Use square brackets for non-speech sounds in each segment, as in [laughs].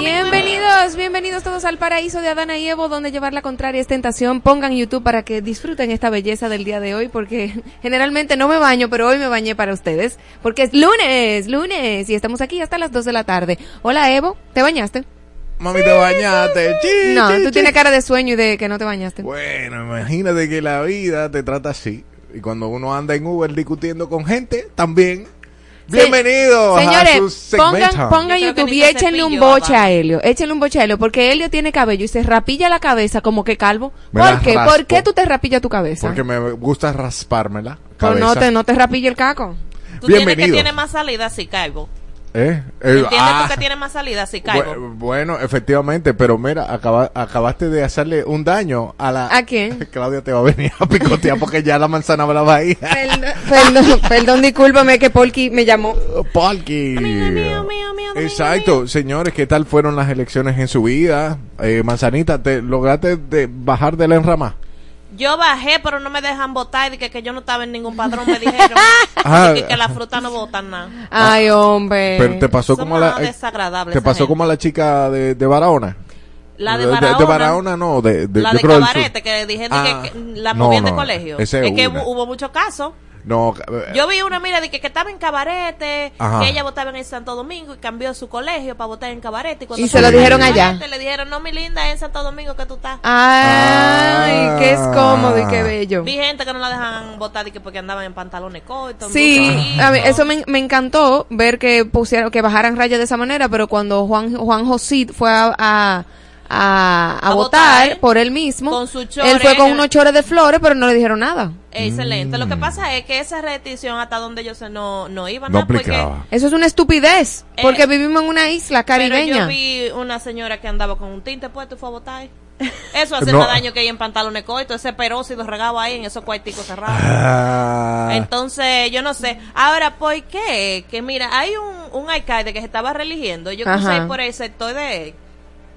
Bienvenidos, bienvenidos todos al paraíso de Adana y Evo, donde llevar la contraria es tentación. Pongan YouTube para que disfruten esta belleza del día de hoy, porque [laughs] generalmente no me baño, pero hoy me bañé para ustedes, porque es lunes, lunes, y estamos aquí hasta las 2 de la tarde. Hola Evo, ¿te bañaste? Mami, te bañaste. Chi, No, chi, tú chi. tienes cara de sueño y de que no te bañaste. Bueno, imagínate que la vida te trata así. Y cuando uno anda en Uber discutiendo con gente, también. Bienvenidos a Señores, su pongan, segmento. pongan YouTube y échenle un boche a Helio. Échenle un boche a Helio, porque Helio tiene cabello y se rapilla la cabeza como que calvo. Me ¿Por qué? raspo. ¿Por qué tú te rapillas tu cabeza? Porque me gusta raspármela. Pues no cabeza. te, no te rapilla el caco. Tú tienes que tiene más salida si caigo. ¿Eh? Eh, ¿Entiendes ah, tú que tiene más salida si caigo? bu- bueno, efectivamente, pero mira, acaba- acabaste de hacerle un daño a la... ¿A quién? [laughs] Claudia te va a venir a picotear porque ya la manzana hablaba ahí. Perdón, perdón, perdón, discúlpame que Polky me llamó. Polky. mío, mío, mío, mío, Exacto, señores, ¿qué tal fueron las elecciones en su vida? Eh, Manzanita, ¿te lograste de bajar de la enrama? Yo bajé, pero no me dejan votar. Y que, que yo no estaba en ningún padrón, me [laughs] dijeron. Ah. Y que, que la fruta no votan nada. Ay, hombre. Pero te pasó Son como a la eh, te pasó gente. como a la chica de, de Barahona. La de Barahona. de Barahona no, de, de la yo de creo. Cabarete, que dije Ah, que, que la no, movían de colegio. ese es que hubo muchos casos. No, eh, Yo vi una, mira, de que, que estaba en Cabarete, Ajá. que ella votaba en Santo Domingo y cambió su colegio para votar en Cabarete. cuando Y se fue lo dijeron allá. Le dijeron, no, mi linda, es en Santo Domingo que tú estás. Ay, Ah. qué es cómodo y qué bello. Vi gente que no la dejan votar y que porque andaban en pantalones cortos. Sí, a mí, eso me, me encantó ver que pusieron, que bajaran rayas de esa manera, pero cuando Juan, Juan Josit fue a, a, a- a A votar, votar, por él mismo, con su él chore, fue con unos chores de flores, pero no le dijeron nada. Excelente. Mm. Lo que pasa es que esa restricción hasta donde ellos no, no iban. no aplicaba. Eso es una estupidez, Eh, porque vivimos en una isla Pero caribeña. yo vi una señora que andaba con un tinte puesto y fue a votar. [laughs] Eso hace No. más daño que ir en pantalones cortos, ese peróxido regado ahí en esos cuarticos cerrados. Ah, Entonces, yo no sé. Ahora, ¿por qué? Que mira, hay un, un alcalde que se estaba religiendo. Yo crucé Ajá. por el sector de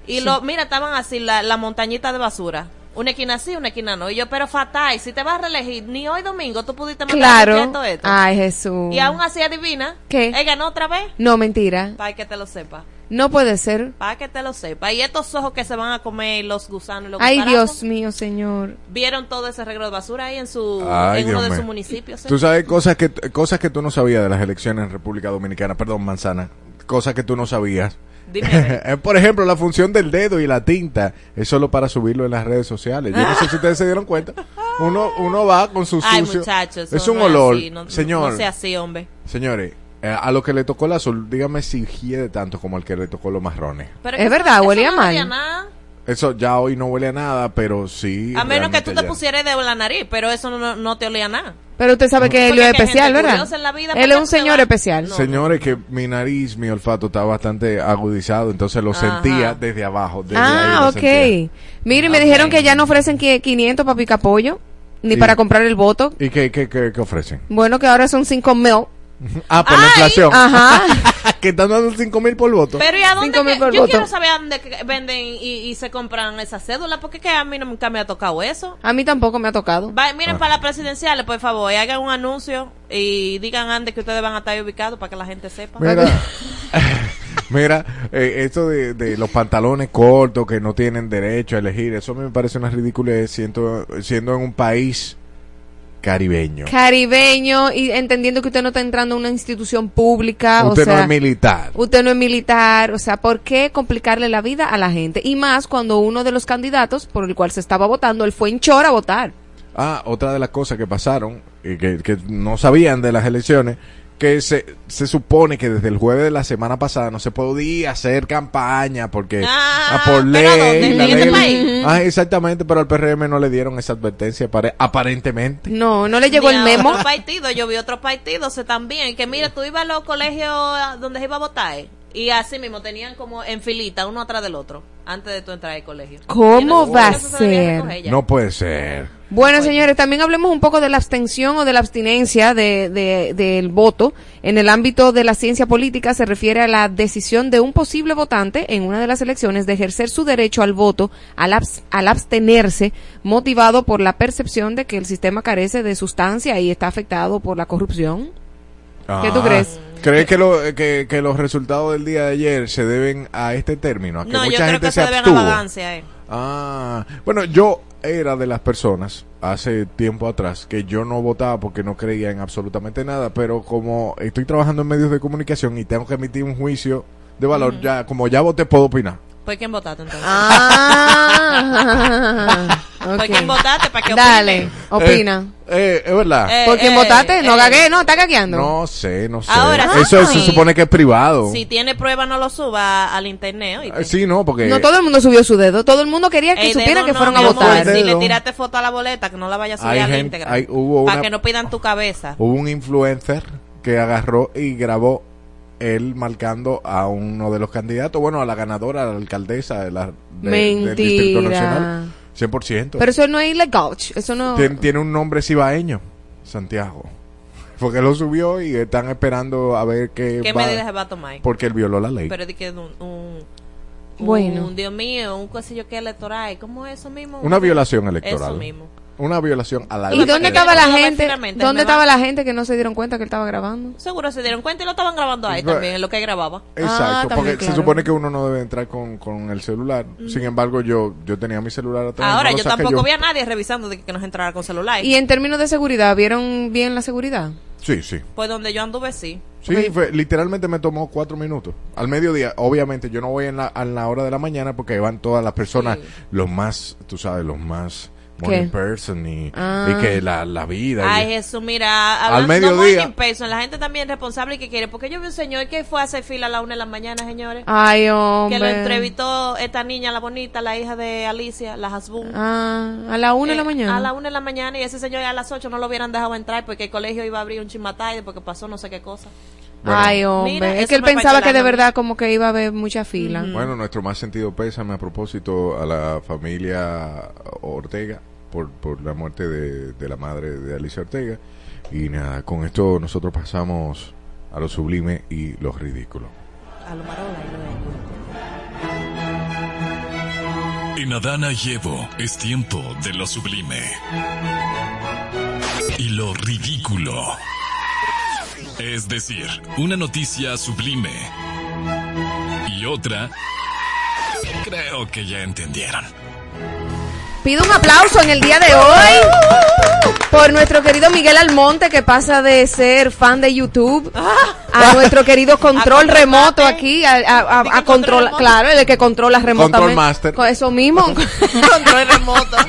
Y lo, mira, estaban así, la, la montañita de basura. Una esquina sí, una esquina no. Y yo, pero fatal, si te vas a reelegir, ni hoy domingo tú pudiste mandar Claro. esto. Ay, Jesús. Y aún así adivina. ¿Qué? Él ganó otra vez. No, mentira. Para que te lo sepa. No puede ser. Para que te lo sepa. Y estos ojos que se van a comer los gusanos y los Ay, Dios mío, señor. Vieron todo ese reglo de basura ahí en su Ay, en uno Dios de sus municipios. ¿eh? Tú sabes cosas que cosas que tú no sabías de las elecciones en República Dominicana, perdón, Manzana. Cosas que tú no sabías. Dime. [laughs] a Por ejemplo, la función del dedo y la tinta es solo para subirlo en las redes sociales. Yo no sé si ustedes se dieron cuenta. Uno, uno va con su Ay, sucio. muchachos. es un no olor. así, no, Señor, No sea así, hombre. señores, eh, a lo que le tocó el azul, dígame si hiede tanto como el que le tocó los marrones. Pero Es que verdad, huelía no mal. Eso ya hoy no huele a nada, pero sí. A menos que tú te ya. pusieras en la nariz, pero eso no, no te olía a nada. Pero usted sabe que Helio es especial, ¿verdad? vida, Él ¿por es un señor va? especial. No. Señores, que mi nariz, mi olfato está bastante agudizado, entonces lo Ajá. sentía desde abajo. Desde ahí Ah, ok. sentía. Mire, me dijeron que ya no ofrecen qui- 500 para picar pollo, ni para comprar el voto. ¿Y qué, qué, qué, qué ofrecen? Bueno, que ahora son 5 mil. Ah, por la inflación. Ajá. [laughs] que están dando 5 mil por voto. Pero ¿y a dónde? Que- yo voto. quiero saber a dónde venden y, y se compran esas cédulas, porque que a mí nunca me ha tocado eso. A mí tampoco me ha tocado. Va- Ah. miren, para las presidenciales, por favor, y hagan un anuncio y digan antes que ustedes van a estar ubicados para que la gente sepa. Mira, [laughs] mira eh, esto de, de los pantalones cortos que no tienen derecho a elegir, eso me parece una ridiculez siendo, siendo en un país caribeño. Caribeño y entendiendo que usted no está entrando a una institución pública. Usted o sea, no es militar. Usted no es militar, o sea, ¿por qué complicarle la vida a la gente? Y más cuando uno de los candidatos por el cual se estaba votando, él fue en Chora a votar. Ah, otra de las cosas que pasaron y que, que no sabían de las elecciones, que se, se supone que desde el jueves de la semana pasada no se podía hacer campaña porque Ah, ah, por ¿pero ley, dónde? la ¿En ley- país? Ah, exactamente, pero al PRM no le dieron esa advertencia pare- aparentemente. No, no le llegó Ni el a memo. Otros partidos, yo vi otros partidos también, que mira, tú ibas a los colegios a donde se iba a votar y así mismo tenían como en filita, uno atrás del otro, antes de tú entrar al colegio. ¿Cómo no va a ser? No puede ser. Bueno, señores, también hablemos un poco de la abstención o de la abstinencia de, de- del voto. En el ámbito de la ciencia política se refiere a la decisión de un posible votante en una de las elecciones de ejercer su derecho al voto al, abs- al abstenerse, motivado por la percepción de que el sistema carece de sustancia y está afectado por la corrupción. ¿Qué tú Ah, crees? ¿Crees que, lo- que, que los resultados del día de ayer se deben a este término? A que No, yo mucha creo gente que se se debe a abstuvo. vagancia. Eh. Ah, bueno, yo era de las personas hace tiempo atrás que yo no votaba porque no creía en absolutamente nada, pero como estoy trabajando en medios de comunicación y tengo que emitir un juicio de valor, ya como ya voté puedo opinar. ¿Por quién votaste entonces? Ah, [laughs] ¿Por ok. quién votaste? ¿Para que Dale, opina. Eh, es verdad. Eh, ¿Por quién eh, votaste? No eh. gagué, no, está gagueando. no sé, no sé. Ahora, Eso sí. se supone que es privado. Si tiene prueba, no lo suba al internet. ¿oíste? Eh, Sí, no, porque No todo el mundo subió su dedo, todo el mundo quería que Ey, supieran dedo que no, fueron a votar. Si le tiraste foto a la boleta, que no la vayas a subir Hay a la gente- íntegra. hay- hubo Para que no pidan tu cabeza. hubo un influencer que agarró y grabó él marcando a uno de los candidatos, bueno, a la ganadora, a la alcaldesa de la, de- del Distrito. Nacional. 100%. Pero eso no es ilegal, eso no... Tien- tiene un nombre cibaeño, Santiago. Porque lo subió y están esperando a ver qué, ¿Qué va- medidas se va a tomar? porque él violó la ley. Pero di que un, un, Bueno. un, Dios mío, un cosillo que electoral. ¿Cómo es eso mismo? Una Un- violación electoral. Eso mismo. Una violación a la ¿Y ley. dónde porque estaba la gente? ¿Dónde estaba la gente que no se dieron cuenta que él estaba grabando? Seguro se dieron cuenta y lo estaban grabando ahí Bueno. también, en lo que grababa. Exacto, Ah, porque también, se supone que uno no debe entrar con, con el celular. Sin embargo, yo yo tenía mi celular atrás. Ahora, no yo tampoco yo. vi a nadie revisando de que nos entrara con celular. Y en términos de seguridad, ¿vieron bien la seguridad? Sí, sí. Pues donde yo anduve, sí. Sí, fue- literalmente me tomó cuatro minutos. Al mediodía, obviamente, yo no voy en la, a la hora de la mañana porque van todas las personas, Sí. los más, tú sabes, los más ¿Qué? morning person y, Ah. y que la, la vida. y- Ay, Jesús, mira, Al mediodía. morning person, la gente también responsable que quiere, porque yo vi un señor que fue a hacer fila a la una de la mañana, señores, Ay, que lo hombre. entrevistó esta niña, la bonita, la hija de Alicia, la Hasbun. Ah, a la una de la Eh, mañana. A la una de la mañana y ese señor a las ocho no lo hubieran dejado entrar porque el colegio iba a abrir un chimatay porque pasó no sé qué cosa. Bueno. Ay, hombre. Mira, es que él pensaba que de verdad como que iba a haber mucha fila. Bueno, nuestro más sentido pésame a propósito a la familia Ortega por, por la muerte de, de la madre de Alicia Ortega. Y nada, con esto nosotros pasamos a lo sublime y lo ridículo. A lo marola y luego. En Adana y Evo es tiempo de lo sublime. Y lo ridículo. Es decir, una noticia sublime. Y otra... Creo que ya entendieron. Pido un aplauso en el día de hoy por nuestro querido Miguel Almonte que pasa de ser fan de YouTube a nuestro querido [laughs] control control remoto mate. aquí a, a, a- Di que a control claro, el que controla remotamente. Control master. Con eso mismo. Control remoto. [laughs]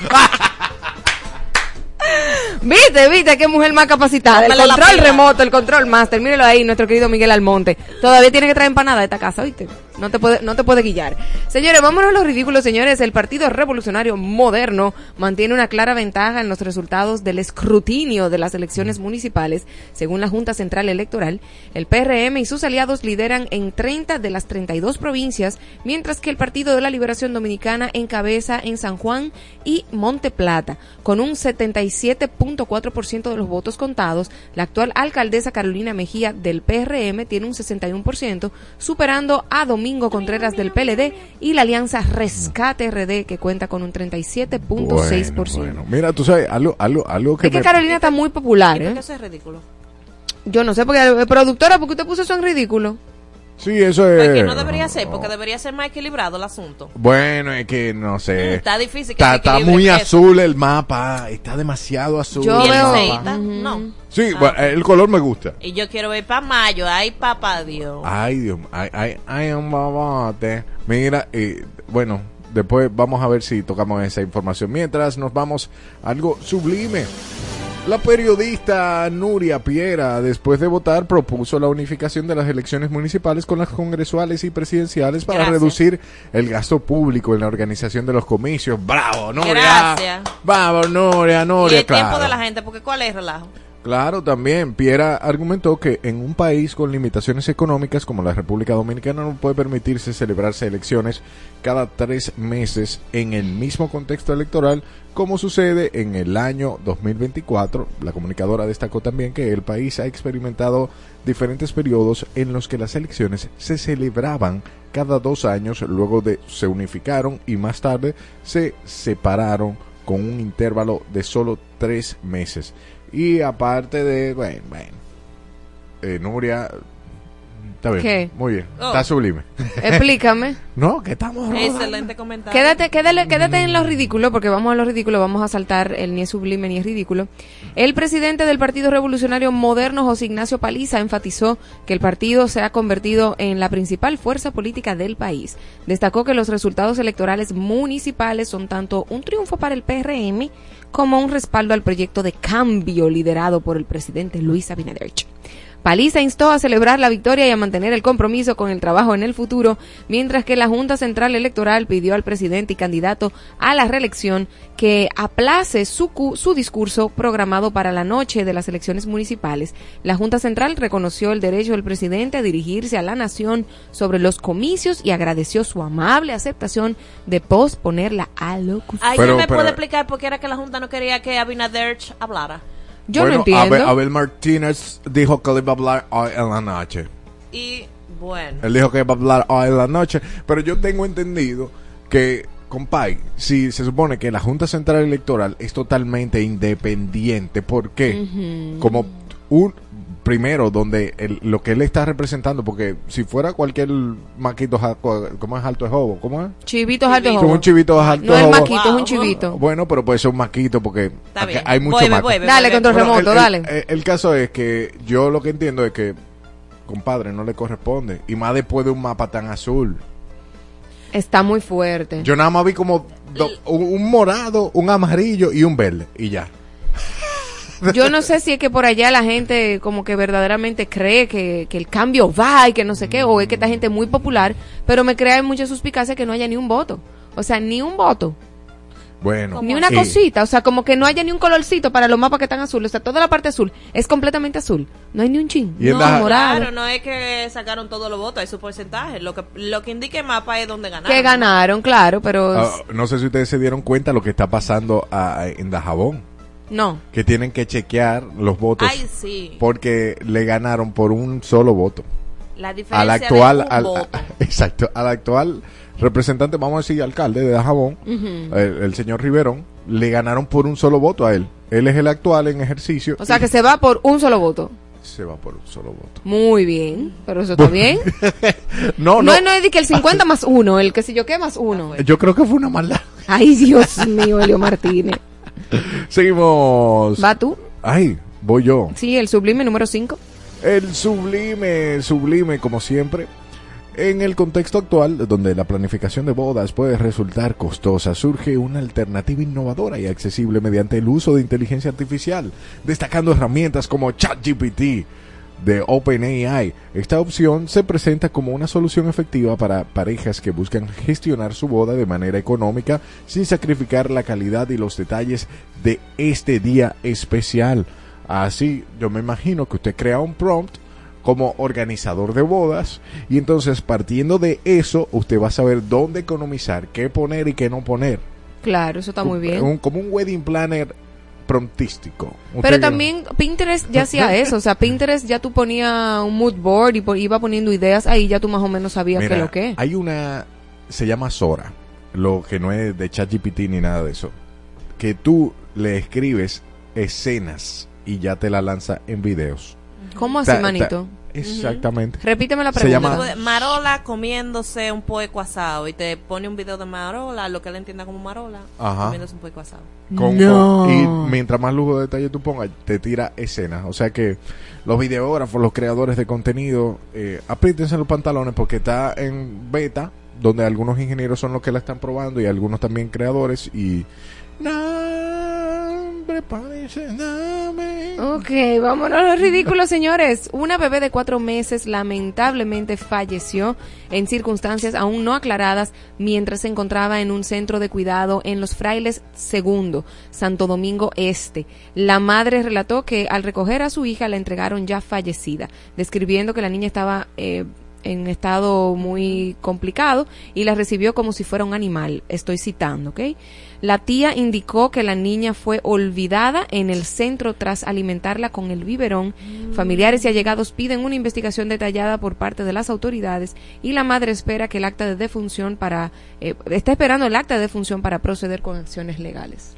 Viste, viste, qué mujer más capacitada. El control remoto, el control master. Míralo ahí, nuestro querido Miguel Almonte. Todavía tiene que traer empanada de esta casa, ¿viste? No te puede, no te puede guillar. Señores, vámonos a los ridículos, señores. El Partido Revolucionario Moderno mantiene una clara ventaja en los resultados del escrutinio de las elecciones municipales. Según la Junta Central Electoral, el PRM y sus aliados lideran en 30 de las 32 provincias, mientras que el Partido de la Liberación Dominicana encabeza en San Juan y Monte Plata, con un 77.4% de los votos contados. La actual alcaldesa Carolina Mejía del PRM tiene un 61%, superando a Domingo Contreras del PLD y la alianza Rescate RD, que cuenta con un 37.6%. Bueno, bueno. Mira, tú sabes, algo, algo, algo que Es que me- Carolina está muy popular, ¿Y por ¿eh? eso es ridículo? Yo no sé, porque eh, productora, ¿por qué usted puso eso en ridículo? Sí, eso es. Porque no debería ser, porque debería ser más equilibrado el asunto. Bueno, es que no sé. Está difícil que Está, está muy azul el mapa. Está demasiado azul. Yo ¿Y el veo- aceita? No. Sí, Ah. bueno, el color me gusta. Y yo quiero ver para mayo. Ay, papá Dios. Ay, Dios, ay, ay, ay, un babote. Mira, eh, bueno, después vamos a ver si tocamos esa información. Mientras nos vamos a algo sublime. La periodista Nuria Piera, después de votar, propuso la unificación de las elecciones municipales con las congresuales y presidenciales para Gracias. reducir el gasto público en la organización de los comicios. ¡Bravo, Nuria! Gracias. ¡Vamos, Nuria, y Nuria! el tiempo de la gente, porque ¿cuál es el relajo? Claro, también. Piera argumentó que en un país con limitaciones económicas como la República Dominicana no puede permitirse celebrarse elecciones cada tres meses en el mismo contexto electoral como sucede en el año 2024. La comunicadora destacó también que el país ha experimentado diferentes periodos en los que las elecciones se celebraban cada dos años, luego de se unificaron y más tarde se separaron con un intervalo de solo tres meses. Y aparte de, bueno, bueno, eh, Nuria, está bien, ¿Qué? muy bien, Oh. está sublime. Explícame. [laughs] no, que estamos rodando. Excelente comentario. Quédate, quédate, quédate en lo ridículo, porque vamos a lo ridículo, vamos a saltar el ni es sublime ni es ridículo. El presidente del Partido Revolucionario Moderno, José Ignacio Paliza, enfatizó que el partido se ha convertido en la principal fuerza política del país. Destacó que los resultados electorales municipales son tanto un triunfo para el PRM como un respaldo al proyecto de cambio liderado por el presidente Luis Abinader. Paliza instó a celebrar la victoria y a mantener el compromiso con el trabajo en el futuro, mientras que la Junta Central Electoral pidió al presidente y candidato a la reelección que aplace su, cu- su discurso programado para la noche de las elecciones municipales. La Junta Central reconoció el derecho del presidente a dirigirse a la nación sobre los comicios y agradeció su amable aceptación de posponer la alocución. ¿Alguien me pero- puede explicar por qué era que la Junta no quería que Abinader hablara? Yo Bueno, no entiendo. Abel, Abel Martínez dijo que le iba a hablar hoy en la noche. Y bueno, Él dijo que iba a hablar hoy en la noche, pero yo tengo entendido que, compay, si se supone que la Junta Central Electoral es totalmente independiente, ¿por qué? Como un primero donde el- lo que él está representando, porque si fuera cualquier maquito, ¿cómo es alto de jobo? ¿Cómo es? Chivitos Chivito. Como un chivito alto No es maquito, es un Wow. chivito. Bueno, pero puede ser un maquito porque hay mucho Vuelve, maco. vuelve, Dale, control Bueno, remoto, el, dale. el- el- el caso es que yo lo que entiendo es que, compadre, no le corresponde. Y más después de un mapa tan azul. Está muy fuerte. Yo nada más vi como do- un, un morado, un amarillo y un verde. Y ya. [laughs] Yo no sé si es que por allá la gente como que verdaderamente cree que, que el cambio va y que no sé qué, o es que esta gente es muy popular, pero me crea mucha suspicacia que no haya ni un voto. O sea, ni un voto, Bueno. ni una cosita, o sea, como que no haya ni un colorcito para los mapas que están azules, o sea, toda la parte azul es completamente azul, no hay ni un chin, Y en no, la- morado. Claro, no es que sacaron todos los votos, hay su porcentaje. Lo que, lo que indica el mapa es donde ganaron. que ganaron, claro, pero ah, no sé si ustedes se dieron cuenta lo que está pasando en Dajabón. No. Que tienen que chequear los votos. Ay, sí. Porque le ganaron por un solo voto. La diferencia Al actual, de un al, voto. [laughs] exacto, al actual representante, vamos a decir alcalde de Dajabón, el, el señor Riverón, le ganaron por un solo voto a él. Él es el actual en ejercicio. O sea, que se va por un solo voto. se va por un solo voto. Muy bien, pero eso está bien. [laughs] No, No, no, no, es de que el 50 más uno, el que si yo qué más uno. yo creo que fue una maldad. Ay, Dios [laughs] mío, Elio Martínez. [laughs] Seguimos. ¿Va tú? Ay, voy yo. Sí, el sublime número 5. El sublime, sublime como siempre. En el contexto actual, donde la planificación de bodas puede resultar costosa, surge una alternativa innovadora y accesible mediante el uso de inteligencia artificial, destacando herramientas como ChatGPT de OpenAI. Esta opción se presenta como una solución efectiva para parejas que buscan gestionar su boda de manera económica sin sacrificar la calidad y los detalles de este día especial. Así, yo me imagino que usted crea un prompt como organizador de bodas y entonces partiendo de eso usted va a saber dónde economizar, qué poner y qué no poner. Claro, eso está muy bien. Un- como un wedding planner promptístico. Pero también Pinterest ya hacía [laughs] eso, o sea, Pinterest ya tú ponías un mood board y iba poniendo ideas ahí, ya tú más o menos sabías Mira, qué lo que. Hay una, se llama Sora, lo que no es de ChatGPT ni nada de eso, que tú le escribes escenas y ya te la lanza en videos. ¿Cómo así, Ta- ta- manito? Exactamente. Repíteme la Se pregunta. llama- Marola comiéndose un pueco asado y te pone un video de Marola, lo que él entienda como Marola, Ajá. comiéndose un pueco asado. Con- No. con- y mientras más lujo de detalle tú pongas, te tira escenas. O sea que los videógrafos, los creadores de contenido, eh, apriétense los pantalones porque está en beta, donde algunos ingenieros son los que la están probando y algunos también creadores. Y. No, prepárense, dame. Ok, vámonos a los ridículos, señores. Una bebé de cuatro meses lamentablemente falleció en circunstancias aún no aclaradas mientras se encontraba en un centro de cuidado en Los Frailes II, Santo Domingo Este. La madre relató que al recoger a su hija la entregaron ya fallecida, describiendo que la niña estaba... eh, en estado muy complicado y la recibió como si fuera un animal. Estoy citando, ¿ok? La tía indicó que la niña fue olvidada en el centro tras alimentarla con el biberón. Familiares y allegados piden una investigación detallada por parte de las autoridades y la madre espera que el acta de defunción para eh, está esperando el acta de defunción para proceder con acciones legales.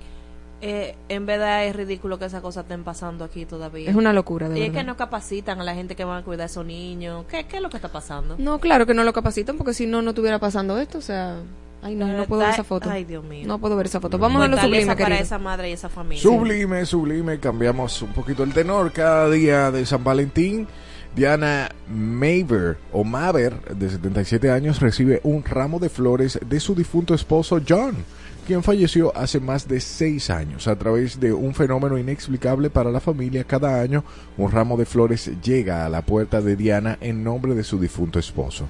Eh, en verdad es ridículo que esas cosas estén pasando aquí todavía. Es una locura, de y es verdad. que no capacitan a la gente que van a cuidar a esos niños. ¿Qué, qué es lo que está pasando? No, claro que no lo capacitan porque si no, no estuviera pasando esto. O sea, ay, no, no puedo ver esa foto. Ay, Dios mío. No puedo ver esa foto. Vamos a lo Fortaleza sublime, para esa madre y esa familia. Sublime, sublime, cambiamos un poquito el tenor. Cada día de San Valentín, Diana Maver o Maver, de 77 años, recibe un ramo de flores de su difunto esposo John, quien falleció hace más de seis años. A través de un fenómeno inexplicable para la familia, cada año un ramo de flores llega a la puerta de Diana en nombre de su difunto esposo.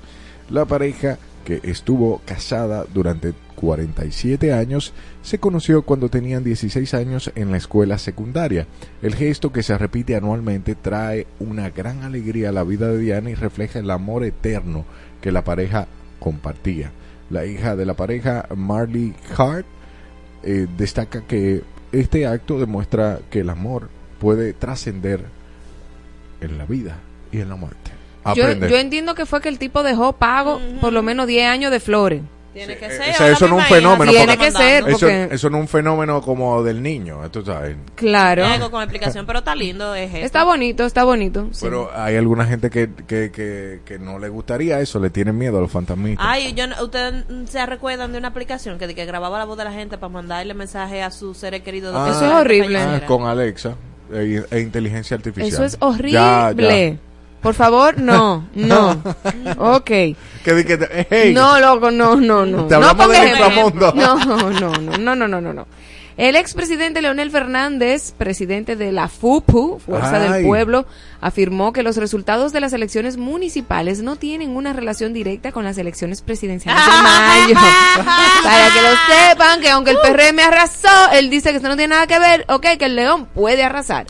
La pareja, que estuvo casada durante 47 años, se conoció cuando tenían 16 años en la escuela secundaria. El gesto que se repite anualmente trae una gran alegría a la vida de Diana y refleja el amor eterno que la pareja compartía. La hija de la pareja, Marley Hart, eh, destaca que este acto demuestra que el amor puede trascender en la vida y en la muerte. Yo, entiendo que fue que el tipo dejó pago por lo menos 10 años de flores. Tiene que Eh, ser. o sea, ahora eso no es un fenómeno, Tiene que ser. Eso, porque- eso no es un fenómeno como del niño, tú sabes. Claro. Algo con explicación, pero está lindo. Es. Está bonito, está bonito. sí. Pero hay alguna gente que, que, que, que no le gustaría eso, le tienen miedo a los fantasmitas. Ay, yo, ustedes se recuerdan de una aplicación que, de que grababa la voz de la gente para mandarle mensaje a sus seres queridos. Ah, Eso la es horrible. Ah, con Alexa e, e inteligencia artificial. Eso es Ya, horrible. ya. Por favor, no, no. [laughs] ok. Que di que te- hey, No, loco, no, no, no. Te no hablamos ponga del inframundo. No, no, no, no, no, no, no, no. El expresidente Leonel Fernández, presidente de la FUPU, Fuerza Ay. del Pueblo, afirmó que los resultados de las elecciones municipales no tienen una relación directa con las elecciones presidenciales de mayo. [laughs] Para que lo sepan, que aunque el PRM arrasó, él dice que eso no tiene nada que ver, ok, que el León puede arrasar.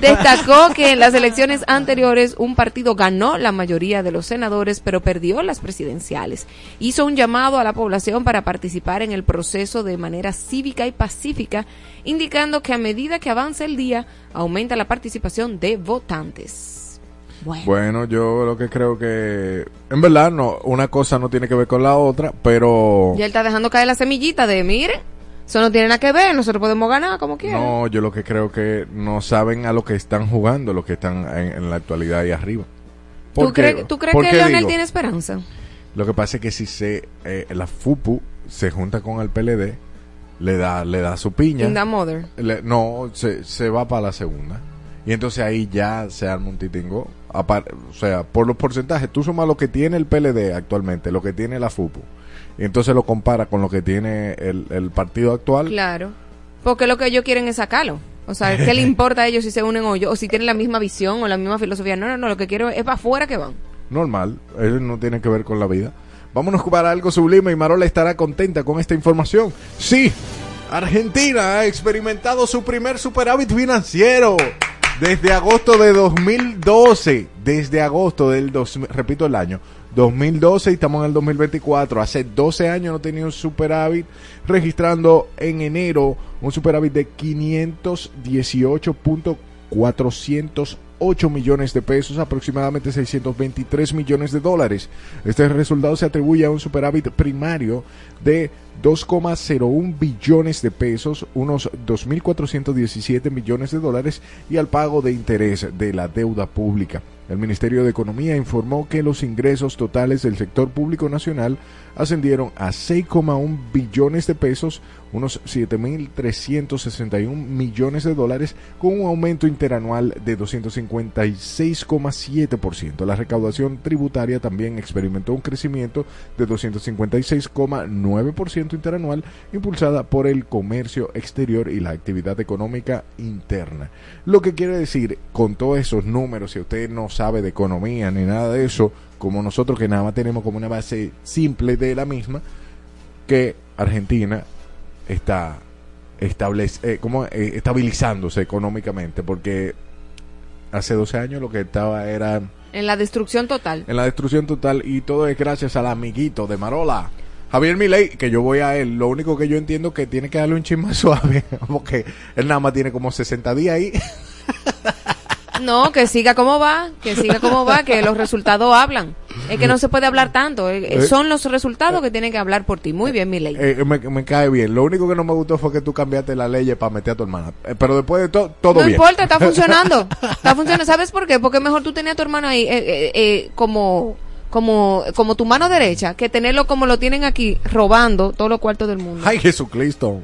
Destacó que en las elecciones anteriores un partido ganó la mayoría de los senadores, pero perdió las presidenciales. Hizo un llamado a la población para participar en el proceso de manera cívica y pacífica, indicando que a medida que avanza el día, aumenta la participación de votantes. Bueno, Bueno, yo lo que creo que, en verdad, no, una cosa no tiene que ver con la otra, pero ya él está dejando caer la semillita de, miren, eso no tiene nada que ver, nosotros podemos ganar como quieran. no, yo lo que creo que no saben a lo que están jugando, los que están en, en la actualidad ahí arriba. ¿Tú, crees- ¿Tú crees ¿Por que Leonel digo? tiene esperanza? Lo que pasa es que si se eh, la FUPU se junta con el PLD, le da le da su piña. In the mother. Le- no, se, se va para la segunda. Y entonces ahí ya se arma un titingo. Apar- o sea, por los porcentajes, tú sumas lo que tiene el PLD actualmente, lo que tiene la FUPU. Y entonces lo compara con lo que tiene el, el partido actual. Claro. Porque lo que ellos quieren es sacarlo. O sea, ¿qué le [laughs] importa a ellos si se unen o yo? O si tienen la misma visión o la misma filosofía. No, no, no. Lo que quiero es para afuera que van. Normal, eso no tiene que ver con la vida. Vámonos para algo sublime y Marola estará contenta con esta información. Sí, Argentina ha experimentado su primer superávit financiero desde agosto de 2012. Desde agosto del, dos, repito el año, 2012 y estamos en el 2024. Hace 12 años no tenía un superávit, registrando en enero un superávit de 518.408 millones de pesos, aproximadamente 623 millones de dólares. Este resultado se atribuye a un superávit primario de 2,01 billones de pesos, unos 2.417 millones de dólares y al pago de interés de la deuda pública. El Ministerio de Economía informó que los ingresos totales del sector público nacional ascendieron a 6,1 billones de pesos, unos 7.361 millones de dólares, con un aumento interanual de 256,7%. La recaudación tributaria también experimentó un crecimiento de 256,9% interanual, impulsada por el comercio exterior y la actividad económica interna. Lo que quiere decir, con todos esos números, si usted no sabe de economía ni nada de eso, como nosotros que nada más tenemos como una base simple de la misma, que Argentina está establece, eh, como, eh, estabilizándose económicamente, porque hace 12 años lo que estaba era... En la destrucción total. En la destrucción total y todo es gracias al amiguito de Marola. Javier Milei, que yo voy a él, lo único que yo entiendo que tiene que darle un chisme [laughs] suave, porque él nada más tiene como 60 días ahí. No, que siga como va, que siga como va, que los resultados hablan. Es que no se puede hablar tanto. eh, eh, son los resultados que tienen que hablar por ti. Muy bien, mi ley. Eh, me, me cae bien. Lo único que no me gustó fue que tú cambiaste la ley para meter a tu hermana. Eh, pero después de todo, todo no bien. importa, está [laughs] funcionando. Está funcionando. ¿Sabes por qué? Porque mejor tú tenías a tu hermano ahí eh, eh, eh, como como como tu mano derecha que tenerlo como lo tienen aquí robando todos los cuartos del mundo. Ay, Jesucristo.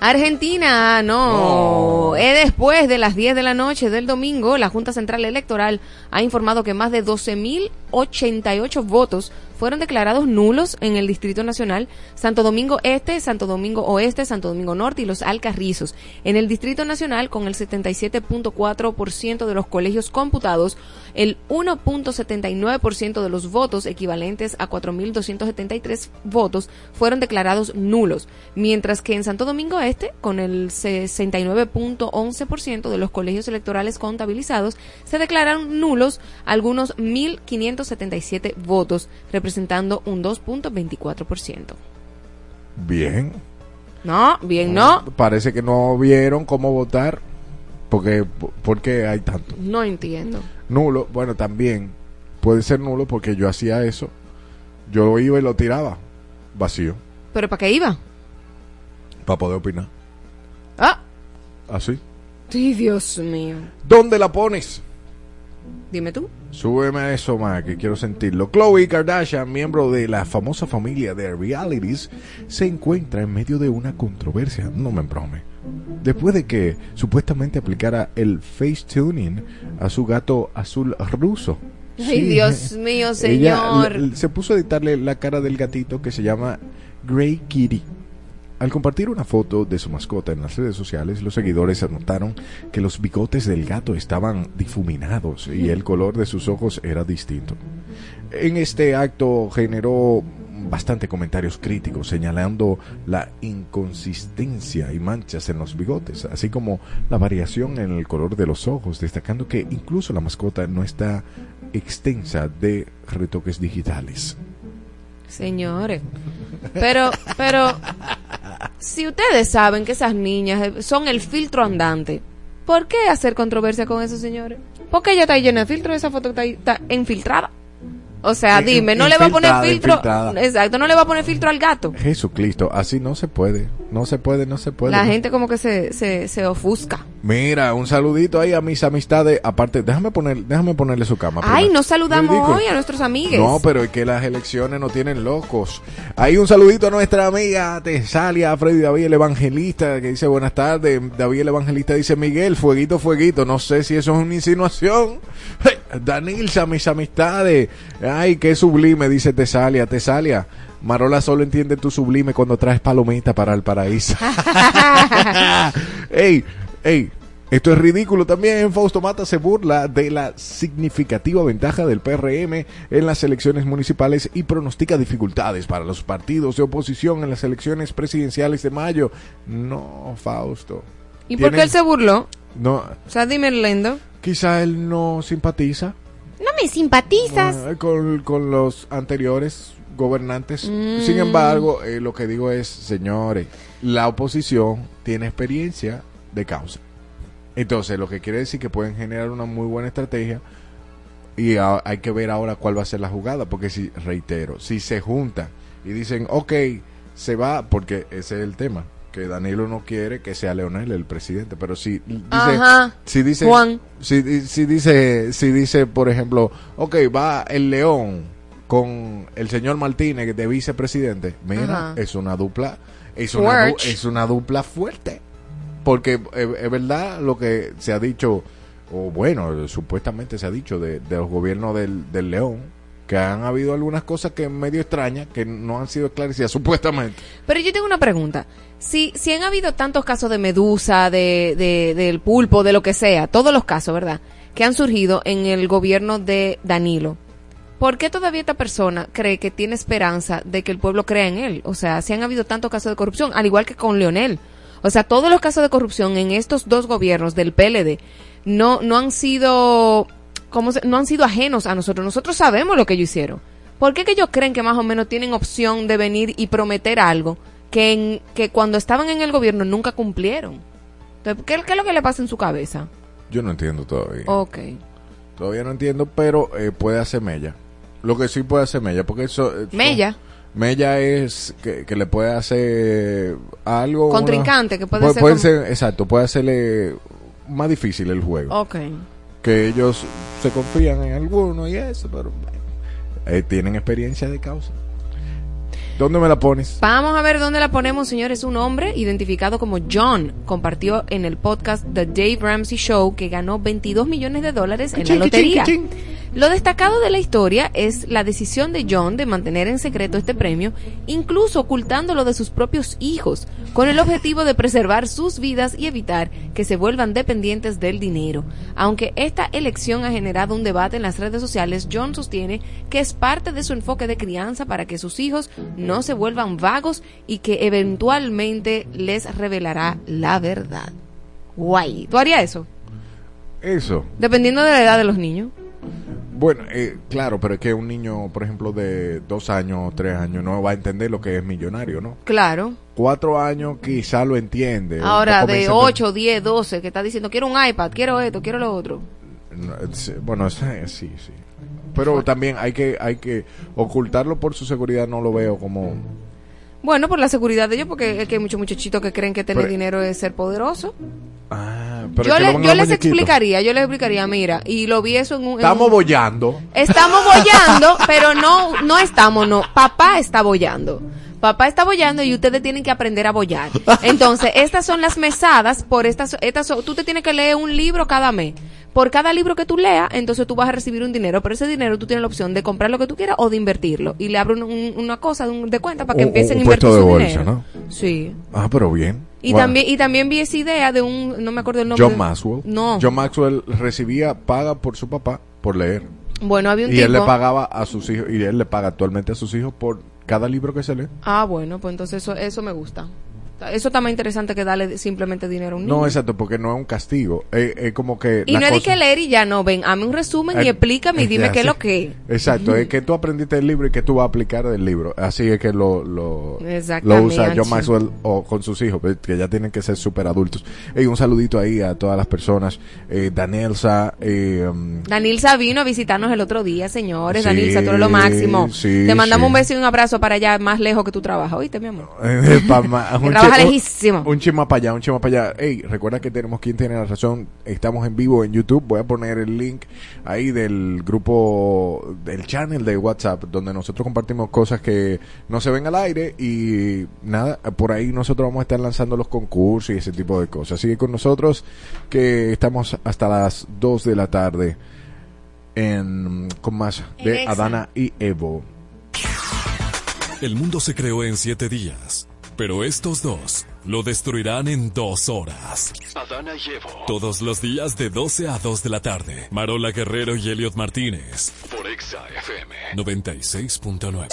Argentina, no. No. Es después de las 10 de la noche del domingo, la Junta Central Electoral ha informado que más de 12.088 votos fueron declarados nulos en el Distrito Nacional, Santo Domingo Este, Santo Domingo Oeste, Santo Domingo Norte y los Alcarrizos. En el Distrito Nacional, con el 77.4% de los colegios computados, el 1.79% de los votos, equivalentes a 4.273 votos, fueron declarados nulos, mientras que en Santo Domingo Este, con el 69.11% de los colegios electorales contabilizados, se declararon nulos algunos 1.577 votos, un 2.24%. Bien. No, bien, no, Parece que no vieron cómo votar. Porque, porque hay tanto. no entiendo. Nulo, bueno, también puede ser nulo porque yo hacía eso. Yo iba y lo tiraba vacío ¿Pero para qué iba? para poder opinar. Ah, Así. sí, Dios mío. ¿Dónde la pones? Dime tú. Súbeme eso más, que quiero sentirlo. Chloe Kardashian, miembro de la famosa familia de realities, se encuentra en medio de una controversia, no me brome. Después de que supuestamente aplicara el face tuning a su gato azul ruso. Ay, Dios [laughs] mío, Ella señor. l- se puso a editarle la cara del gatito que se llama Grey Kitty. Al compartir una foto de su mascota en las redes sociales, los seguidores notaron que los bigotes del gato estaban difuminados y el color de sus ojos era distinto. En este acto generó bastante comentarios críticos señalando la inconsistencia y manchas en los bigotes, así como la variación en el color de los ojos, destacando que incluso la mascota no está extensa de retoques digitales. Señores. Pero, pero, si ustedes saben que esas niñas eh, son el filtro andante, ¿por qué hacer controversia con eso, señores? Porque ella está llena de filtro, esa foto está, ahí- está infiltrada. O sea, In- dime, no le va a poner filtro. infiltrada. Exacto, no le va a poner filtro al gato. Jesucristo, así no se puede, no se puede, no se puede. La gente como que se, se, se ofusca. Mira, un saludito ahí a mis amistades. Aparte, déjame poner, déjame ponerle su cama. Ay, no saludamos hoy a nuestros amigos. No, pero es que las elecciones no tienen locos. Hay un saludito a nuestra amiga Tesalia, Freddy David el Evangelista, que dice buenas tardes. David el Evangelista dice Miguel, fueguito, fueguito. No sé si eso es una insinuación. [laughs] Danilza, mis amistades. Ay, qué sublime, dice Tesalia. Tesalia, Marola solo entiende tu sublime cuando traes palomita para el paraíso. [laughs] [laughs] ey, ey. Esto es ridículo. También Fausto Mata se burla de la significativa ventaja del PRM en las elecciones municipales y pronostica dificultades para los partidos de oposición en las elecciones presidenciales de mayo. No, Fausto. ¿Y por qué Tienen- él se burló? No, O sea, dime, Lendo. quizá él no simpatiza No me simpatizas. eh, con, con los anteriores gobernantes. Mm. Sin embargo, eh, lo que digo es, señores, la oposición tiene experiencia de causa. Entonces, lo que quiere decir que pueden generar una muy buena estrategia y a- hay que ver ahora cuál va a ser la jugada, porque si, reitero, si se juntan y dicen, ok, se va, porque ese es el tema, que Danilo no quiere que sea Leonel el presidente, pero si dice, Ajá. si dice, Juan. Si, si dice, si dice, por ejemplo, ok, va el León con el señor Martínez de vicepresidente, mira, Ajá. es una dupla, es una, du- es una dupla fuerte, porque eh, es verdad lo que se ha dicho, o bueno, supuestamente se ha dicho de, los gobiernos del, del León, que han habido algunas cosas que medio extrañas, que no han sido esclarecidas, [laughs] supuestamente. Pero yo tengo una pregunta. Si, si han habido tantos casos de medusa, de, de- del pulpo, de lo que sea, todos los casos, ¿verdad? Que han surgido en el gobierno de Danilo. ¿Por qué todavía esta persona cree que tiene esperanza de que el pueblo crea en él? O sea, si han habido tantos casos de corrupción, al igual que con Leonel. O sea, todos los casos de corrupción en estos dos gobiernos del PLD no, no han sido, ¿cómo se- no han sido ajenos a nosotros. Nosotros sabemos lo que ellos hicieron. ¿Por qué que ellos creen que más o menos tienen opción de venir y prometer algo que, en- que cuando estaban en el gobierno nunca cumplieron? Entonces, ¿qué, qué es lo que le pasa en su cabeza? Yo no entiendo todavía. Ok. Todavía no entiendo, pero eh, puede hacer mella. Lo que sí puede hacer mella, porque eso... eso- Mella. Mella es que, que le puede hacer algo... una- Contrincante, que puede puede, ser puede como- ser- exacto, puede hacerle más difícil el juego. Ok. Que ellos se confían en alguno y eso, pero eh, tienen experiencia de causa. ¿Dónde me la pones? Vamos a ver dónde la ponemos, señores. Un hombre identificado como John compartió en el podcast The Dave Ramsey Show que ganó 22 millones de dólares en la lotería. cachín, Lo destacado de la historia es la decisión de John de mantener en secreto este premio, incluso ocultándolo de sus propios hijos, con el objetivo de preservar sus vidas y evitar que se vuelvan dependientes del dinero. Aunque esta elección ha generado un debate en las redes sociales, John sostiene que es parte de su enfoque de crianza para que sus hijos no se vuelvan vagos y que eventualmente les revelará la verdad. Guay. ¿Tú harías eso? Eso. Dependiendo de la edad de los niños. Bueno, eh, claro, pero es que un niño, por ejemplo, de dos años, tres años, no va a entender lo que es millonario, ¿no? Claro. Cuatro años quizá lo entiende. Ahora, de 8, 10, 12, que está diciendo, quiero un iPad, quiero esto, quiero lo otro. No, Bueno, sí, [laughs] sí, sí. Pero también hay que, hay que ocultarlo por su seguridad, no lo veo como... Bueno, por la seguridad de ellos, porque es que hay muchos muchachitos que creen que tener Pero- dinero es ser poderoso. Ah, pero Yo, le- yo les explicaría, yo les explicaría, mira, y lo vi eso en un... en Estamos un- bollando. Estamos bollando, pero no, no estamos, no. Papá está bollando. Papá está bollando y ustedes tienen que aprender a bollar. Entonces, [laughs] estas son las mesadas por estas, estas son- tú te tienes que leer un libro cada mes. Por cada libro que tú leas, entonces tú vas a recibir un dinero, pero ese dinero tú tienes la opción de comprar lo que tú quieras o de invertirlo. Y le abro un- un- una cosa de, un- de cuenta para que empiecen a invertir su de bolsa, dinero. Sí. Ah, pero bien. Y también, y también vi esa idea de un, no me acuerdo el nombre. John Maxwell. No. John Maxwell recibía paga por su papá por leer. Bueno, había un Y tipo. él le pagaba a sus hijos, y él le paga actualmente a sus hijos por cada libro que se lee. Ah, bueno, pues entonces eso, eso me gusta. Eso está más interesante que darle simplemente dinero a un niño. No, exacto, porque no es un castigo. Es, es como que. y no es cosa- que leer y ya no, ven, hazme un resumen y Eh, explícame y dime ya, qué es sí. lo que es. Exacto, es que tú aprendiste el libro y que tú vas a aplicar del libro. Así es que lo, lo, lo usa John Maxwell o con sus hijos, pues, que ya tienen que ser súper adultos. Y un saludito ahí a todas las personas. Eh, Danielsa, eh, um, Danilza vino a visitarnos el otro día, señores. Sí, Danilza, tú eres lo máximo. sí, Te mandamos un beso y un abrazo para allá, más lejos que tú trabajas. ¿Oíste, mi amor? [laughs] Ma- un lejísimo. Chima para allá, un chima para allá. Ey, recuerda que tenemos quien tiene la razón. Estamos en vivo en YouTube. Voy a poner el link ahí del grupo, del channel de WhatsApp, donde nosotros compartimos cosas que no se ven al aire. Y nada, por ahí nosotros vamos a estar lanzando los concursos y ese tipo de cosas. Sigue con nosotros, que estamos hasta las 2 de la tarde en, con más de. Adana y Evo. El mundo se creó en siete días, pero estos dos lo destruirán en dos horas. Adana y Evo. Todos los días de 12 a 2 de la tarde. Marola Guerrero y Elliot Martínez. Por Exa FM. 96.9.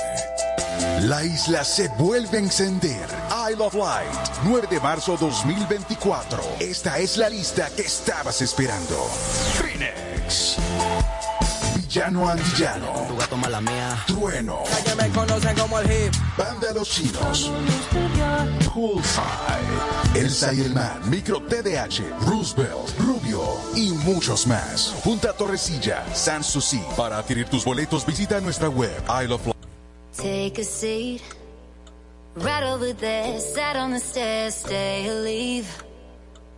La isla se vuelve a encender. Isle of Light, 9 de marzo 2024. Esta es la lista que estabas esperando. Phoenix. Villano Antillano. Tu gato mala mía. Trueno. Que me conocen como el hip. Banda Los Chinos. Poolside. Elsa y el Man. Micro TDH. Roosevelt. Rubio. Y muchos más. Punta Torrecilla. Sanssouci. Para adquirir tus boletos visita nuestra web. Isle of Light. Take a seat. Right over there, sat on the stairs, stay or leave.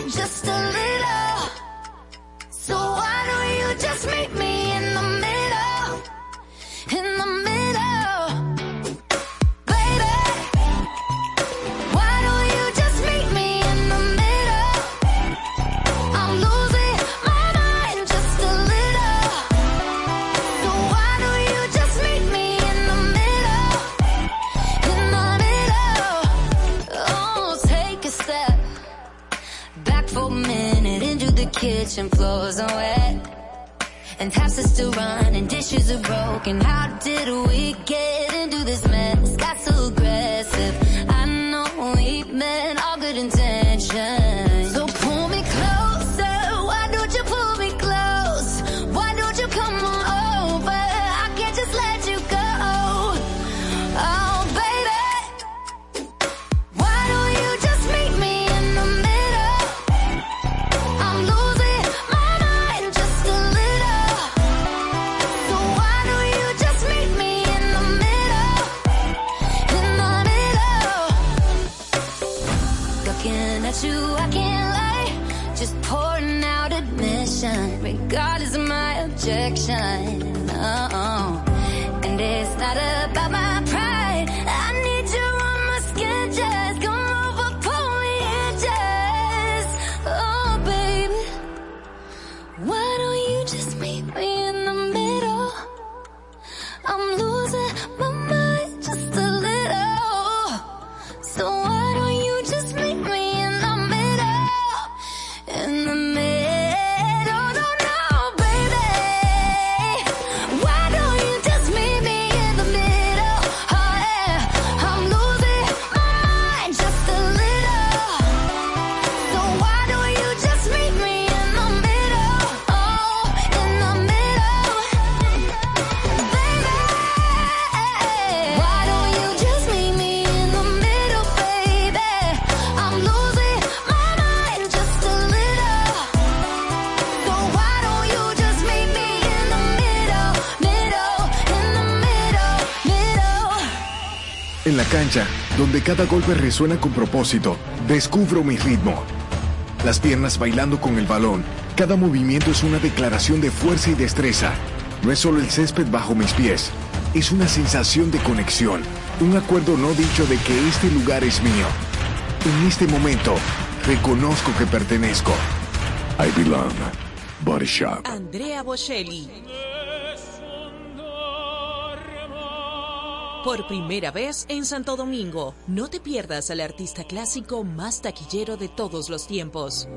just a little. So why don't you just meet me in the middle? In the middle. Kitchen. Floors are wet. And taps are still running, dishes are broken. How did we get into this mess? Got so aggressive. Donde cada golpe resuena con propósito, descubro mi ritmo. Las piernas bailando con el balón, cada movimiento es una declaración de fuerza y destreza. No es solo el césped bajo mis pies, es una sensación de conexión, un acuerdo no dicho de que este lugar es mío. En este momento, reconozco que pertenezco. I belong. Body Shop. Andrea Bocelli. Por primera vez en Santo Domingo, no te pierdas al artista clásico más taquillero de todos los tiempos.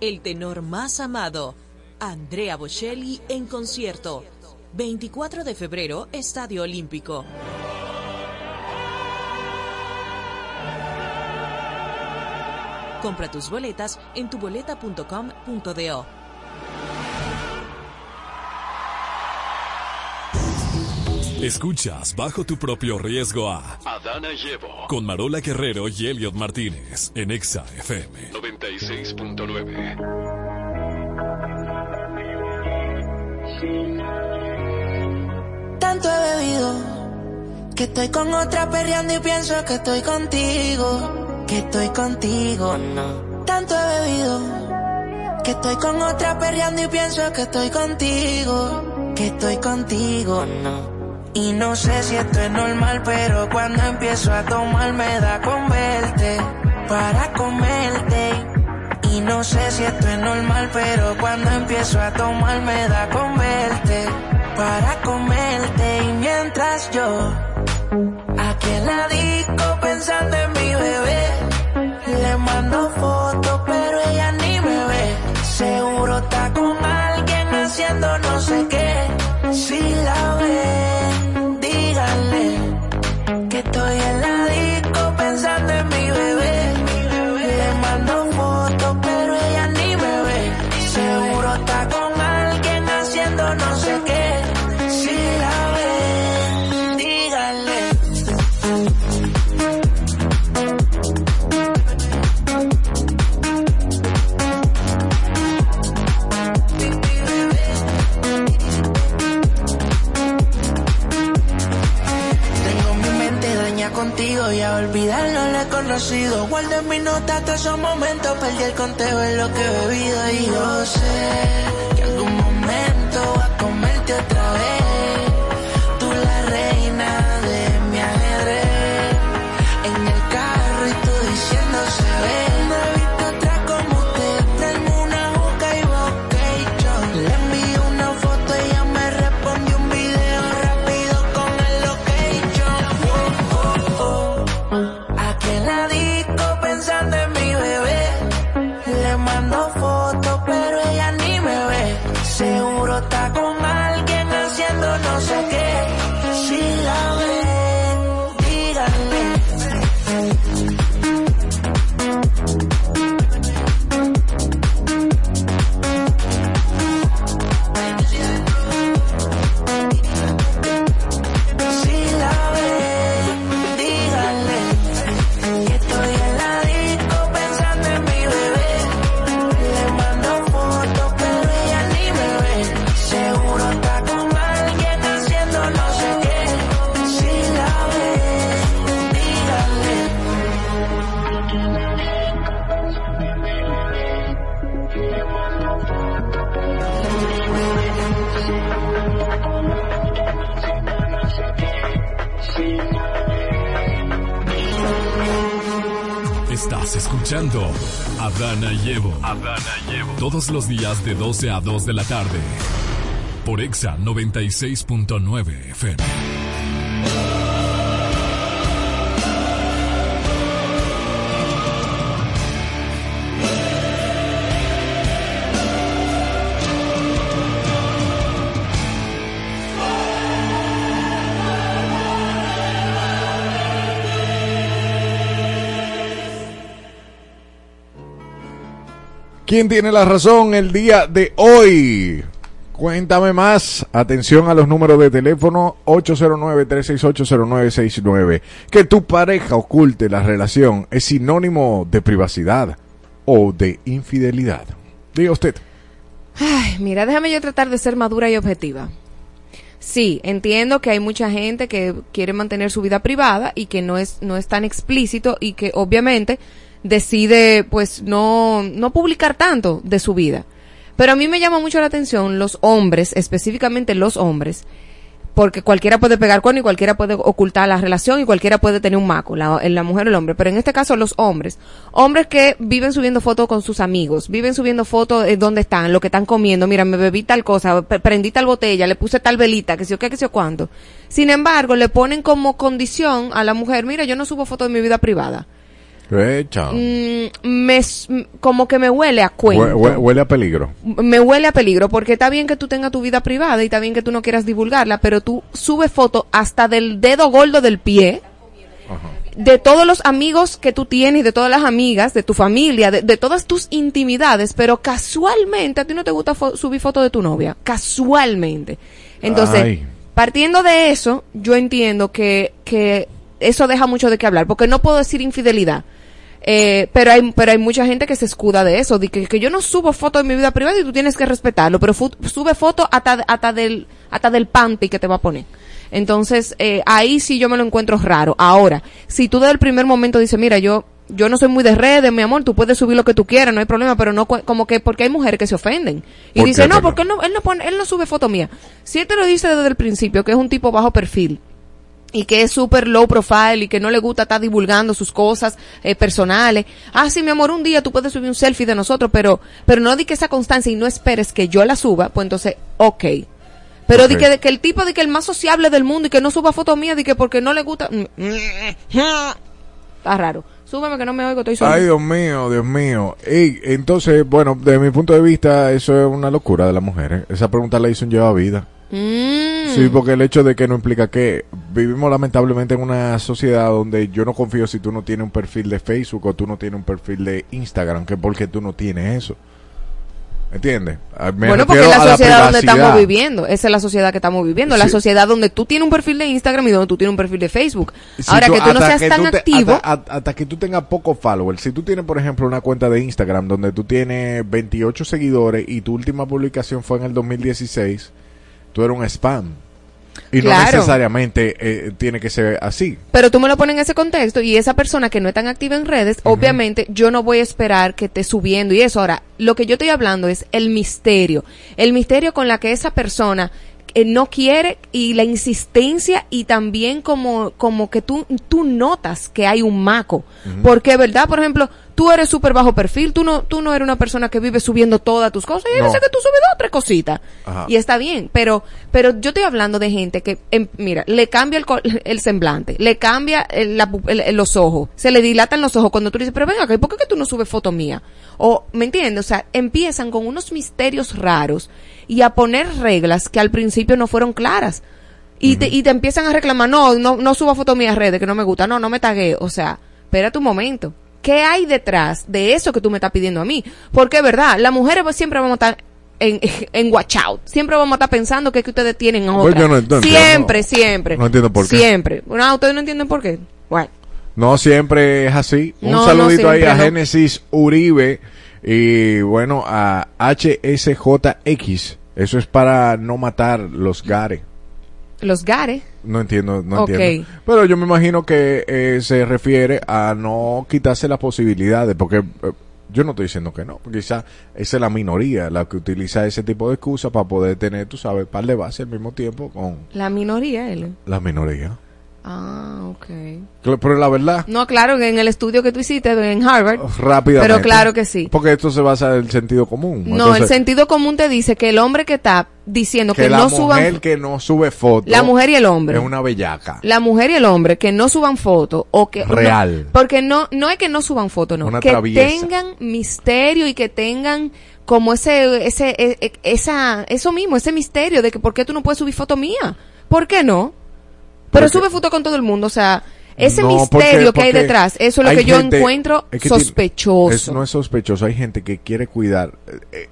El tenor más amado, Andrea Bocelli en concierto. 24 de febrero, Estadio Olímpico. Compra tus boletas en tuboleta.com.do. Escuchas bajo tu propio riesgo a Adana y Evo. con Marola Guerrero y Elliot Martínez en Exa FM. 96.9. Tanto he bebido que estoy con otra perreando y pienso que estoy contigo, que estoy contigo, no. Tanto he bebido que estoy con otra perreando y pienso que estoy contigo, que estoy contigo, no. Y no sé si esto es normal, pero cuando empiezo a tomar me da con verte para comerte. Y no sé si esto es normal, pero cuando empiezo a tomar me da con verte para comerte. Y mientras yo aquí en la disco pensando en mi bebé, le mando fotos, pero ella ni me ve. Seguro está con alguien haciendo no sé qué. Si la ve conocido. Guardé en mi nota todos esos momentos, perdí el conteo en lo que he bebido. Y yo sé que algún momento va a comerte otra vez. Días de 12 a 2 de la tarde. Por Exa 96.9 FM. ¿Quién tiene la razón el día de hoy? Cuéntame más. Atención a los números de teléfono 809-368-0969. Que tu pareja oculte la relación es sinónimo de privacidad o de infidelidad. Diga usted. Ay, mira, déjame yo tratar de ser madura y objetiva. Sí, entiendo que hay mucha gente que quiere mantener su vida privada y que no es, no es tan explícito y que obviamente decide pues no, no publicar tanto de su vida. Pero a mí me llama mucho la atención los hombres, específicamente los hombres, porque cualquiera puede pegar con y cualquiera puede ocultar la relación y cualquiera puede tener un maco, la, la mujer o el hombre, pero en este caso los hombres, hombres que viven subiendo fotos con sus amigos, viven subiendo fotos de dónde están, lo que están comiendo, mira, me bebí tal cosa, pre- prendí tal botella, le puse tal velita, que sé yo qué, que sé yo cuánto. Sin embargo, le ponen como condición a la mujer, mira, yo no subo fotos de mi vida privada. Mm, me, como que me huele a cuento Hue- hue- huele a peligro. me huele a peligro porque está bien que tú tengas tu vida privada y está bien que tú no quieras divulgarla, pero tú subes fotos hasta del dedo gordo del pie de todos los amigos que tú tienes de todas las amigas, de tu familia, de, de todas tus intimidades, pero casualmente a ti no te gusta fo- subir fotos de tu novia, casualmente. Entonces, Ay. partiendo de eso, yo entiendo que, que eso deja mucho de qué hablar, porque no puedo decir infidelidad. Eh, pero hay pero hay mucha gente que se escuda de eso, de que, que yo no subo fotos de mi vida privada y tú tienes que respetarlo, pero sube fotos hasta, hasta del hasta del panty que te va a poner. Entonces, eh, ahí sí yo me lo encuentro raro. Ahora, si tú desde el primer momento dices, mira, yo yo no soy muy de redes, mi amor, tú puedes subir lo que tú quieras, no hay problema, pero no como que porque hay mujeres que se ofenden. Y ¿Por dice, qué, no, porque él no, él no pone, él no sube foto mía. Si él te lo dice desde el principio, que es un tipo bajo perfil, y que es súper low profile y que no le gusta estar divulgando sus cosas eh, personales. Ah, sí, mi amor, un día tú puedes subir un selfie de nosotros, pero, pero no di que esa constancia y no esperes que yo la suba, pues entonces, ok. Pero di Ok. que, de que el tipo de que el más sociable del mundo y que no suba fotos mías, di que porque no le gusta. mm, Está raro. Súbeme que no me oigo, estoy solo. Ay, Dios mío, Dios mío. Ey, entonces, bueno, desde mi punto de vista, eso es una locura de las mujeres. Esa pregunta la hizo un lleva vida. Mm. Sí, porque el hecho de que no implica que vivimos lamentablemente en una sociedad donde yo no confío si tú no tienes un perfil de Facebook o tú no tienes un perfil de Instagram, que porque tú no tienes eso. ¿Entiendes? Ah, me bueno, porque es la sociedad donde estamos viviendo. Esa es la sociedad que estamos viviendo. La sociedad donde tú tienes un perfil de Instagram y donde tú tienes un perfil de Facebook. Si Ahora que tú no seas tan te- activo. hasta, hasta- hasta que tú tengas pocos followers. Si tú tienes, por ejemplo, una cuenta de Instagram donde tú tienes 28 seguidores y tu última publicación fue en el 2016, tú eres un spam. Y no necesariamente eh, tiene que ser así. Pero tú me lo pones en ese contexto y esa persona que no es tan activa en redes, obviamente yo no voy a esperar que esté subiendo y eso. Ahora, lo que yo estoy hablando es el misterio. El misterio con la que esa persona eh, no quiere y la insistencia y también como, como que tú, tú notas que hay un maco. Porque, ¿verdad? Por ejemplo, tú eres súper bajo perfil, tú no, tú no eres una persona que vive subiendo todas tus cosas y yo No. sé que tú subes dos o tres cositas. Ajá. Y está bien, pero, pero yo estoy hablando de gente que, em, mira, le cambia el, el semblante, le cambia el- la el- los ojos, se le dilatan los ojos cuando tú le dices, pero venga, acá, ¿y ¿por qué que tú no subes foto mía? O, ¿me entiendes? O sea, empiezan con unos misterios raros y a poner reglas que al principio no fueron claras. Y, te, y te empiezan a reclamar, no, no, no suba foto mía a redes, que no me gusta, no, no me tagué. O sea, espérate un momento. ¿Qué hay detrás de eso que tú me estás pidiendo a mí? Porque es verdad, las mujeres pues, siempre vamos a estar en, [laughs] en watch out. Siempre vamos a estar pensando que es que ustedes tienen a Pues otra. no entiendo. siempre, siempre. No entiendo por qué. Siempre. No, ustedes no entienden por qué. Bueno. No siempre es así. Un No, no saludito ahí a. Génesis Uribe y bueno, a HSJX. Eso es para no matar los gares. Los gares. No entiendo, no entiendo. Pero yo me imagino que eh, se refiere a no quitarse las posibilidades, porque eh, yo no estoy diciendo que no, porque quizá esa es la minoría la que utiliza ese tipo de excusas para poder tener, tú sabes, par de base al mismo tiempo con La minoría, él. la minoría. Ah, ok. Pero la verdad, No, claro, en el estudio que tú hiciste en Harvard. rápidamente. Pero claro que sí. Porque esto se basa en el sentido común. No, Entonces, el sentido común te dice que el hombre que está diciendo que, que la no mujer suban que no sube fotos la mujer y el hombre es una bellaca. la mujer y el hombre que no suban fotos o que Real. no, porque no no es que no suban fotos no Una que traviesa. tengan misterio y que tengan como ese ese e- e- esa eso mismo ese misterio de que por qué tú no puedes subir foto mía por qué no pero sube foto con todo el mundo o sea ese No, misterio porque- que hay detrás eso es lo que yo gente- encuentro es que tiene- sospechoso Eso no es sospechoso. Hay gente que quiere cuidar. eh,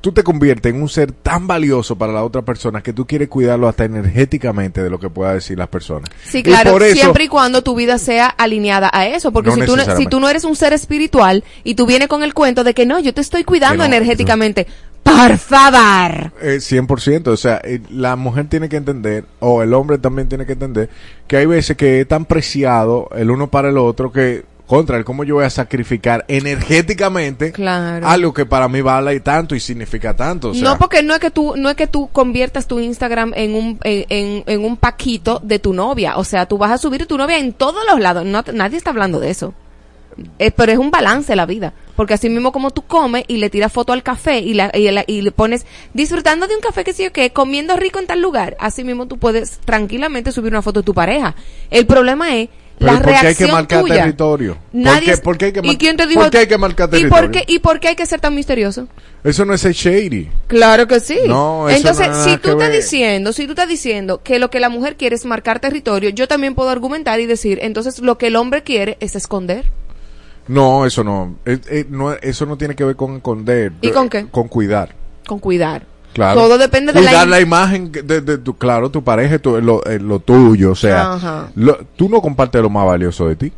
tú te conviertes en un ser tan valioso para la otra persona que tú quieres cuidarlo hasta energéticamente de lo que puedan decir las personas. Sí, Y claro, por eso- siempre y cuando tu vida sea alineada a eso, porque No si, tú, no- si tú no eres un ser espiritual y tú vienes con el cuento de que no, yo te estoy cuidando no, energéticamente, por [laughs] favor. Eh, 100%, o sea, eh, la mujer tiene que entender, o el hombre también tiene que entender, que hay veces que es tan preciado el uno para el otro que, contra el cómo yo voy a sacrificar energéticamente Claro. algo que para mí vale tanto y significa tanto. O sea, no porque no es que tú no es que tú conviertas tu Instagram en un en, en- en un paquito de tu novia, o sea, tú vas a subir tu novia en todos los lados, no, nadie está hablando de eso. Eh, pero es un balance la vida, porque así mismo como tú comes y le tiras foto al café y, la, y, la- y le pones disfrutando de un café que sí o qué, comiendo rico en tal lugar, así mismo tú puedes tranquilamente subir una foto de tu pareja. El problema es Pero la ¿por qué hay reacción que marcar tuya. territorio? ¿Por Nadie qué- por qué hay que ¿Y quién te dijo? por qué hay que marcar ¿Y por territorio? qué, ¿Y por qué hay que ser tan misterioso? Eso no es shady. Claro que sí. No, eso Entonces, no si tú que estás ver. diciendo, si tú estás diciendo que lo que la mujer quiere es marcar territorio, yo también puedo argumentar y decir, entonces lo que el hombre quiere es esconder. No, eso no. Eh, eh, no, Eso no tiene que ver con esconder. ¿Y con qué? Con cuidar. Con cuidar. Claro. Todo depende de la Cuidar la imagen de, de tu, claro, tu pareja, tu- lo, eh, lo tuyo, o sea, Ajá. lo- tú no compartes lo más valioso de ti.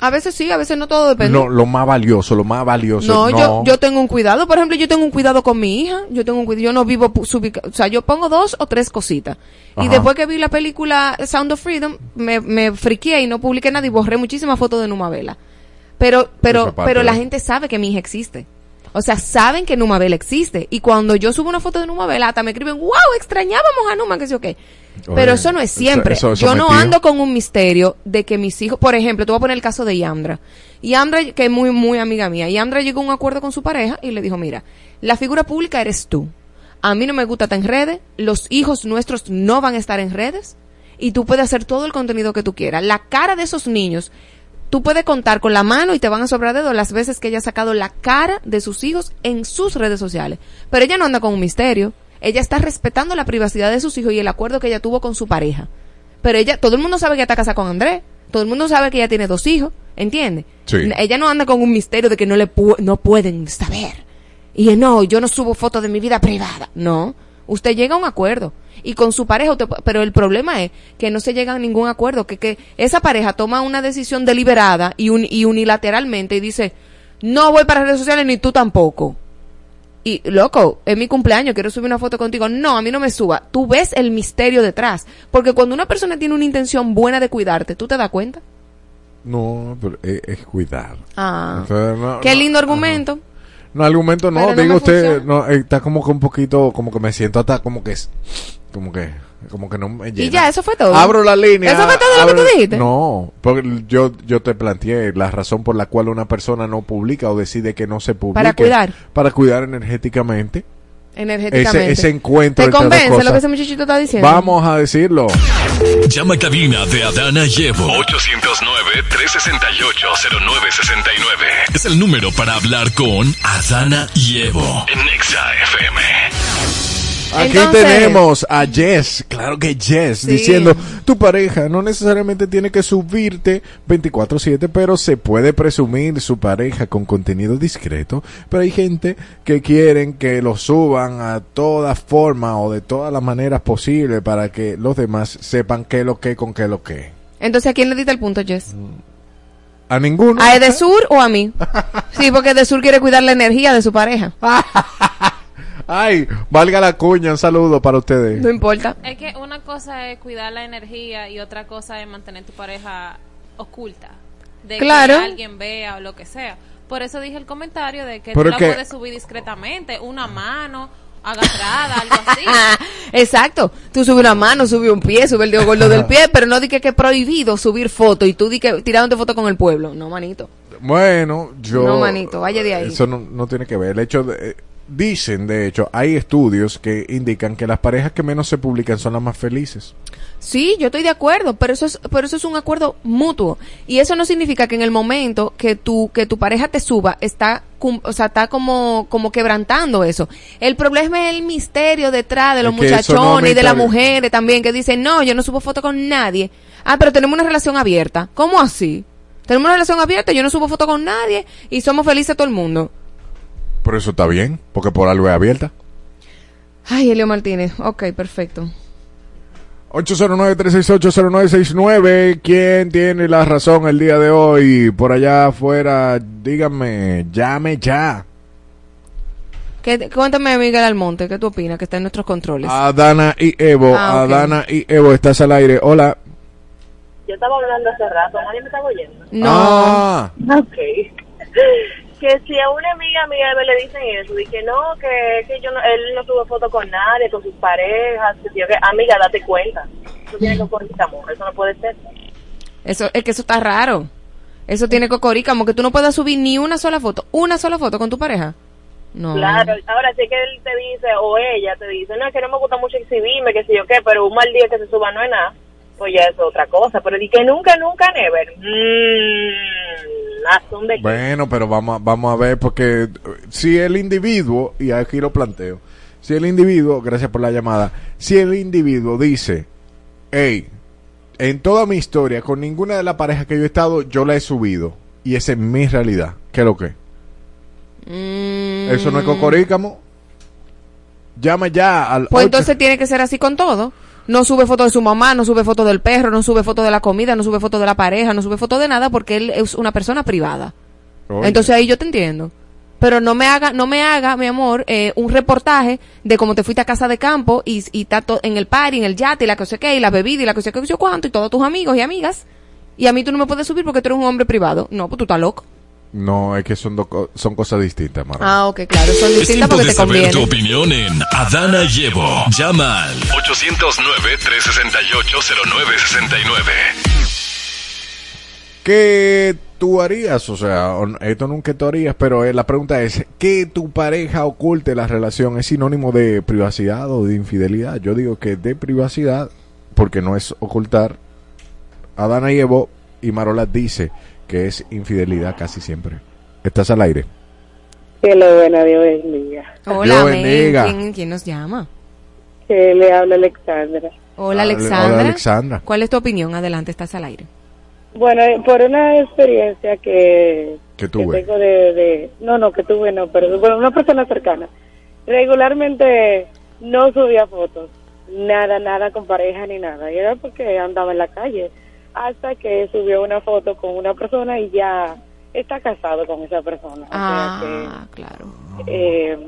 A veces sí, a veces no todo depende. No, lo más valioso, lo más valioso. No, No, Yo, yo tengo un cuidado. Por ejemplo, yo tengo un cuidado con mi hija. Yo tengo un cuidado. Yo no vivo subica- O sea, yo pongo dos o tres cositas. Y después que vi la película Sound of Freedom, me, me friqué y no publiqué nada y borré muchísimas fotos de Numavela. Pero, pero, pero la gente sabe que mi hija existe. O sea, saben que Numavela existe. Y cuando yo subo una foto de Numavela, hasta me escriben, wow, extrañábamos a Numa, que sé yo qué. Pero eso no es siempre. eso- eso yo no ando con un misterio de que mis hijos, por ejemplo, te voy a poner el caso de Yandra. Yandra, que es muy, muy amiga mía, Yandra llegó a un acuerdo con su pareja y le dijo, mira, la figura pública eres tú. A mí no me gusta estar en redes, los hijos nuestros no van a estar en redes y tú puedes hacer todo el contenido que tú quieras. La cara de esos niños, tú puedes contar con la mano y te van a sobrar dedos las veces que ella ha sacado la cara de sus hijos en sus redes sociales. Pero ella no anda con un misterio. Ella está respetando la privacidad de sus hijos y el acuerdo que ella tuvo con su pareja. Pero ella, todo el mundo sabe que ella está casada con Andrés. Todo el mundo sabe que ella tiene dos hijos. ¿Entiende? Sí. N- Ella no anda con un misterio de que no le pu- no pueden saber. Y no, yo no subo fotos de mi vida privada. No. Usted llega a un acuerdo. Y con su pareja, pero el problema es que no se llega a ningún acuerdo. Que, que esa pareja toma una decisión deliberada y, un- y unilateralmente y dice, no voy para redes sociales ni tú tampoco. y loco, es mi cumpleaños, quiero subir una foto contigo. No, a mí no me suba. Tú ves el misterio detrás. Porque cuando una persona tiene una intención buena de cuidarte, ¿tú te das cuenta? No, pero es, es cuidar. Ah. Entonces, no, Qué no, lindo argumento. No, argumento no, Pero no diga me usted, no, eh, está como que un poquito, como que me siento hasta como que es, como que, como que no me llena. Y ya, eso fue todo. Abro la línea. ¿Eso fue todo lo que tú dijiste? No, porque yo, yo te planteé la razón por la cual una persona no publica o decide que no se publique. Para cuidar. Para cuidar energéticamente. Energéticamente. Ese, ese encuentro. ¿Te convence lo que ese muchachito está diciendo? Vamos a decirlo. Llama a cabina de Adana y Evo. 809-368-0969. Es el número para hablar con Adana y Evo. En Nexa FM. Aquí Entonces- tenemos a Jess, claro que Jess, Sí. diciendo, tu pareja no necesariamente tiene que subirte 24/7, pero se puede presumir su pareja con contenido discreto, pero hay gente que quieren que lo suban a toda forma o de todas las maneras posibles para que los demás sepan qué es lo que con qué es lo que. Entonces, ¿a quién le diste el punto, Jess? A ninguno. ¿A Edesur o a mí? Sí, porque Edesur quiere cuidar la energía de su pareja. [laughs] Ay, valga la cuña, un saludo para ustedes. No importa. Es que una cosa es cuidar la energía y otra cosa es mantener tu pareja oculta. De Claro. que alguien vea o lo que sea. Por eso dije el comentario de que Pero tú la que- puedes subir discretamente, una mano agarrada, algo así. [laughs] Exacto. Tú subes una mano, subes un pie, subes el dedo gordo del pie, pero no di que que es prohibido subir foto y tú di que tirándote foto con el pueblo. No, manito. Bueno, yo... No, manito, vaya de ahí. Eso no, no tiene que ver. El hecho de... Dicen, de hecho, hay estudios que indican que las parejas que menos se publican son las más felices. Sí, yo estoy de acuerdo, pero eso es, pero eso es un acuerdo mutuo. Y eso no significa que en el momento que tu, que tu pareja te suba, está, o sea, está como, como quebrantando eso. El problema es el misterio detrás de los Es que eso no muchachones y de las mujeres también, que dicen, no, yo no subo foto con nadie. Ah, pero tenemos una relación abierta. ¿Cómo así? Tenemos una relación abierta, yo no subo foto con nadie y somos felices todo el mundo. Pero eso está bien, porque por algo es abierta. Ay, Elio Martínez. Ok, perfecto. 809-368-0969. ¿Quién tiene la razón el día de hoy? Por allá afuera, díganme, llame ya. ¿Qué, cuéntame, Miguel Almonte, ¿qué tú opinas? Que está en nuestros controles. Adana y Evo, Ah, ok. Adana y Evo, estás al aire. Hola. Yo estaba hablando hace rato, nadie me estaba oyendo. No. Ah, Ok. Que si a una amiga mía le dicen eso, que no, que, que yo no, él no sube foto con nadie, con sus parejas, que, yo, que amiga, date cuenta. Eso tiene que ocurrir, amor, eso no puede ser. Eso, es que eso está raro. Eso tiene cocorica, como que tú no puedas subir ni una sola foto, una sola foto con tu pareja. No. Claro, ahora sí que él te dice, o ella te dice, no, es que no me gusta mucho exhibirme, que si yo qué, pero un mal día que se suba no es nada, pues ya es otra cosa. Pero di que nunca, nunca, never. De Bueno, pero vamos a, vamos a ver, porque eh, si el individuo, y aquí lo planteo, si el individuo, gracias por la llamada, si el individuo dice, hey, en toda mi historia, con ninguna de las parejas que yo he estado, yo la he subido, y esa es mi realidad, ¿qué es lo que? Mm. Eso no es cocorícamo. Llama ya al Pues ocho- entonces tiene que ser así con todo. No sube foto de su mamá, no sube foto del perro, no sube foto de la comida, no sube foto de la pareja, no sube foto de nada porque él es una persona privada. Oye. Entonces ahí yo te entiendo. Pero no me haga, no me haga, mi amor, eh, un reportaje de cómo te fuiste a casa de campo y, y está en el party, en el yate, y la cosa que y la bebida y la cosa que yo cuánto y todos tus amigos y amigas. Y a mí tú no me puedes subir porque tú eres un hombre privado. No, pues tú estás loco. No, es que son, do- son cosas distintas, Mara. Ah, ok, claro, son Es distintas tiempo porque de te saber tu conviene. opinión en Adana y Evo. Llama al 809-368-0969. ¿Qué tú harías? O sea, esto nunca tú harías, pero eh, la pregunta es, ¿que tu pareja oculte la relación es sinónimo de privacidad o de infidelidad? Yo digo que de privacidad, porque no es ocultar. Adana y Evo y Marola dice que es infidelidad casi siempre. ¿Estás al aire? Que lo buena Dios bendiga. Hola, Dios men, bendiga. ¿Quién, quién nos llama? Que le habla Alexandra. Hola, Hola, Alexandra. Alexandra. ¿Cuál es tu opinión? Adelante, estás al aire. Bueno, eh, por una experiencia que, Que que tuve. tengo de, de... No, no, que tuve no, pero bueno, una persona cercana. Regularmente no subía fotos, nada, nada con pareja ni nada. Y era porque andaba en la calle. Hasta que subió una foto con una persona y ya está casado con esa persona. O sea Ah, claro. eh,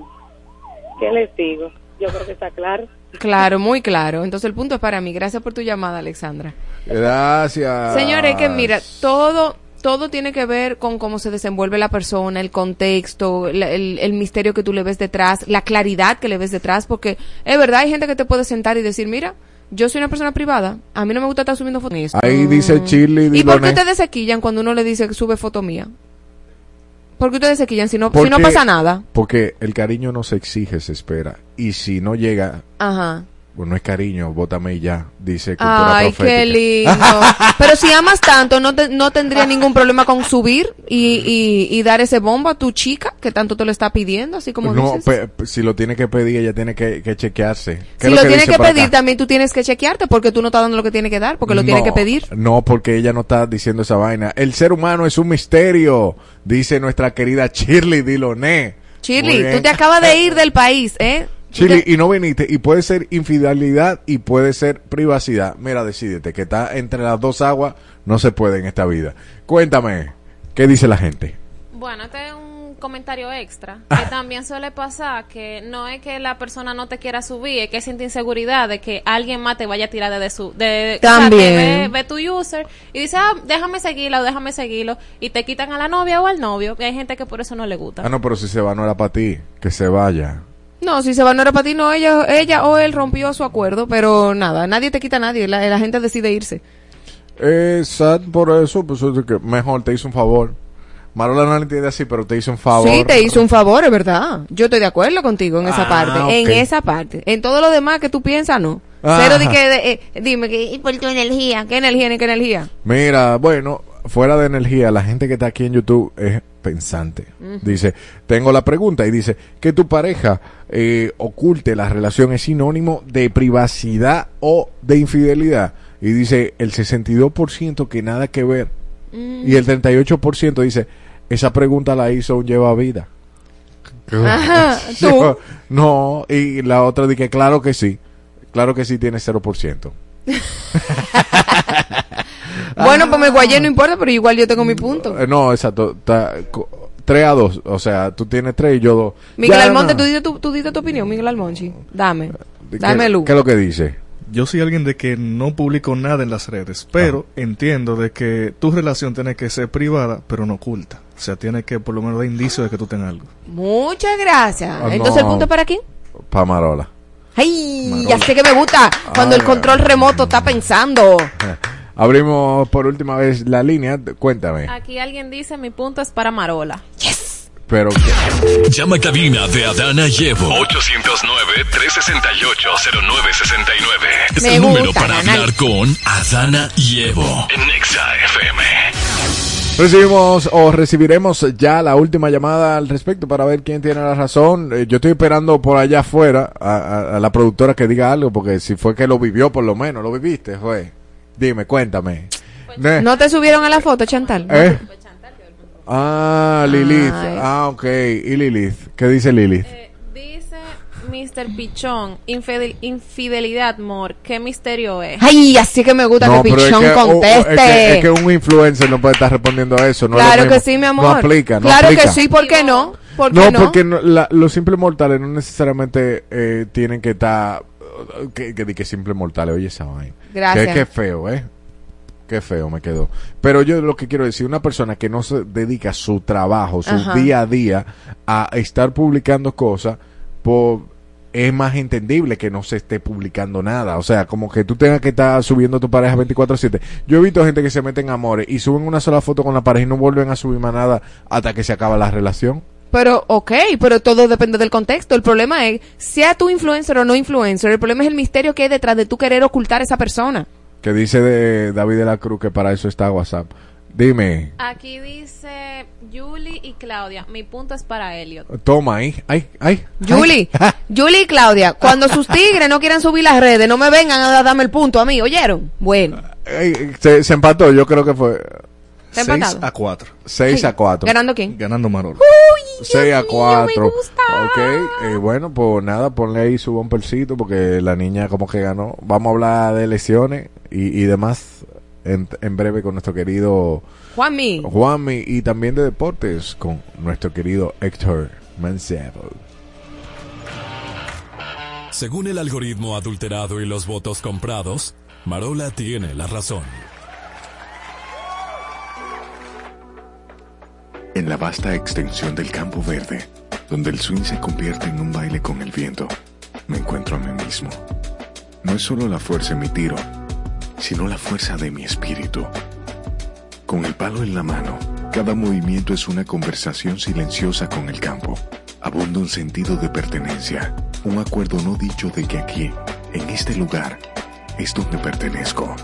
¿Qué les digo? Yo creo que está claro. Claro, muy claro. Entonces el punto es para mí. Gracias por tu llamada, Alexandra. Gracias. Señores, que mira, todo todo tiene que ver con cómo se desenvuelve la persona, el contexto, la- el, el misterio que tú le ves detrás, la claridad que le ves detrás, porque es verdad, hay gente que te puede sentar y decir, mira, yo soy una persona privada, a mí no me gusta estar subiendo fotos. Ahí dice Chile ¿Y por qué ustedes se quillan cuando uno le dice que sube foto mía? ¿Por qué ustedes se quillan si no, si Porque- no pasa nada? Porque el cariño no se exige, se espera. Y si no llega, Ajá. Pues no es cariño, bótame y ya, dice cultura Ay, profética. qué lindo. [laughs] Pero si amas tanto, no, te- no tendría ningún problema con subir y, y, y dar ese bombo a tu chica que tanto te lo está pidiendo, así como no, dices. pe- si lo tiene que pedir, ella tiene que, que chequearse. ¿Qué Si lo que por acá? pedir, también tú tienes que chequearte porque tú no estás dando lo que tiene que dar, porque lo tienes No, que pedir. No, porque ella no está diciendo esa vaina. El ser humano es un misterio, dice nuestra querida Shirley Diloné. Shirley, tú te acabas de ir del país, ¿eh? Te- y no viniste, y puede ser infidelidad y puede ser privacidad. Mira, decídete, que está entre las dos aguas, no se puede en esta vida. Cuéntame, ¿qué dice la gente? Bueno, este es un comentario extra. [laughs] Que también suele pasar que no es que la persona no te quiera subir, es que siente inseguridad de que alguien más te vaya a tirar de su. De, o sea, También. ve, ve tu user y dice, ah, déjame seguirla o déjame seguirlo. Y te quitan a la novia o al novio. Y hay gente que por eso no le gusta. Ah, no, pero si se va, no era para ti, que se vaya. No, si se va no era para ti, no, ella, ella o él rompió su acuerdo, pero nada, nadie te quita a nadie, la, la gente decide irse. Eh, sad por eso, pues que mejor te hizo un favor. Marola no lo entiende así, pero te hizo un favor. Sí, te hizo un favor, es verdad. Yo estoy de acuerdo contigo en esa Ah, parte. En esa parte. En todo lo demás que tú piensas, no. Ajá. Cero de que, de- eh, dime, que, ¿y por tu energía? ¿Qué energía ni qué energía? Mira, bueno, fuera de energía, la gente que está aquí en YouTube es pensante. Dice, tengo la pregunta y dice, que tu pareja eh, oculte la relación es sinónimo de privacidad o de infidelidad. Y dice, el 62% que nada que ver. Y el 38% dice, esa pregunta la hizo un lleva vida. [laughs] Ajá, [laughs] tú. No, y la otra dice, claro que sí. Claro que sí tiene 0%. [laughs] Bueno, pues me guayé, no importa, pero igual yo tengo mi punto. Eh, No, exacto. Está, 3 a 2. O sea, tú tienes 3 y yo 2. Miguel Almonte, tú dices tu, tú dices tu opinión, Miguel Almonte. Dame. Dame luz. ¿Qué es lo que dice? Yo soy alguien de que no publico nada en las redes, pero Ah. entiendo de que tu relación tiene que ser privada, pero no oculta. O sea, tiene que por lo menos dar indicios de que tú tengas algo. Muchas gracias. Ah, Entonces, ¿el punto es para quién? Pa' Marola. Ay, ya sé que me gusta cuando Ay, el control remoto está pensando. Abrimos por última vez la línea. Cuéntame. Aquí alguien dice, mi punto es para Marola. Pero. Llama a cabina de Adana y Evo. 809-368-0969. Es Me el número para Adana. hablar con Adana y Evo. En Nexa FM. Recibimos o recibiremos ya la última llamada al respecto para ver quién tiene la razón. Eh, yo estoy esperando por allá afuera a, a- a la productora que diga algo, porque si fue que lo vivió, por lo menos, lo viviste, fue. Dime, cuéntame. Ne- ¿No te subieron a la foto, Chantal? ¿Eh? Ah, Lilith. Ah, ok. ¿Y Lilith? ¿Qué dice Lilith? Dice Mr. Pichón, infidel- infidelidad, amor, ¿qué misterio es? Ay, así que me gusta que pero es Pichón que, oh, conteste. es, que, es que un influencer no puede estar respondiendo a eso. No es claro que sí, mi amor. No aplica, no claro aplica. que sí, ¿por qué no? ¿Por qué No, no? porque no- la- los simples mortales no necesariamente eh, tienen que estar. Que, que, di que simples mortales, oye esa vaina. Gracias. Que, que feo, ¿eh? Qué feo me quedó. Pero yo lo que quiero decir, una persona que no se dedica su trabajo, su Ajá. día a día a estar publicando cosas, pues es más entendible que no se esté publicando nada. O sea, como que tú tengas que estar subiendo a tu pareja 24/7. Yo he visto gente que se mete en amores y suben una sola foto con la pareja y no vuelven a subir más nada hasta que se acaba la relación. Pero, ok, pero todo depende del contexto. El problema es, sea tú influencer o no influencer, el problema es el misterio que hay detrás de tú querer ocultar a esa persona. Que dice de David de la Cruz que para eso está WhatsApp. Dime, Aquí dice Julie y Claudia, mi punto es para Elliot. toma ahí, ay, ay. Julie, Julie y Claudia, cuando sus tigres no quieran subir las redes, no me vengan a darme el punto a mí, ¿oyeron? Bueno, Ay, se, se empató, yo creo que fue ¿Está 6 a 4. 6 a 4. ¿Ganando quién? Ganando Manolo. Uy, 6 a 4. Me gusta. Ok, eh, bueno, pues nada, ponle ahí su bumpercito porque la niña como que ganó. Vamos a hablar de elecciones y, y demás en, en breve con nuestro querido Juanmi. Juanmi y también de deportes con nuestro querido Héctor Mancebo. Según el algoritmo adulterado y los votos comprados, Marola tiene la razón. en la vasta extensión del campo verde, donde el swing se convierte en un baile con el viento, me encuentro a mí mismo. No es solo la fuerza de mi tiro, sino la fuerza de mi espíritu. Con el palo en la mano, cada movimiento es una conversación silenciosa con el campo. Abunda un sentido de pertenencia, un acuerdo no dicho de que aquí, en este lugar, es donde pertenezco.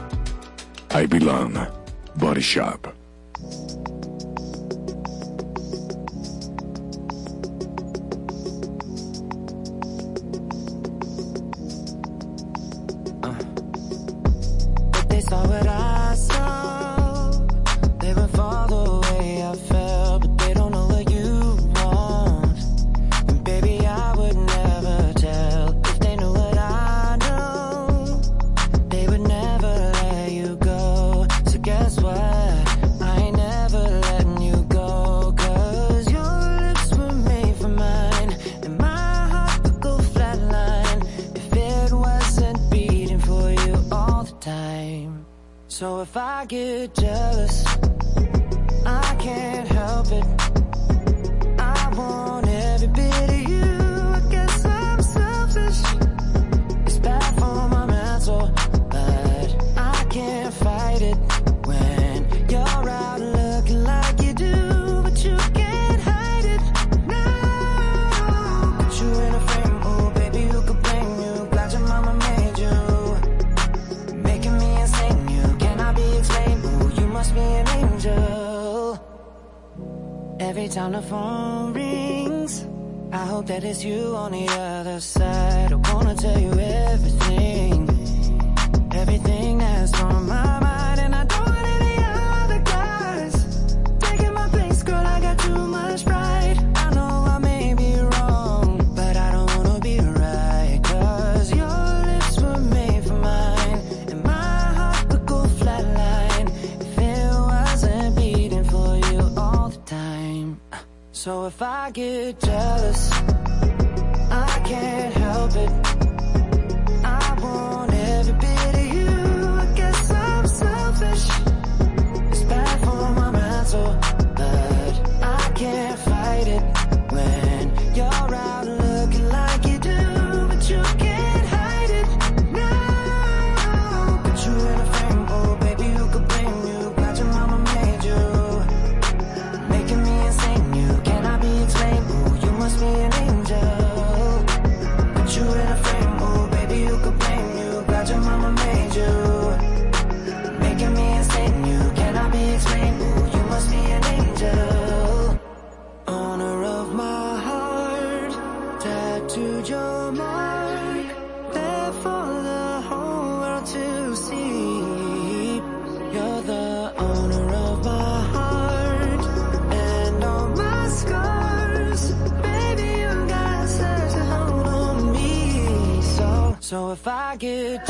I belong. Body Shop. Mark there for the whole world to see. You're the owner of my heart and all my scars. Baby, you got a hold on me. So, so if I get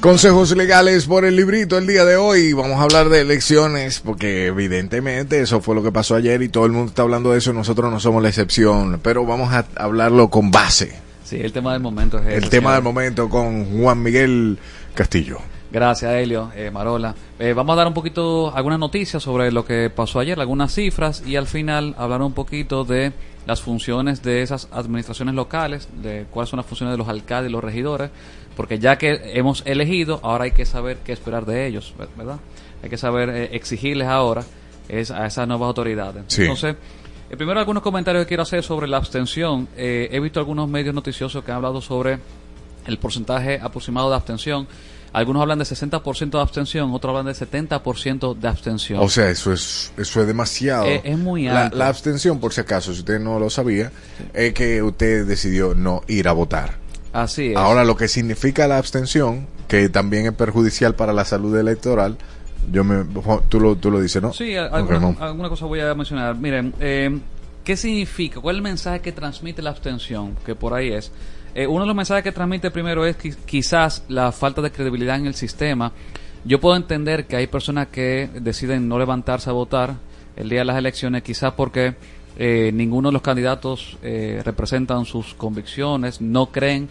Consejos legales por el librito el día de hoy. Vamos a hablar de elecciones porque evidentemente eso fue lo que pasó ayer y todo el mundo está hablando de eso. Nosotros no somos la excepción, pero vamos a hablarlo con base. Sí, el tema del momento es El tema señor. del momento con Juan Miguel Castillo. Gracias, Helio, eh, Marola. Eh, vamos a dar un poquito algunas noticias sobre lo que pasó ayer, algunas cifras y al final hablar un poquito de las funciones de esas administraciones locales, de cuáles son las funciones de los alcaldes y los regidores, porque ya que hemos elegido, ahora hay que saber qué esperar de ellos, ver- ¿verdad? Hay que saber eh, exigirles ahora es, a esas nuevas autoridades. Sí. Entonces, eh, primero algunos comentarios que quiero hacer sobre la abstención. Eh, he visto algunos medios noticiosos que han hablado sobre el porcentaje aproximado de abstención. Algunos hablan de 60% de abstención, otros hablan de 70% de abstención. O sea, eso es eso es demasiado. Eh, es muy alto. la abstención, por si acaso, si usted no lo sabía, es que usted decidió no ir a votar. Así es. Ahora, lo que significa la abstención, que también es perjudicial para la salud electoral, yo me, tú lo, tú lo dices, ¿no? Sí, alguna, no. alguna cosa voy a mencionar. Miren, eh, ¿qué significa? ¿Cuál es el mensaje que transmite la abstención? Que por ahí es. Eh, uno de los mensajes que transmite primero es qui- quizás la falta de credibilidad en el sistema. Yo puedo entender que hay personas que deciden no levantarse a votar el día de las elecciones, quizás porque eh, ninguno de los candidatos eh, representan sus convicciones, no creen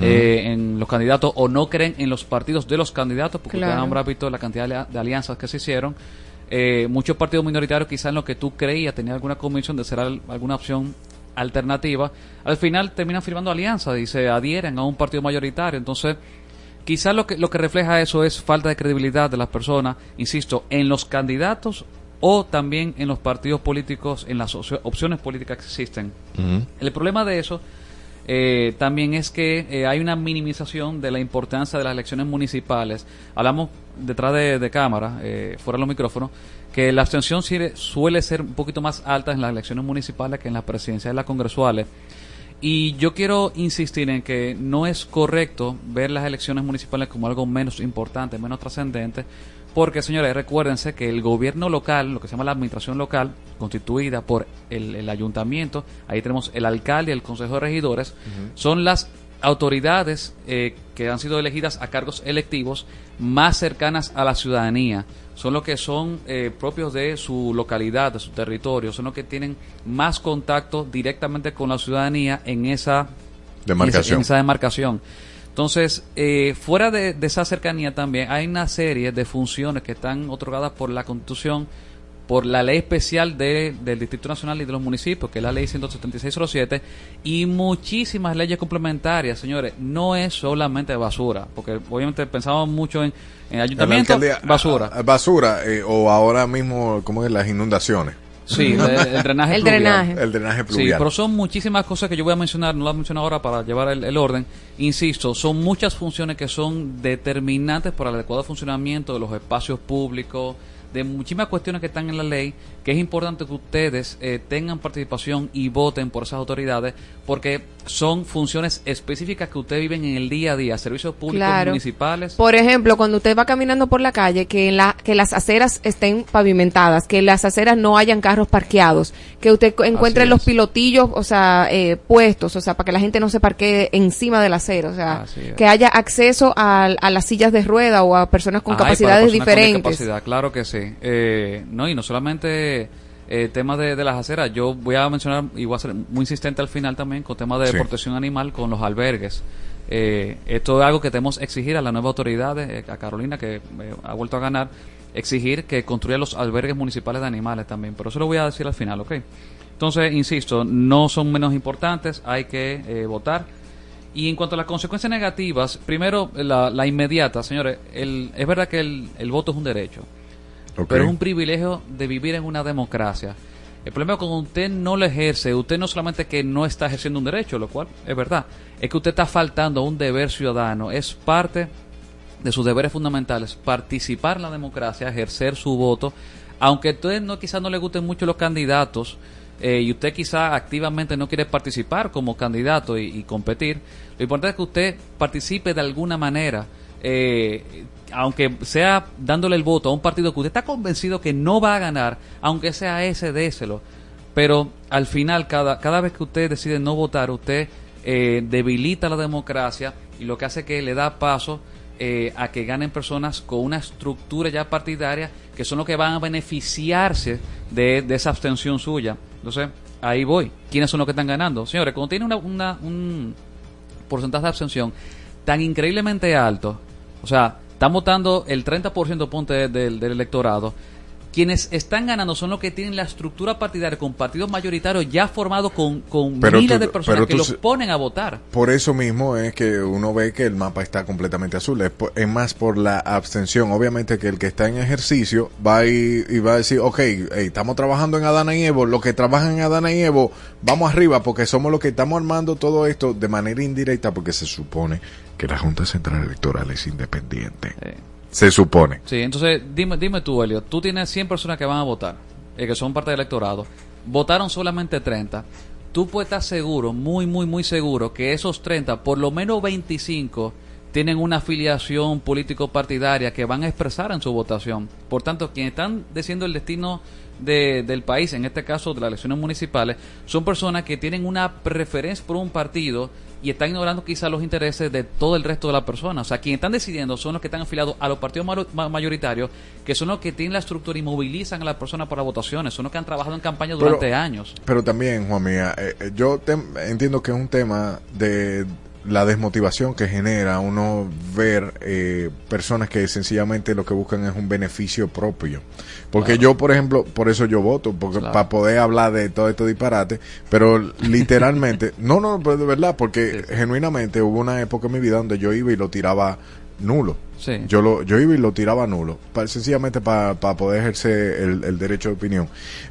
eh, en los candidatos o no creen en los partidos de los candidatos, porque Claro. ya habrá visto la cantidad de, de alianzas que se hicieron. Eh, muchos partidos minoritarios quizás en lo que tú creías tenía alguna convicción de ser al- alguna opción alternativa, al final terminan firmando alianzas y se adhieren a un partido mayoritario. Entonces, quizás lo que, lo que refleja eso es falta de credibilidad de las personas, insisto, en los candidatos o también en los partidos políticos, en las opcio- opciones políticas que existen. El problema de eso eh, también es que eh, hay una minimización de la importancia de las elecciones municipales. Hablamos detrás de, de cámara, eh, fuera de los micrófonos, que la abstención suele- ser un poquito más alta en las elecciones municipales que en las presidenciales y las congresuales. Y yo quiero insistir en que no es correcto ver las elecciones municipales como algo menos importante, menos trascendente, Porque, señores, recuérdense que el gobierno local, lo que se llama la administración local, constituida por el, el ayuntamiento, ahí tenemos el alcalde y el consejo de regidores, son las autoridades eh, que han sido elegidas a cargos electivos más cercanas a la ciudadanía. Son los que son eh, propios de su localidad, de su territorio, son los que tienen más contacto directamente con la ciudadanía en esa Demarcación. en esa demarcación. Entonces, eh, fuera de, de esa cercanía también hay una serie de funciones que están otorgadas por la Constitución, por la ley especial de- del Distrito Nacional y de los municipios, que es la ley 17607, y muchísimas leyes complementarias, señores. No es solamente basura, porque obviamente pensamos mucho en, en La ayuntamiento, alcaldía- basura. ah, ah, basura, eh, o ahora mismo, ¿cómo es? Las inundaciones. Sí, el, el [laughs] drenaje El pluvial. drenaje. El drenaje Sí, pluvial. pero son muchísimas cosas que yo voy a mencionar, no las menciono ahora para llevar el, el orden. Insisto, son muchas funciones que son determinantes para el adecuado funcionamiento de los espacios públicos, de muchísimas cuestiones que están en la ley, que es importante que ustedes eh, tengan participación y voten por esas autoridades, porque son funciones específicas que ustedes viven en el día a día, servicios públicos Claro. municipales. Por ejemplo, cuando usted va caminando por la calle, que, la, que las aceras estén pavimentadas, que en las aceras no hayan carros parqueados, que usted encuentre los pilotillos, o sea, eh, puestos, o sea, para que la gente no se parquee encima de la acera, o sea, es. que haya acceso a, a las sillas de rueda o a personas con Ay, capacidades personas con diferentes. discapacidad, claro que sí. Eh, no, y no solamente eh, temas de, de las aceras, yo voy a mencionar, y voy a ser muy insistente al final también, con temas de Sí. protección animal con los albergues. Eh, esto es algo que tenemos que exigir a las nuevas autoridades, eh, a Carolina, que eh, ha vuelto a ganar, exigir que construya los albergues municipales de animales también. Pero eso lo voy a decir al final, ¿ok? Entonces, insisto, no son menos importantes, hay que eh, votar. Y en cuanto a las consecuencias negativas, primero, la, la inmediata, señores, el, es verdad que el, el voto es un derecho, Pero es un privilegio de vivir en una democracia. El problema es cuando usted no lo ejerce, usted no solamente que no está ejerciendo un derecho, lo cual es verdad, es que usted está faltando a un deber ciudadano, es parte de sus deberes fundamentales, participar en la democracia, ejercer su voto, aunque a usted no, quizás no le gusten mucho los candidatos eh, y usted quizás activamente no quiere participar como candidato y, y competir, lo importante es que usted participe de alguna manera, eh, aunque sea dándole el voto a un partido que usted está convencido que no va a ganar, aunque sea ese, déselo. Pero al final, cada, cada vez que usted decide no votar, usted eh, debilita la democracia y lo que hace que le da paso eh, a que ganen personas con una estructura ya partidaria que son los que van a beneficiarse de, esa abstención suya. Entonces, ahí voy. ¿Quiénes son los que están ganando? Señores, cuando tiene una- un porcentaje de abstención tan increíblemente alto, o sea, están votando el 30% ponte de- del, del electorado, quienes están ganando son los que tienen la estructura partidaria con partidos mayoritarios ya formados con, con Pero miles tú- de personas que tú los ponen a votar. Por eso mismo es que uno ve que el mapa está completamente azul. Es, por- es más por la abstención. Obviamente que el que está en ejercicio va y va a decir, ok, hey, estamos trabajando en Adana y Evo. Los que trabajan en Adana y Evo, vamos arriba porque somos los que estamos armando todo esto de manera indirecta porque se supone que la Junta Central Electoral es independiente. Se supone. Sí, entonces dime, dime tú, Elio, tú tienes 100 personas que van a votar, eh, que son parte del electorado, votaron solamente 30. Tú puedes estar seguro, muy, muy, muy seguro, que esos 30, por lo menos 25, tienen una afiliación político-partidaria que van a expresar en su votación. Por tanto, quienes están diciendo el destino de- del país, en este caso de las elecciones municipales, son personas que tienen una preferencia por un partido y están ignorando quizás los intereses de todo el resto de las personas. O sea, quienes están decidiendo son los que están afiliados a los partidos mayoritarios, que son los que tienen la estructura y movilizan a las personas para votaciones, son los que han trabajado en campaña Pero- durante años. Pero también, Juan Mía, eh, eh, yo tem- entiendo que es un tema de la desmotivación que genera uno ver eh, personas que sencillamente lo que buscan es un beneficio propio. Porque yo, por ejemplo, por eso yo voto, porque Claro. para poder hablar de todo esto disparate, pero literalmente, [laughs] no, no, pero de verdad, porque genuinamente hubo una época en mi vida donde yo iba y lo tiraba nulo. Sí. Yo lo yo iba y lo tiraba nulo, sencillamente para poder ejercer el, el derecho de opinión.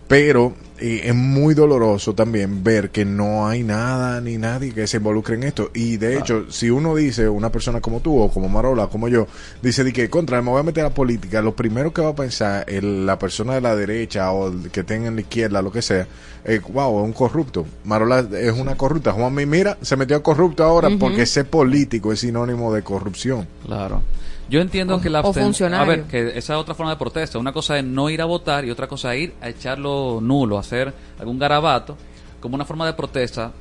Pero eh, es muy doloroso también ver que no hay nada ni nadie que se involucre en esto. Y de hecho, si uno dice, una persona como tú o como Marola, como yo, dice de que contra, me voy a meter a la política, lo primero que va a pensar el- la persona de la derecha o el que tenga en la izquierda, lo que sea, es, wow, es un corrupto. Marola es una corrupta. Juan, mira, se metió a corrupto ahora porque ser político es sinónimo de corrupción. Claro. Yo entiendo O- que la o absten- funcionario. A ver, que esa es otra forma de protesta. Una cosa es no ir a votar y otra cosa es ir a echarlo nulo, hacer algún garabato como una forma de protesta.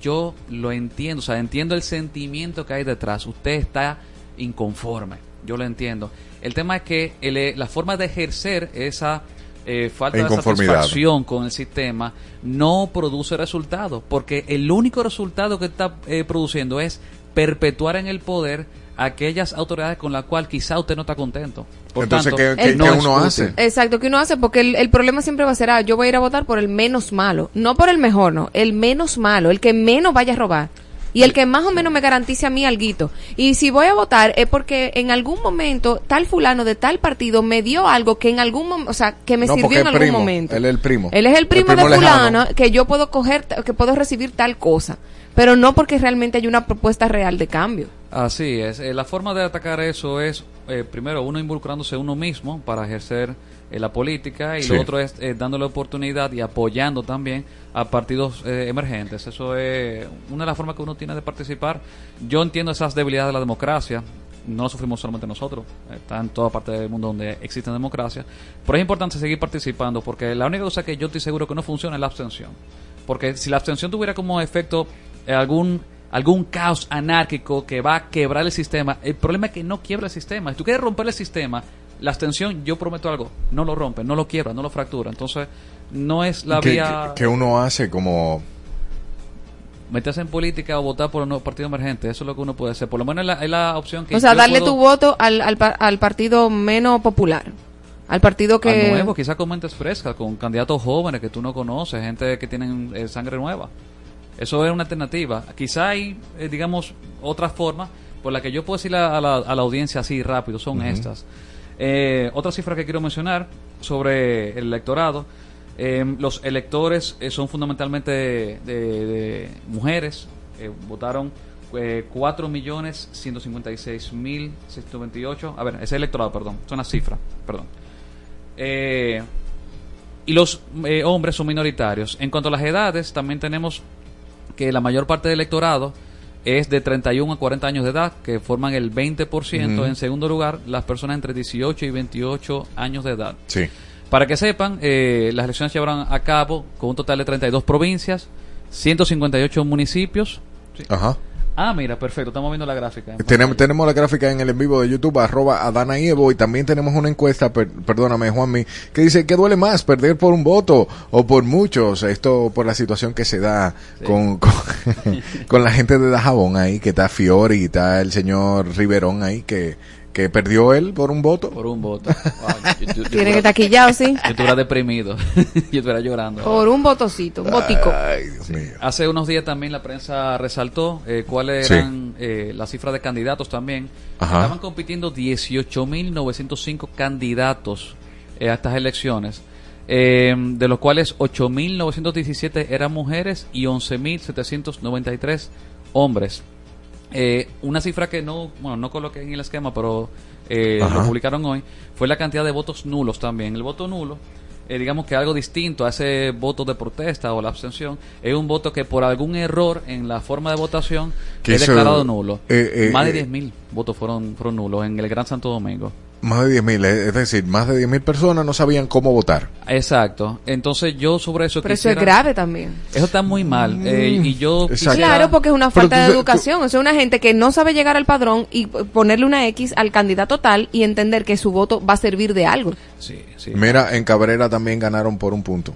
Yo lo entiendo, o sea, entiendo el sentimiento que hay detrás. Usted está inconforme, yo lo entiendo. El tema es que el- la forma de ejercer esa eh, falta de satisfacción con el sistema no produce resultados, porque el único resultado que está eh, produciendo es perpetuar en el poder aquellas autoridades con las cuales quizá usted no está contento. Por Entonces, tanto, ¿qué- qué- no qué uno hace? Exacto, que uno hace porque el, el problema siempre va a ser, ah, yo voy a ir a votar por el menos malo, no por el mejor, no, el menos malo, el que menos vaya a robar. Y el que más o menos me garantice a mí alguito. Y si voy a votar es porque en algún momento tal fulano de tal partido me dio algo que en algún momento, o sea, que me No, sirvió en algún primo. momento. Él es el primo. Él es el primo, de lejano. fulano que yo puedo coger, que puedo recibir tal cosa. Pero no porque realmente hay una propuesta real de cambio. Así es. Eh, la forma de atacar eso es, eh, primero, uno involucrándose uno mismo para ejercer eh, la política y Sí. lo otro es eh, dándole oportunidad y apoyando también a partidos eh, emergentes. Eso es una de las formas que uno tiene de participar. Yo entiendo esas debilidades de la democracia. No lo sufrimos solamente nosotros, está en toda parte del mundo donde existe democracia. Pero es importante seguir participando porque la única cosa que yo estoy seguro que no funciona es la abstención. Porque si la abstención tuviera como efecto algún algún caos anárquico que va a quebrar el sistema, el problema es que no quiebra el sistema. Si tú quieres romper el sistema, la abstención, yo prometo algo, no lo rompe, no lo quiebra, no lo fractura. Entonces, no es la ¿Qué, vía qué- qué uno hace como meterse en política o votar por un nuevo partido emergente. Eso es lo que uno puede hacer. Por lo menos es la, es la opción que O sea, darle puedo- tu voto al, al, al partido menos popular. Al partido que... al nuevo, quizás con mentes frescas, con candidatos jóvenes que tú no conoces, gente que tienen eh, sangre nueva. Eso es una alternativa. Quizá hay, eh, digamos, otras formas por la que yo puedo decirle a la, a la audiencia así rápido, son estas. Eh, otra cifra que quiero mencionar sobre el electorado. eh, los electores son fundamentalmente de, de- de mujeres. votaron eh, 4.156.628. A ver, ese es el electorado, perdón. Son las cifras, perdón. Eh, y los eh, hombres son minoritarios. En cuanto a las edades, también tenemos que la mayor parte del electorado es de 31 a 40 años de edad, que forman el 20%. Ujú. En segundo lugar, las personas entre 18 y 28 años de edad. Sí. Para que sepan, eh, las elecciones se llevarán a cabo con un total de 32 provincias, 158 municipios. Sí. Ajá. Ah, mira, perfecto, estamos viendo la gráfica. Tenemos, tenemos la gráfica en el en vivo de YouTube, arroba Adana y Evo, y también tenemos una encuesta, per- perdóname Juanmi, que dice que duele más perder por un voto o por muchos, esto por la situación que se da con, [laughs] con, con la gente de Dajabón ahí, que está Fiori está el señor Riverón ahí, que, que perdió él por un voto. Por un voto. Wow, yo- yo- yo Tiene que estuviera- estar quillado, sí. Yo estuviera deprimido. [laughs] yo estuviera llorando. Por un votocito, un botico. Hace unos días también la prensa resaltó eh, cuáles Sí. eran eh, las cifras de candidatos también. Ajá. Estaban compitiendo 18.905 candidatos eh, a estas elecciones, eh, de los cuales 8.917 eran mujeres y 11.793 hombres. Eh, una cifra que no, bueno, no coloqué en el esquema, pero eh, lo publicaron hoy, fue la cantidad de votos nulos también. El voto nulo, eh, digamos que algo distinto a ese voto de protesta o la abstención, es un voto que por algún error en la forma de votación Que es declarado nulo. eh, eh, Más de eh, 10.000 votos fueron, fueron nulos en el Gran Santo Domingo. Más de 10 mil, es decir, más de 10 mil personas no sabían cómo votar. Exacto. Entonces yo sobre eso Pero eso es grave también. Eso está muy mal. eh, y yo quisiera- Claro, porque es una falta tú- de tú- educación. O sea, una gente que no sabe llegar al padrón y ponerle una X al candidato tal y entender que su voto va a servir de algo. Sí, sí. Mira, en Cabrera también ganaron por un punto.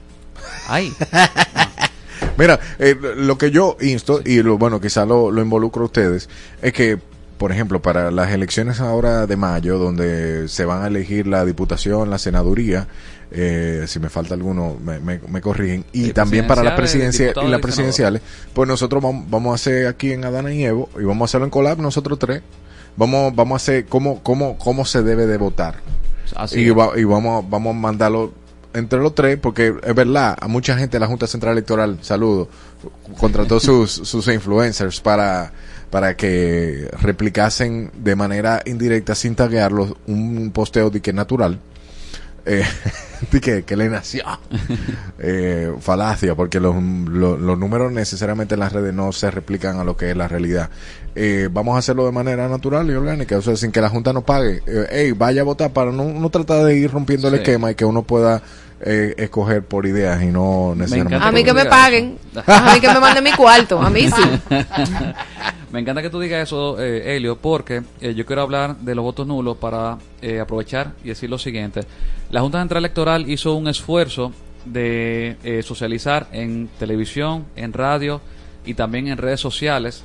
Ay. [laughs] Mira, eh, lo que yo insto, y lo, bueno, quizá lo, lo involucro a ustedes, es que, por ejemplo, para las elecciones ahora de mayo, donde se van a elegir la diputación, la senaduría, eh, si me falta alguno, me, me, me corrigen, y también para las presidenciales, presidenciales y las presidenciales, pues nosotros vamos, vamos a hacer aquí en Adana y Evo, y vamos a hacerlo en Colab, nosotros tres, vamos, vamos a hacer cómo, cómo, cómo se debe de votar. Así y, va- y vamos, vamos a mandarlo entre los tres, porque es verdad, a mucha gente de la Junta Central Electoral, saludo, contrató sus, [laughs] sus influencers para, para que replicasen de manera indirecta, sin taguearlos, un posteo de que natural. eh, [laughs] de que, que le nació. [laughs] Eh, falacia, porque los, lo- los números necesariamente en las redes no se replican a lo que es la realidad. Eh, vamos a hacerlo de manera natural y orgánica, o sea, sin que la Junta nos pague. Eh, ey, vaya a votar para no, no tratar de ir rompiendo el Sí. esquema y que uno pueda eh, escoger por ideas y no necesariamente. A mí que me paguen. A mí que me manden mi cuarto. A mí sí. [laughs] Me encanta que tú digas eso, eh, Helio, porque eh, yo quiero hablar de los votos nulos para eh, aprovechar y decir lo siguiente. La Junta Central Electoral hizo un esfuerzo de eh, socializar en televisión, en radio y también en redes sociales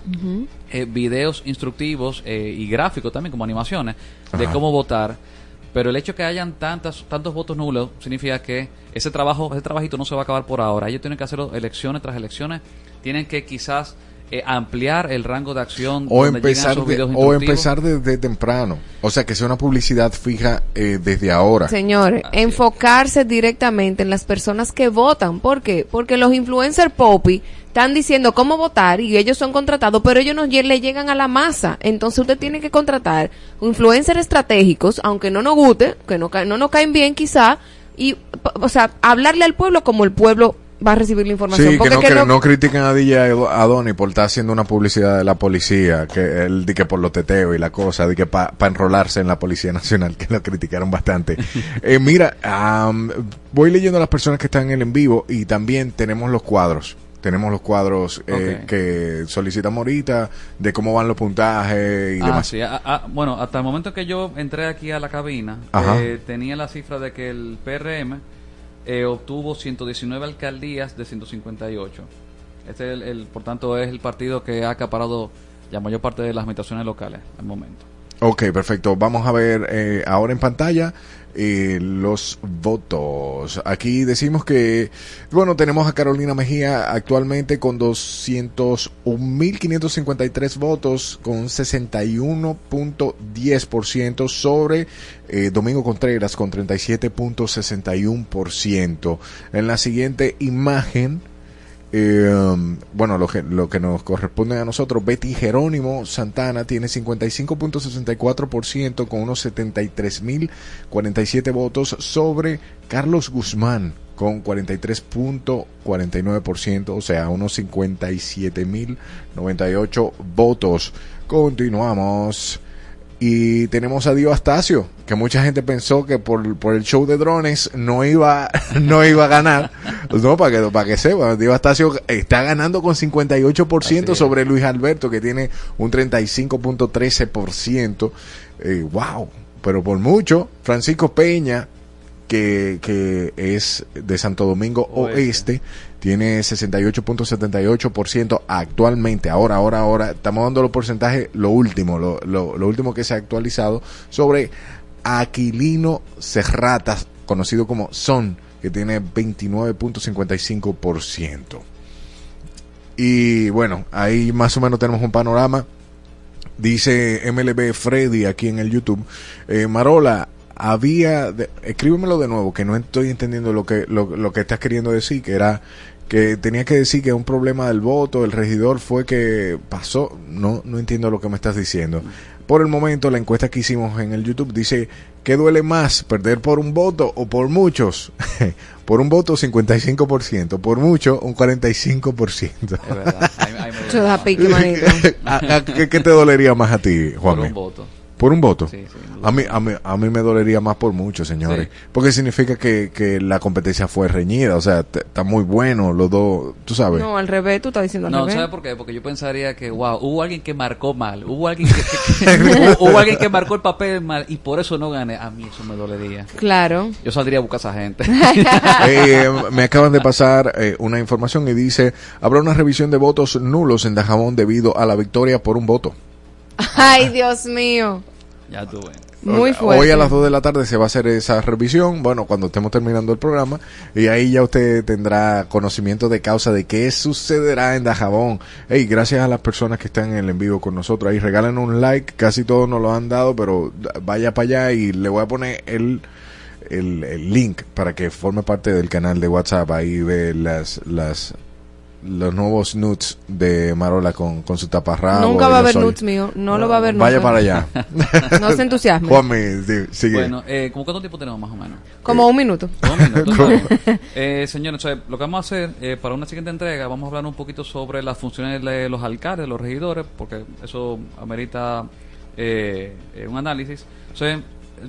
eh, videos instructivos eh, y gráficos también como animaciones de Ajá. cómo votar. Pero el hecho que hayan tantas, tantos votos nulos significa que ese trabajo, ese trabajito no se va a acabar por ahora. Ellos tienen que hacerlo elecciones tras elecciones. Tienen que quizás eh, ampliar el rango de acción O donde llegan empezar, esos de- videos o empezar desde temprano. O sea, que sea una publicidad fija eh, desde ahora. Señores, enfocarse directamente en las personas que votan. ¿Por qué? Porque los influencers popi están diciendo cómo votar y ellos son contratados, pero ellos no le llegan a la masa. Entonces usted tiene que contratar influencers estratégicos, aunque no nos guste, que no, no nos caen bien quizá, y, o sea, hablarle al pueblo como el pueblo va a recibir la información. Sí, que Porque no, que que no- no critiquen a DJ Adoni por estar haciendo una publicidad de la policía, que él di que por los teteos y la cosa, di que para enrolarse en la Policía Nacional, [laughs] que lo criticaron bastante. [laughs] Eh, mira, am, voy leyendo a las personas que están en el en vivo y también tenemos los cuadros. Tenemos los cuadros eh, Ok. que solicitamos ahorita de cómo van los puntajes y Ah, demás. sí. Ah, ah, bueno, hasta el momento que yo entré aquí a la cabina, eh, tenía la cifra de que el PRM eh, obtuvo 119 alcaldías de 158. Este, es el, el- por tanto, es el partido que ha acaparado la mayor parte de las administraciones locales al momento. Ok, perfecto. Vamos a ver eh, ahora en pantalla eh, los votos. Aquí decimos que, bueno, tenemos a Carolina Mejía actualmente con 201.553 votos, con 61.10% sobre eh, Domingo Contreras con 37.61%. En la siguiente imagen... Eh, um, bueno, lo que, lo que nos corresponde a nosotros, Betty Jerónimo Santana tiene 55.64% con unos 73.047 votos sobre Carlos Guzmán con 43.49%, o sea, unos 57.098 votos. Continuamos. Y tenemos a Dio Astacio, que mucha gente pensó que por, por el show de drones no iba, [laughs] no iba a ganar. No, para que, para que sepa, Dio Astacio está ganando con 58% sobre Luis Alberto, que tiene un 35.13%. Eh, wow, pero por mucho, Francisco Peña, que, que es de Santo Domingo Oeste, tiene 68.78% actualmente. Ahora, ahora, ahora, estamos dando los porcentajes, lo último, lo, lo, lo último que se ha actualizado sobre Aquilino Serratas, conocido como Son, que tiene 29.55%. Y bueno, ahí más o menos tenemos un panorama. Dice MLB Freddy aquí en el YouTube. Eh, Marola, había. de- escríbemelo de nuevo, que no estoy entendiendo lo que, lo, lo que estás queriendo decir, que era que tenía que decir que un problema del voto, el regidor fue que pasó. No, no entiendo lo que me estás diciendo. Por el momento, la encuesta que hicimos en el YouTube dice: ¿qué duele más, perder por un voto o por muchos? [laughs] por un voto, 55%, por mucho, un 45%. Es verdad. Ahí- ahí me Eso da pique, manito. ¿A- [laughs] a- ¿Qué, qué te dolería más a ti, Juan? Por un voto. ¿Por un voto? Sí, sí, a, mí, a, mí, a mí me dolería más por mucho, señores. Porque significa que, que la competencia fue reñida. O sea, está muy bueno los dos, tú sabes. No, al revés, tú estás diciendo al No, revés. ¿sabes por qué? Porque yo pensaría que, wow, hubo alguien que marcó mal, hubo alguien que, que- [laughs] que- hubo, [laughs] hubo alguien que marcó el papel mal y por eso no gané. A mí eso me dolería. Claro. Yo saldría a buscar a esa gente. [laughs] Eh, me acaban de pasar eh, una información y dice, habrá una revisión de votos nulos en Dajabón debido a la victoria por un voto. Ay, Dios mío. Ya tuve. Muy fuerte. Hoy a las 2 de la tarde se va a hacer esa revisión, bueno, cuando estemos terminando el programa, y ahí ya usted tendrá conocimiento de causa de qué sucederá en Dajabón. Hey, gracias a las personas que están en el en vivo con nosotros ahí, regalen un like, casi todos nos lo han dado, pero vaya para allá y le voy a poner el, el, el link para que forme parte del canal de WhatsApp, ahí ve las, las los nuevos nudes de Marola con, con su taparrabo. Nunca va a haber nudes mío. No lo va a haber Vaya nunca. para allá. [laughs] No se entusiasme. Juanmi, di- sigue. Bueno, eh, ¿cómo cuánto tiempo tenemos más o menos? Como un minuto. [laughs] Está bien. eh, señores, o sea, lo que vamos a hacer eh, para una siguiente entrega, vamos a hablar un poquito sobre las funciones de los alcaldes, los regidores, porque eso amerita eh, eh, un análisis. O sea,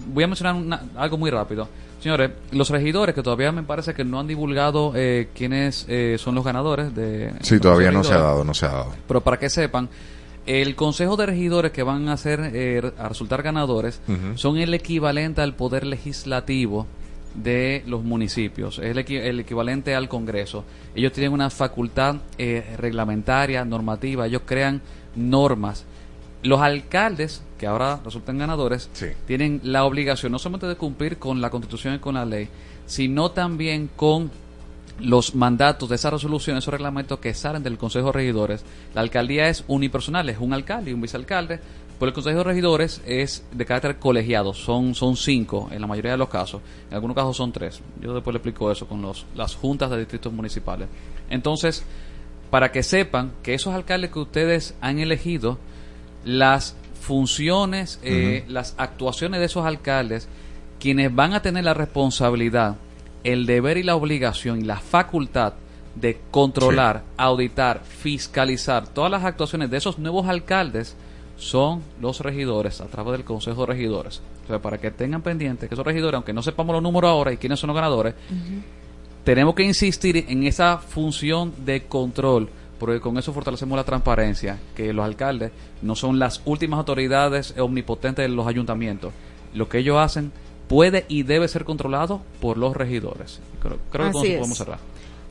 voy a mencionar una- algo muy rápido. Señores, los regidores, que todavía me parece que no han divulgado eh, quiénes eh, son los ganadores de... Sí, todavía no se ha dado, no se ha dado. Pero para que sepan, el consejo de regidores que van a ser eh, a resultar ganadores son el equivalente al poder legislativo de los municipios, es el, equi- el equivalente al Congreso. Ellos tienen una facultad eh, reglamentaria, normativa, ellos crean normas. Los alcaldes, que ahora resultan ganadores, tienen la obligación no solamente de cumplir con la Constitución y con la ley, sino también con los mandatos de esas resoluciones, esos reglamentos que salen del Consejo de Regidores. La alcaldía es unipersonal, es un alcalde y un vicealcalde, pero el Consejo de Regidores es de carácter colegiado, son, son cinco en la mayoría de los casos, en algunos casos son tres. Yo después le explico eso con los, las juntas de distritos municipales. Entonces, para que sepan que esos alcaldes que ustedes han elegido, las funciones, eh, las actuaciones de esos alcaldes, quienes van a tener la responsabilidad, el deber y la obligación y la facultad de controlar, auditar, fiscalizar todas las actuaciones de esos nuevos alcaldes son los regidores a través del Consejo de Regidores. O sea, para que tengan pendiente que esos regidores, aunque no sepamos los números ahora y quiénes son los ganadores, tenemos que insistir en esa función de control, porque con eso fortalecemos la transparencia, que los alcaldes no son las últimas autoridades omnipotentes de los ayuntamientos. Lo que ellos hacen puede y debe ser controlado por los regidores. Creo, creo que con eso podemos cerrar.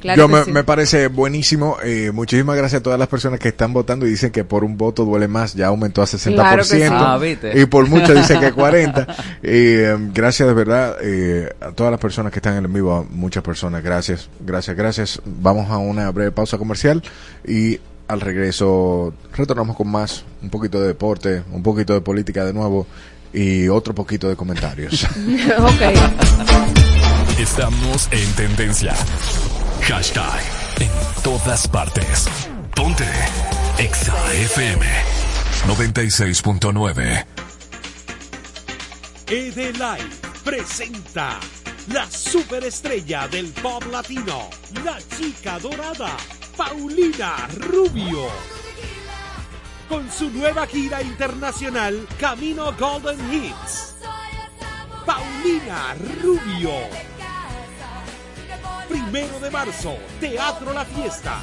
Claro Yo me, sí. me parece buenísimo. Eh, muchísimas gracias a todas las personas que están votando y dicen que por un voto duele más. Ya aumentó a 60%. Claro sí. Ah. Y por mucho [laughs] dicen que 40. Eh, gracias de verdad eh, a todas las personas que están en el vivo. A muchas personas. Gracias, gracias, gracias. Vamos a una breve pausa comercial y al regreso retornamos con más. Un poquito de deporte, un poquito de política de nuevo y otro poquito de comentarios. [laughs] ok. Estamos en tendencia. Hashtag en todas partes. Ponte Exa FM 96.9. Edelay presenta la superestrella del pop latino, la chica dorada, Paulina Rubio. Con su nueva gira internacional, Camino Golden Hits. Paulina Rubio. Primero de marzo, Teatro La Fiesta.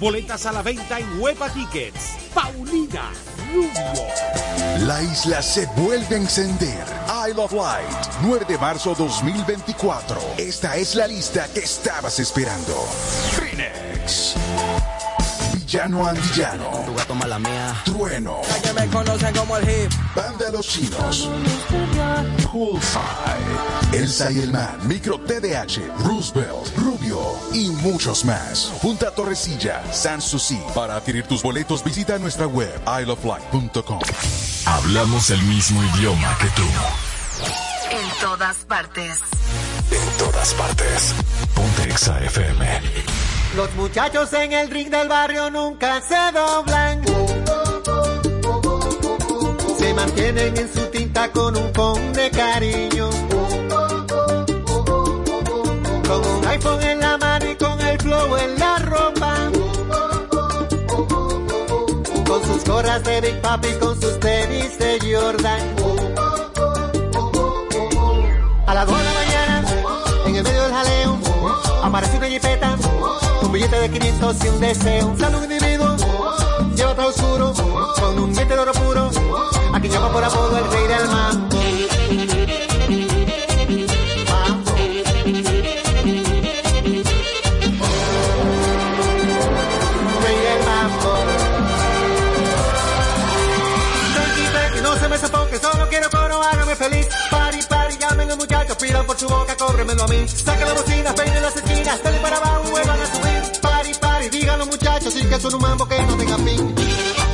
Boletas a la venta en Huepa Tickets. Paulina Rubio. La isla se vuelve a encender. Isle of Light, 9 de marzo 2024. Esta es la lista que estabas esperando. Phoenix. Villano Antillano. Tu gato mala mía. Trueno. que me conocen como el hip. Banda Los Chinos. Poolside. Elsa y el Man. Micro TDH. Roosevelt. Rubio. Y muchos más. Junta Torrecilla. Sanssouci. Para adquirir tus boletos visita nuestra web isleoflight.com. Hablamos el mismo idioma que tú. En todas partes. En todas partes. Ponte Exa FM. Los muchachos en el ring del barrio nunca se doblan. Se mantienen en su tinta con un con de cariño. Con un iPhone en la mano y con el flow en la ropa. Con sus gorras de Big Papi, con sus tenis de Jordan. A las 2 de la mañana, en el medio del jaleo, aparece una jipeta, billete de 500 y un deseo. Un individuo, lleva todo oscuro, con un diente de oro puro, a quien llama por apodo el rey del me sofoque, solo quiero coro, hágame feliz. Pari, pari, llamen a muchachos, pidan por su boca, cóbremelo a mí. Saca la bocina, peinen las esquinas, dale para abajo, vuelvan a subir. Digan los muchachos, y que son un mambo que no tenga fin.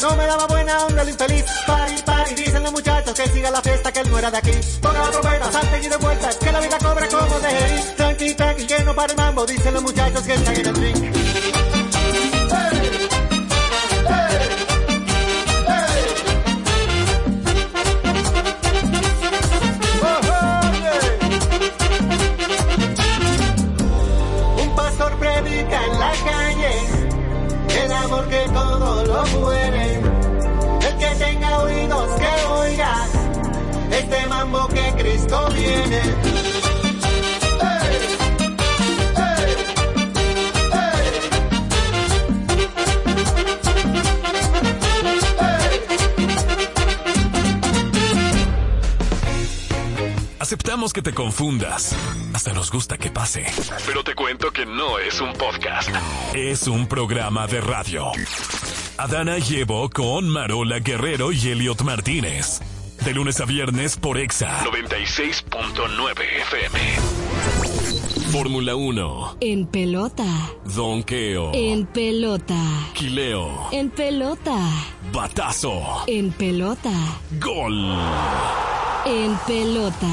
no me daba buena onda el infeliz. Pari, pari, dicen los muchachos que siga la fiesta, que él no era de aquí. Ponga la trompeta, salte y de vuelta, que la vida cobra como de ir. Tranqui, tranqui, que no para el mambo, dicen los muchachos que están en el ring. Que te confundas. Hasta nos gusta que pase. Pero te cuento que no es un podcast. Es un programa de radio. Adana llevo con Marola Guerrero y Elliot Martínez. De lunes a viernes por Exa 96.9 FM. Fórmula 1. En pelota. Donkeo. En pelota. Quileo. En pelota. Batazo. En pelota. Gol. En pelota.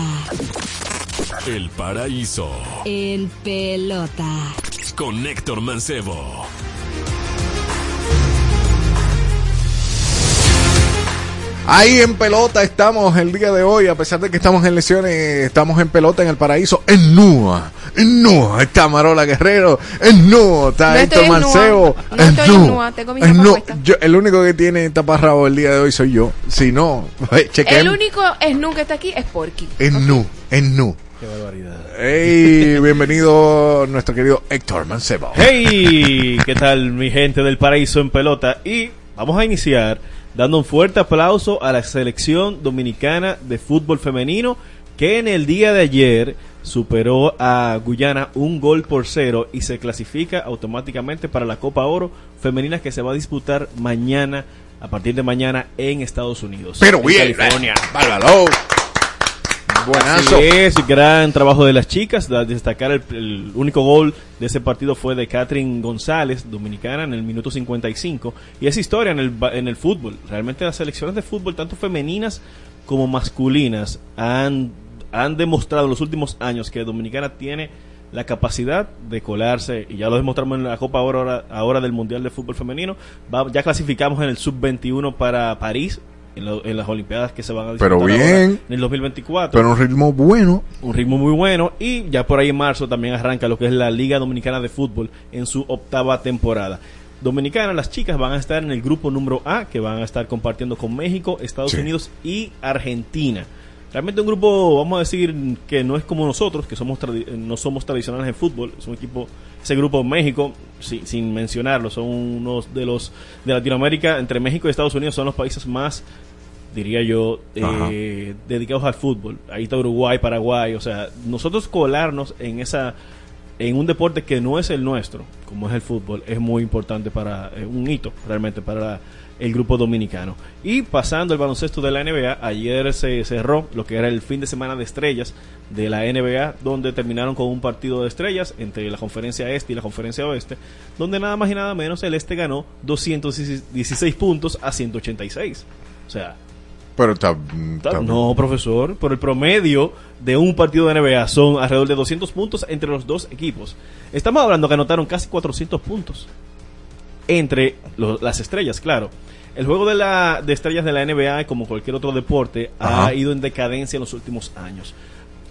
El paraíso. En pelota. Con Héctor Mancebo. Ahí en pelota estamos el día de hoy, a pesar de que estamos en lesiones, estamos en pelota en el paraíso, en Nua, en Nua está Marola Guerrero, en Nua está No Héctor estoy en Nua, Mancebo, en Nua, tengo en Nua. Yo- el único que tiene taparrabo el día de hoy soy yo, si no, [laughs] chequen El único Snu que está aquí es Porky. en Nu, en Nu. Qué barbaridad. Hey, bienvenido nuestro querido Héctor Mancebo. Hey, ¿qué tal mi gente del paraíso en pelota? Y vamos a iniciar dando un fuerte aplauso a la selección dominicana de fútbol femenino que en el día de ayer superó a Guyana un gol por cero y se clasifica automáticamente para la Copa Oro femenina que se va a disputar mañana, a partir de mañana en Estados Unidos. Pero en bien, California. bárbaro. Buenazo. Así es, gran trabajo de las chicas. Destacar el, el único gol de ese partido fue de Catherine González, dominicana, en el minuto 55. Y es historia en el, en el fútbol. Realmente las selecciones de fútbol, tanto femeninas como masculinas, han, han demostrado en los últimos años que Dominicana tiene la capacidad de colarse, y ya lo demostramos en la Copa ahora, ahora del Mundial de Fútbol Femenino. Va- ya clasificamos en el Sub-21 para París. En, las Olimpiadas que se van a disputar Pero ahora bien. en el 2024 Pero un ritmo bueno. un ritmo muy bueno y ya por ahí en marzo también arranca lo que es la Liga Dominicana de Fútbol en su octava temporada. Dominicana, las chicas van a estar en el grupo número A, que van a estar compartiendo con México, Estados Sí. Unidos y Argentina. Realmente un grupo, vamos a decir, que no es como nosotros, que somos no somos tradicionales en fútbol. Es un equipo, ese grupo México, si- sin mencionarlo, son unos de los de Latinoamérica, entre México y Estados Unidos son los países más diría yo, eh, dedicados al fútbol. Ahí está Uruguay, Paraguay, o sea, nosotros colarnos en esa en un deporte que no es el nuestro, como es el fútbol, es muy importante para eh, un hito realmente para el grupo dominicano. Y pasando el baloncesto de la NBA, ayer se cerró lo que era el fin de semana de estrellas de la NBA, donde terminaron con un partido de estrellas entre la conferencia este y la conferencia oeste, donde nada más y nada menos el este ganó 216 puntos a 186. O sea, Pero está, está- no, profesor, por el promedio de un partido de NBA son alrededor de 200 puntos entre los dos equipos. Estamos hablando que anotaron casi 400 puntos entre lo- las estrellas, claro. El juego de, la, de estrellas de la NBA, como cualquier otro deporte, Ajá. ha ido en decadencia en los últimos años.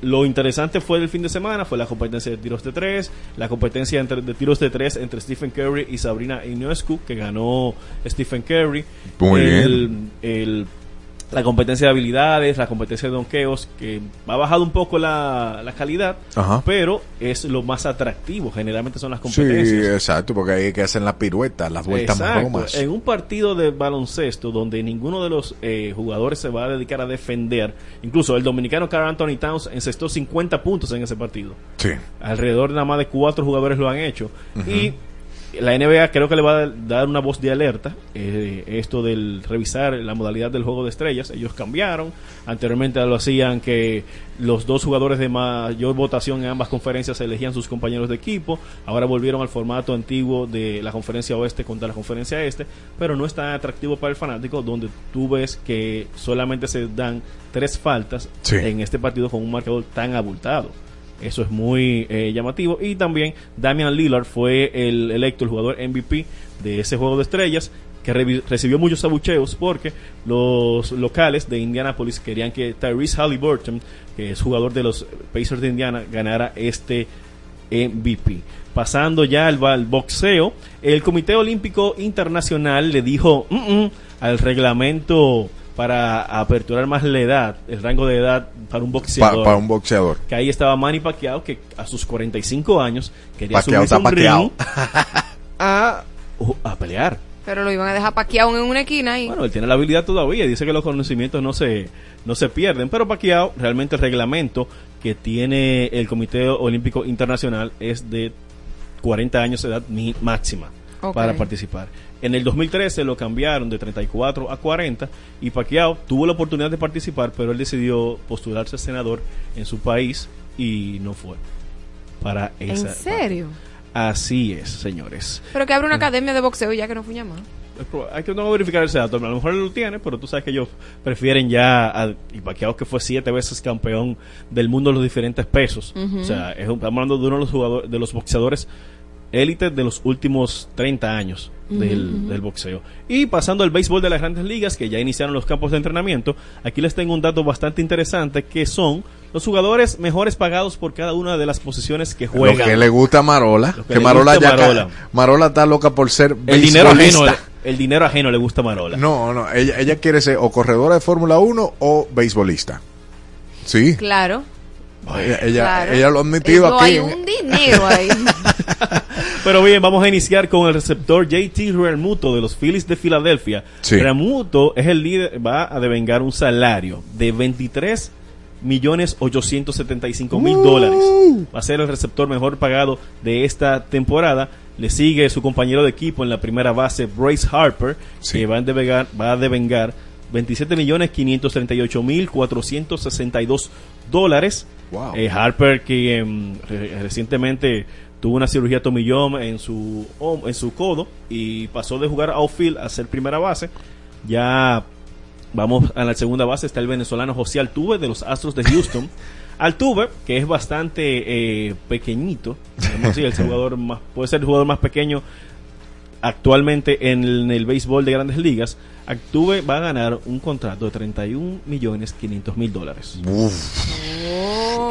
lo interesante fue el fin de semana, fue la competencia de tiros de tres, la competencia entre- de tiros de tres entre Stephen Curry y Sabrina Ionescu, que ganó Stephen Curry. Muy el, bien. el- la competencia de habilidades, la competencia de donkeos, que ha bajado un poco la, la calidad, Ajá. pero es lo más atractivo. Generalmente son las Sí, competencias. exacto, porque ahí es que hacen las piruetas, las vueltas Exacto. bromas. En un partido de baloncesto donde ninguno de los eh, jugadores se va a dedicar a defender, incluso el dominicano Carl Anthony Towns encestó 50 puntos en ese partido. Sí. Alrededor de nada más de cuatro jugadores lo han hecho. Ujú. Y la NBA creo que le va a dar una voz de alerta. eh, esto del revisar la modalidad del juego de estrellas. Ellos cambiaron. Anteriormente lo hacían que los dos jugadores de mayor votación en ambas conferencias elegían sus compañeros de equipo. Ahora volvieron al formato antiguo de la conferencia oeste contra la conferencia este. Pero no es tan atractivo para el fanático donde tú ves que solamente se dan tres faltas Sí. en este partido con un marcador tan abultado. Eso es muy eh, llamativo. Y también Damian Lillard fue el electo el jugador MVP de ese juego de estrellas que recibió muchos abucheos porque los locales de Indianapolis querían que Tyrese Halliburton, que es jugador de los Pacers de Indiana, ganara este MVP. Pasando ya al, al boxeo, el Comité Olímpico Internacional le dijo "Mm, mm", al reglamento para aperturar más la edad, el rango de edad para un Pa- boxeador. para un boxeador. Que ahí estaba Manny Pacquiao, que a sus 45 años quería Pacquiao subirse un ring [laughs] a, a pelear. Pero lo iban a dejar paqueado en una esquina y Bueno, él tiene la habilidad todavía, dice que los conocimientos no se, no se pierden, pero Pacquiao, realmente el reglamento que tiene el Comité Olímpico Internacional es de 40 años de edad mi- máxima para participar. En el 2013 lo cambiaron de 34 a 40 y Pacquiao tuvo la oportunidad de participar, pero él decidió postularse a senador en su país y no fue para esa. ¿En serio? Así es, señores. Pero que abre una academia de boxeo ya que no fue llamado. Hay que no verificar ese dato. A lo mejor él lo tiene, pero tú sabes que ellos prefieren ya. A, y Pacquiao, que fue siete veces campeón del mundo en los diferentes pesos. O sea, es un- estamos hablando de uno de los jugadores, de los boxeadores élites de los últimos 30 años del, boxeo. Y pasando al béisbol de las grandes ligas, que ya iniciaron los campos de entrenamiento, aquí les tengo un dato bastante interesante, que son los jugadores mejores pagados por cada una de las posiciones que Lo juegan. que le gusta a Marola. Lo Que, Marola ya. Marola. Marola está loca por ser el dinero ajeno, el dinero ajeno le gusta a Marola. No, no, ella, ella quiere ser o corredora de Fórmula 1 o beisbolista. Sí. Claro. Ella, ella, Claro. ella lo ha admitido Eso aquí. hay un dinero ahí. [laughs] [laughs] Pero bien, vamos a iniciar con el receptor JT Realmuto de los Phillies de Filadelfia. Sí. Realmuto es el líder, va a devengar un salario de 23 millones 875 mil dólares. Va a ser el receptor mejor pagado de esta temporada. Le sigue su compañero de equipo en la primera base, Bryce Harper, que va a devengar, va a devengar 27 millones 538 mil 462 dólares. Wow. Eh, Harper que em, re- recientemente tuvo una cirugía tomillón en su en su codo y pasó de jugar outfield a ser primera base. Ya vamos a la segunda base está el venezolano José Altuve de los Astros de Houston. [laughs] Altuve, que es bastante eh, pequeñito, así, el jugador más, puede ser el jugador más pequeño actualmente en el, en el béisbol de grandes ligas, Altuve va a ganar un contrato de 31 millones 500 mil dólares.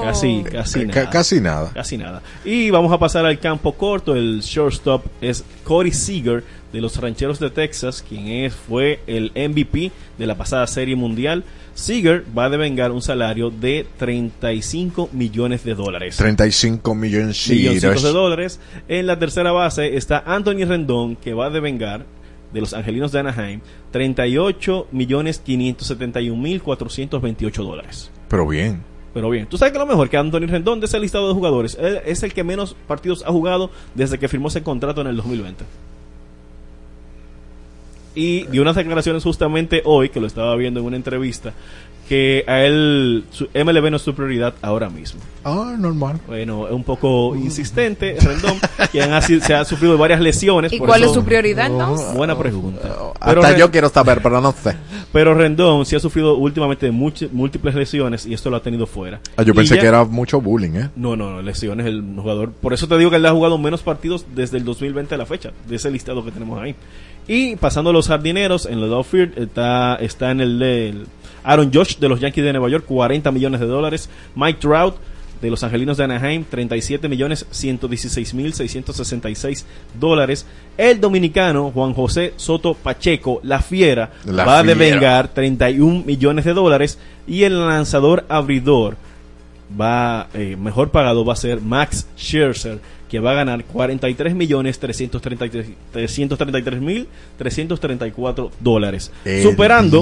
Casi, casi Ca- nada. casi nada. Casi nada. Y vamos a pasar al campo corto. El shortstop es Corey Seager de los Rancheros de Texas, quien es, fue el MVP de la pasada Serie Mundial. Seager va a devengar un salario de 35 millones de dólares. 35 millones de dólares. En la tercera base está Anthony Rendón, que va a devengar de los Angelinos de Anaheim 38 millones 571 mil 428 dólares. Pero bien. Pero bien, tú sabes que lo mejor que Anthony Rendón de ese listado de jugadores él es el que menos partidos ha jugado desde que firmó ese contrato en el 2020. Y dio unas declaraciones justamente hoy, que lo estaba viendo en una entrevista, que a él su MLB no es su prioridad ahora mismo. Ah, normal. Bueno, es un poco insistente Rendón, quien ha, si- se ha sufrido varias lesiones. ¿Y por cuál eso- es su prioridad entonces? Buena pregunta. Hasta Ren- yo quiero saber, pero no sé. Pero Rendón sí ha sufrido últimamente múltiples lesiones y esto lo ha tenido fuera. Ah, yo Y pensé ya- que era mucho bullying, ¿eh? No, no, no, lesiones el jugador. Por eso te digo que él ha jugado menos partidos desde el 2020 a la fecha, de ese listado que tenemos ahí. Y pasando a los jardineros, en el outfield está, está en el del Aaron Josh de los Yankees de Nueva York, 40 millones de dólares. Mike Trout de los Angelinos de Anaheim, 37 millones 116 mil 666 dólares. El dominicano Juan José Soto Pacheco, la fiera, La va a devengar 31 millones de dólares. Y el lanzador abridor va eh, mejor pagado va a ser Max Scherzer que va a ganar 43 millones 333 333 mil 334 dólares El superando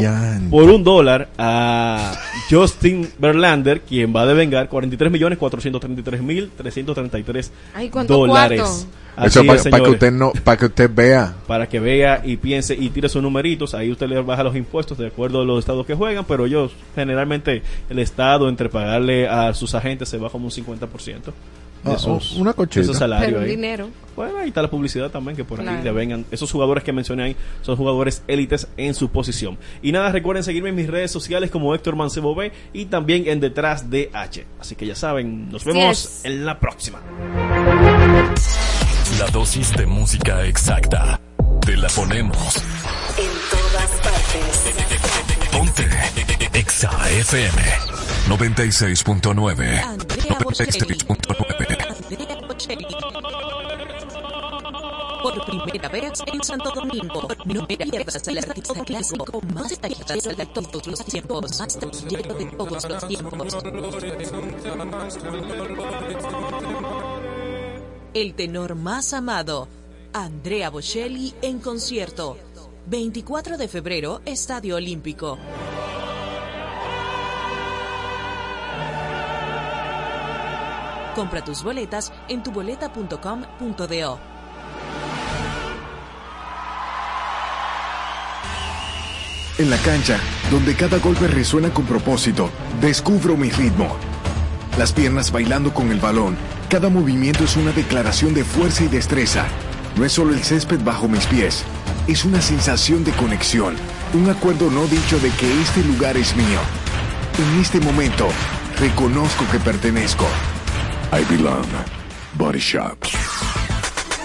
por un dólar a Justin Verlander quien va a devengar 43 millones 433 mil 333 Ay, ¿cuánto dólares cuarto? Eso Así para es, que señores usted no, para que usted vea. para que vea y piense y tire sus numeritos. Ahí usted le baja los impuestos de acuerdo a los estados que juegan, pero ellos generalmente el estado entre pagarle a sus agentes se va como un 50% de Ah, sus, una cochita. de su salario Pero dinero. Bueno, ahí está la publicidad también que por ahí Claro. le vengan. Esos jugadores que mencioné ahí son jugadores élites en su posición. Y nada, recuerden seguirme en mis redes sociales como Héctor Mancebo B y también en Detrás de H. Así que ya saben, nos vemos en la próxima. La dosis de música exacta. Te la ponemos. En todas partes. Ponte. Exa FM 96.9. Andrea Bocelli. 96.9. Por primera vez en Santo Domingo. No pierdas el artista clásico más tallado de todos los tiempos. Más de todos los tiempos. El tenor más amado. Andrea Bocelli en concierto. 24 de febrero, Estadio Olímpico. Compra tus boletas en tuboleta.com.do. En la cancha, donde cada golpe resuena con propósito, descubro mi ritmo. Las piernas bailando con el balón, cada movimiento es una declaración de fuerza y destreza. No es solo el césped bajo mis pies, es una sensación de conexión, un acuerdo no dicho de que este lugar es mío. En este momento, reconozco que pertenezco. I belong. Body Shop.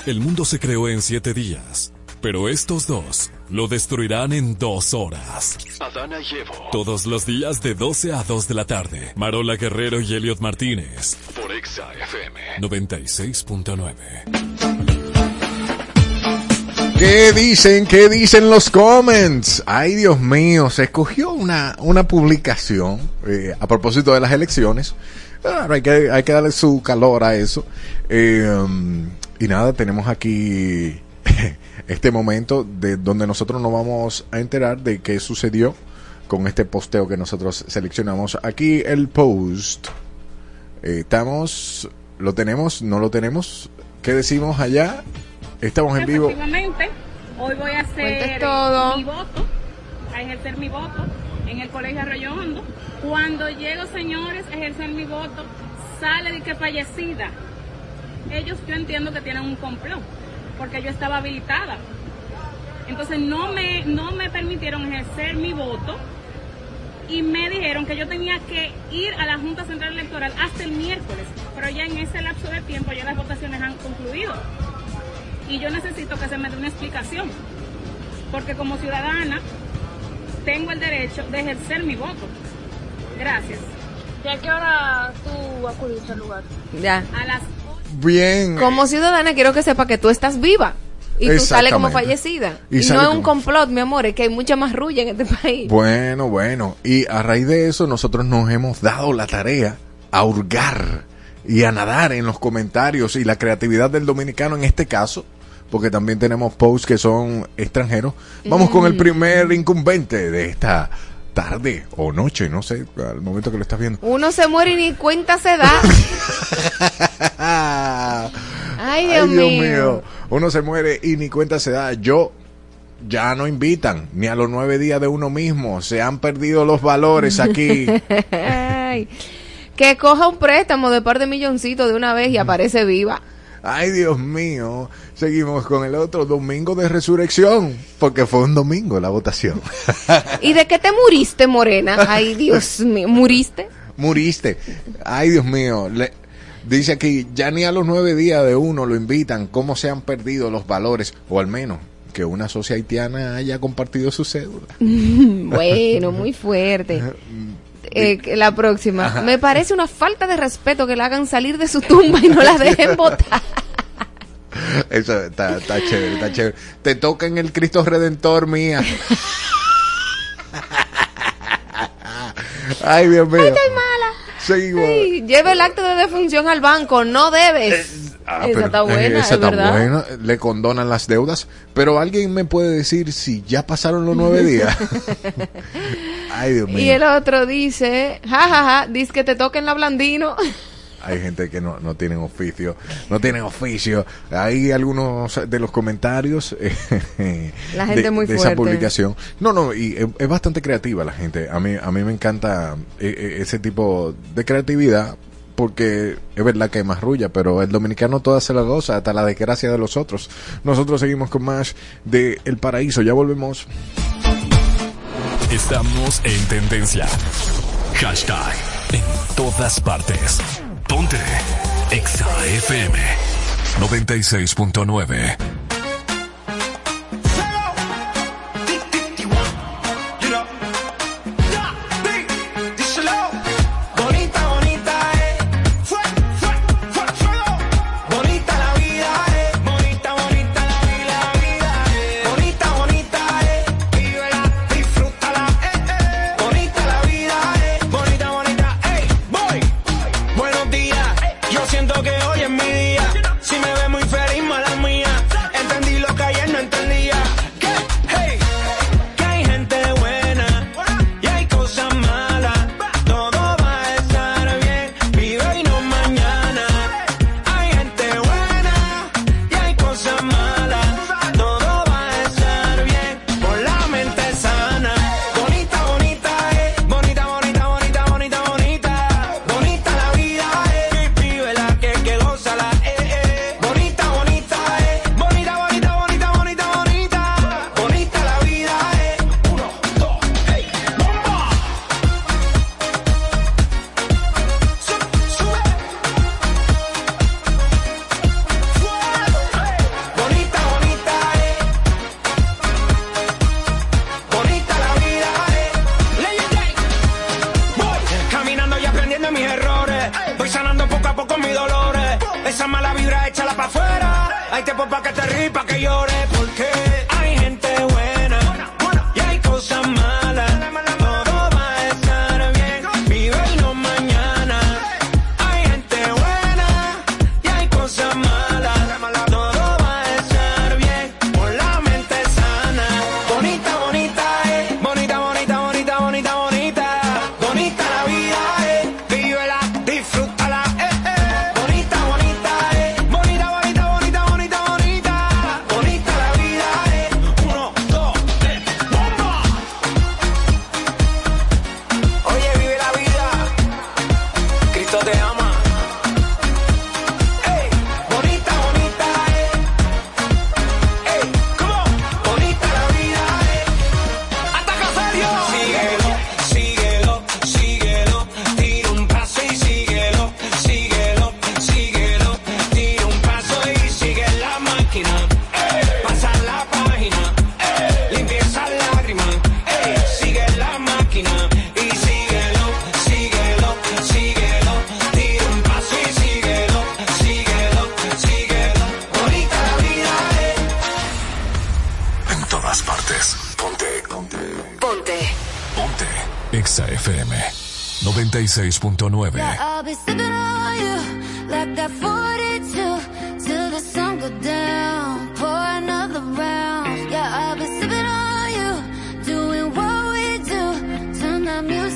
El mundo se creó en siete días, pero estos dos lo destruirán en dos horas. Adana y Evo. Todos los días de 12 a 2 de la tarde. Marola Guerrero y Elliot Martínez. Por Exa FM. 96.9. ¿Qué dicen? ¿Qué dicen los comments? Ay, Dios mío, se escogió una, una publicación eh, a propósito de las elecciones. Claro, hay que, hay que darle su calor a eso. Eh, um, y nada, tenemos aquí [laughs] este momento de donde nosotros nos vamos a enterar de qué sucedió con este posteo que nosotros seleccionamos. Aquí el post. Eh, estamos, lo tenemos, no lo tenemos. ¿Qué decimos allá? Estamos en vivo. Hoy voy a hacer todo. mi voto, a ejercer mi voto en el Colegio Arroyo Hondo. Cuando llego, señores, ejercer mi voto, sale de que fallecida. Ellos yo entiendo que tienen un complot, porque yo estaba habilitada. Entonces no me, no me permitieron ejercer mi voto y me dijeron que yo tenía que ir a la Junta Central Electoral hasta el miércoles, pero ya en ese lapso de tiempo ya las votaciones han concluido y yo necesito que se me dé una explicación, porque como ciudadana tengo el derecho de ejercer mi voto. Gracias. ¿Y a qué hora tú acudiste al lugar? Ya. A las Bien. Como ciudadana quiero que sepa que tú estás viva. Y tú sales como fallecida. Y no es un complot, mi amor, es que hay mucha más rulla en este país. Bueno, bueno. Y a raíz de eso nosotros nos hemos dado la tarea a hurgar y a nadar en los comentarios y la creatividad del dominicano en este caso, porque también tenemos posts que son extranjeros. Vamos con el Mm. primer incumbente de esta tarde o noche, no sé, al momento que lo estás viendo. Uno se muere y ni cuenta se da. [laughs] Ay, Dios, mío. Uno se muere y ni cuenta se da. Yo ya no invitan ni a los nueve días de uno mismo. Se han perdido los valores aquí. [laughs] Ay. Que coja un préstamo de par de milloncitos de una vez y aparece viva. Ay, Dios mío. Seguimos con el otro domingo de resurrección. Porque fue un domingo la votación. ¿Y de qué te muriste, Morena? Ay, [laughs] Dios mío. ¿Muriste? Muriste. Ay, Dios mío. Le- dice aquí, ya ni a los nueve días de uno lo invitan. ¿Cómo se han perdido los valores? O al menos, que una socia haitiana haya compartido su cédula. [laughs] bueno, muy fuerte. [laughs] Eh, la próxima. Ajá. Me parece una falta de respeto que la hagan salir de su tumba y no la dejen votar. [laughs] Eso está, está chévere, está chévere. Te toca en el Cristo Redentor, mía. [laughs] Ay, Dios mío. Ay, estoy mala. Sí, bueno. Ay, lleve el acto de defunción al banco, no debes. Ah, esa pero, está buena, eh, esa es está verdad. buena. Le condonan las deudas. Pero alguien me puede decir si ya pasaron los nueve días. [laughs] Ay, Dios mío. Y el otro dice, jajaja, dice que te toquen la blandino. Hay gente que no, no tienen oficio, no tienen oficio. Hay algunos de los comentarios eh, La gente de, muy de esa publicación. No, no, y es, es bastante creativa la gente. A mí, a mí me encanta eh, eh, ese tipo de creatividad porque es verdad que hay más rulla, pero el dominicano toda se la goza, hasta la desgracia de los otros. Nosotros seguimos con más de El Paraíso, ya volvemos. Estamos en tendencia. Hashtag en todas partes. Ponte Exa FM 96.9.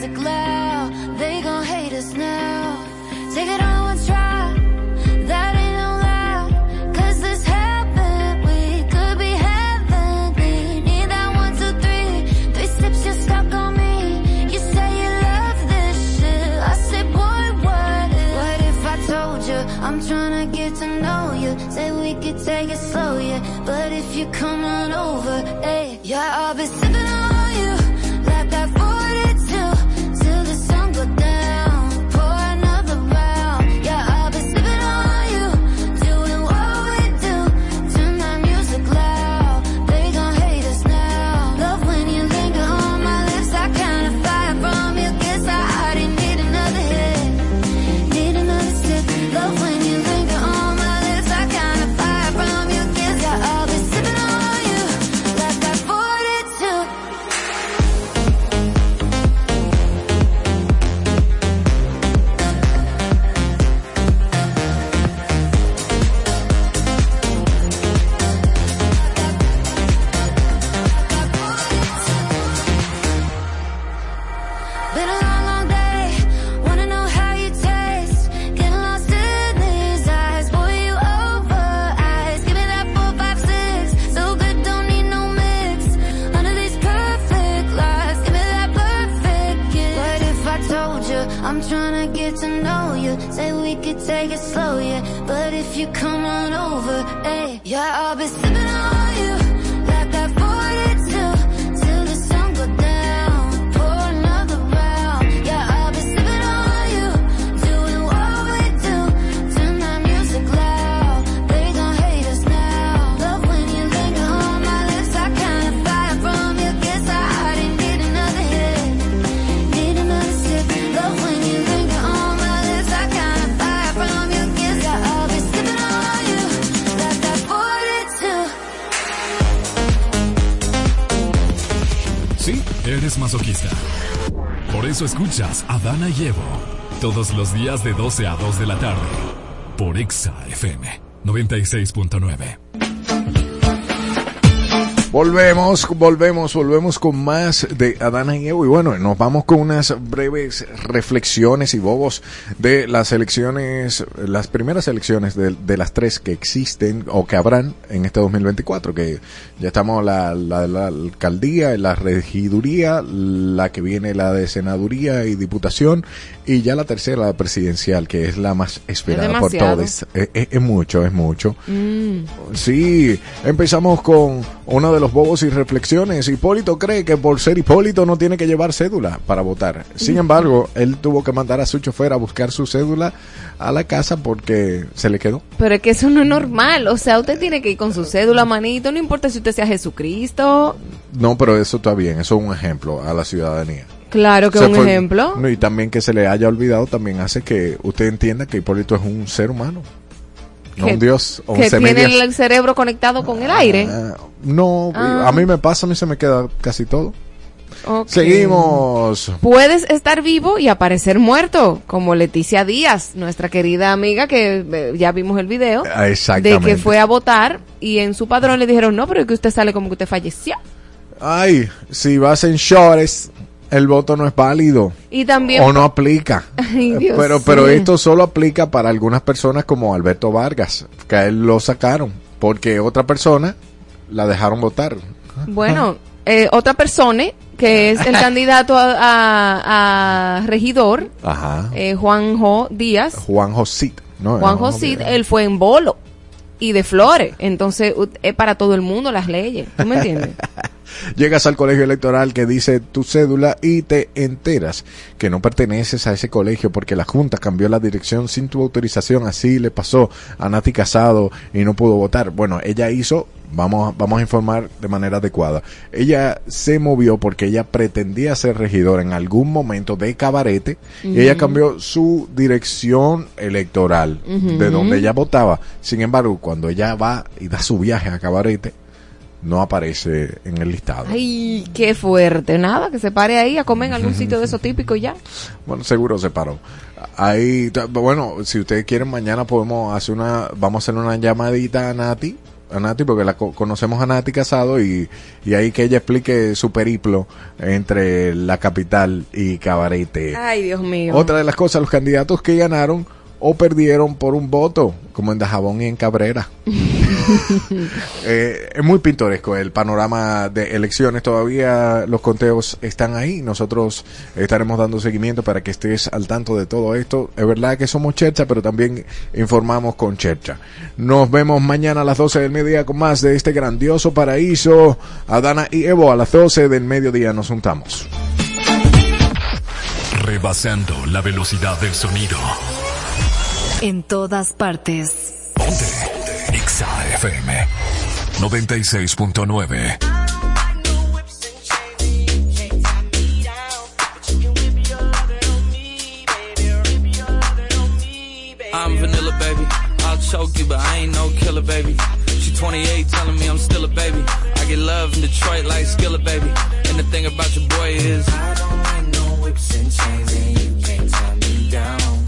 music loud. They gon' hate us now. Take it on one try. That ain't no lie. 'Cause this happened. We could be heavenly. Need that one, two, three. Three sips, you're stuck on me. You say you love this shit. I say, boy, what if? What if I told you I'm trying to get to know you? Say we could take it slow, yeah. But if you come on over, hey, yeah, I'll be escuchas a y Evo todos los días de 12 a 2 de la tarde por Exa FM 96.9. Volvemos, volvemos, volvemos con más de Adana y Evo. Y bueno, nos vamos con unas breves reflexiones y bobos de las elecciones, las primeras elecciones de, de las tres que existen o que habrán en este 2024. Que ya estamos la, la de la alcaldía, la regiduría, la que viene la de senaduría y diputación. Y ya la tercera, la presidencial, que es la más esperada por todos. Es, es- es mucho, es mucho. Mm. Sí, empezamos con uno de los bobos y reflexiones. Hipólito cree que por ser Hipólito no tiene que llevar cédula para votar. Sin embargo, él tuvo que mandar a su chofer a buscar su cédula a la casa porque se le quedó. Pero es que eso no es normal. O sea, usted tiene que ir con su cédula, manito. No importa si usted sea Jesucristo. No, pero eso está bien, eso es un ejemplo a la ciudadanía. Claro que Se un fue- ejemplo. No, y también que se le haya olvidado también hace que usted entienda que Hipólito es un ser humano. No un dios o que tiene el cerebro conectado con el aire. Ah, No, Ah. a mí me pasa, a mí se me queda casi todo. Ok. Seguimos. Puedes estar vivo y aparecer muerto, como Leticia Díaz, nuestra querida amiga que eh, ya vimos el video, Ah, de que fue a votar y en su padrón le dijeron, no, pero es que usted sale como que usted falleció. Ay, si vas en shorts, el voto no es válido. Y también... O no aplica. [laughs] Ay, pero pero esto solo aplica para algunas personas como Alberto Vargas, que a él lo sacaron, porque otra persona la dejaron votar. Bueno, eh, otra persona que es el [laughs] candidato a, a- a regidor, Ajá. eh, Juanjo Díaz, Juan Josit. ¿no? Juan No, Josid, él fue en bolo y de flores. Entonces, es para todo el mundo las leyes. ¿Tú me entiendes? [laughs] Llegas al colegio electoral que dice tu cédula y te enteras que no perteneces a ese colegio porque la Junta cambió la dirección sin tu autorización. Así le pasó a Nati Casado y no pudo votar. Bueno, ella hizo, vamos, vamos a informar de manera adecuada. Ella se movió porque ella pretendía ser regidora en algún momento de Cabarete y ella cambió su dirección electoral de donde ella votaba. Sin embargo, cuando ella va y da su viaje a Cabarete, no aparece en el listado. Ay, qué fuerte. Nada, que se pare ahí a comer en algún sitio de eso [laughs] típico y ya. Bueno, seguro se paró. Ahí, bueno, si ustedes quieren, mañana podemos hacer una, vamos a hacer una llamadita a Nati, a Nati, porque la co- conocemos a Nati Casado y, y ahí que ella explique su periplo entre la capital y Cabarete. Ay, Dios mío. Otra de las cosas, los candidatos que ganaron o perdieron por un voto, como en Dajabón y en Cabrera. [laughs] Eh, es muy pintoresco el panorama de elecciones. Todavía los conteos están ahí. Nosotros estaremos dando seguimiento para que estés al tanto de todo esto. Es verdad que somos Chercha, pero también informamos con Chercha. Nos vemos mañana a las 12 del mediodía con más de este grandioso paraíso. Adana y Evo a las 12 del mediodía nos juntamos. Rebasando la velocidad del sonido. En todas partes. Exa FM 96.9. I'm vanilla, baby. I'll choke you, but I ain't no killer, baby. She 28, telling me I'm still a baby. I get love in Detroit like Skillet, baby. And the thing about your boy is, I don't like no whips and chains, and you can't tie me down.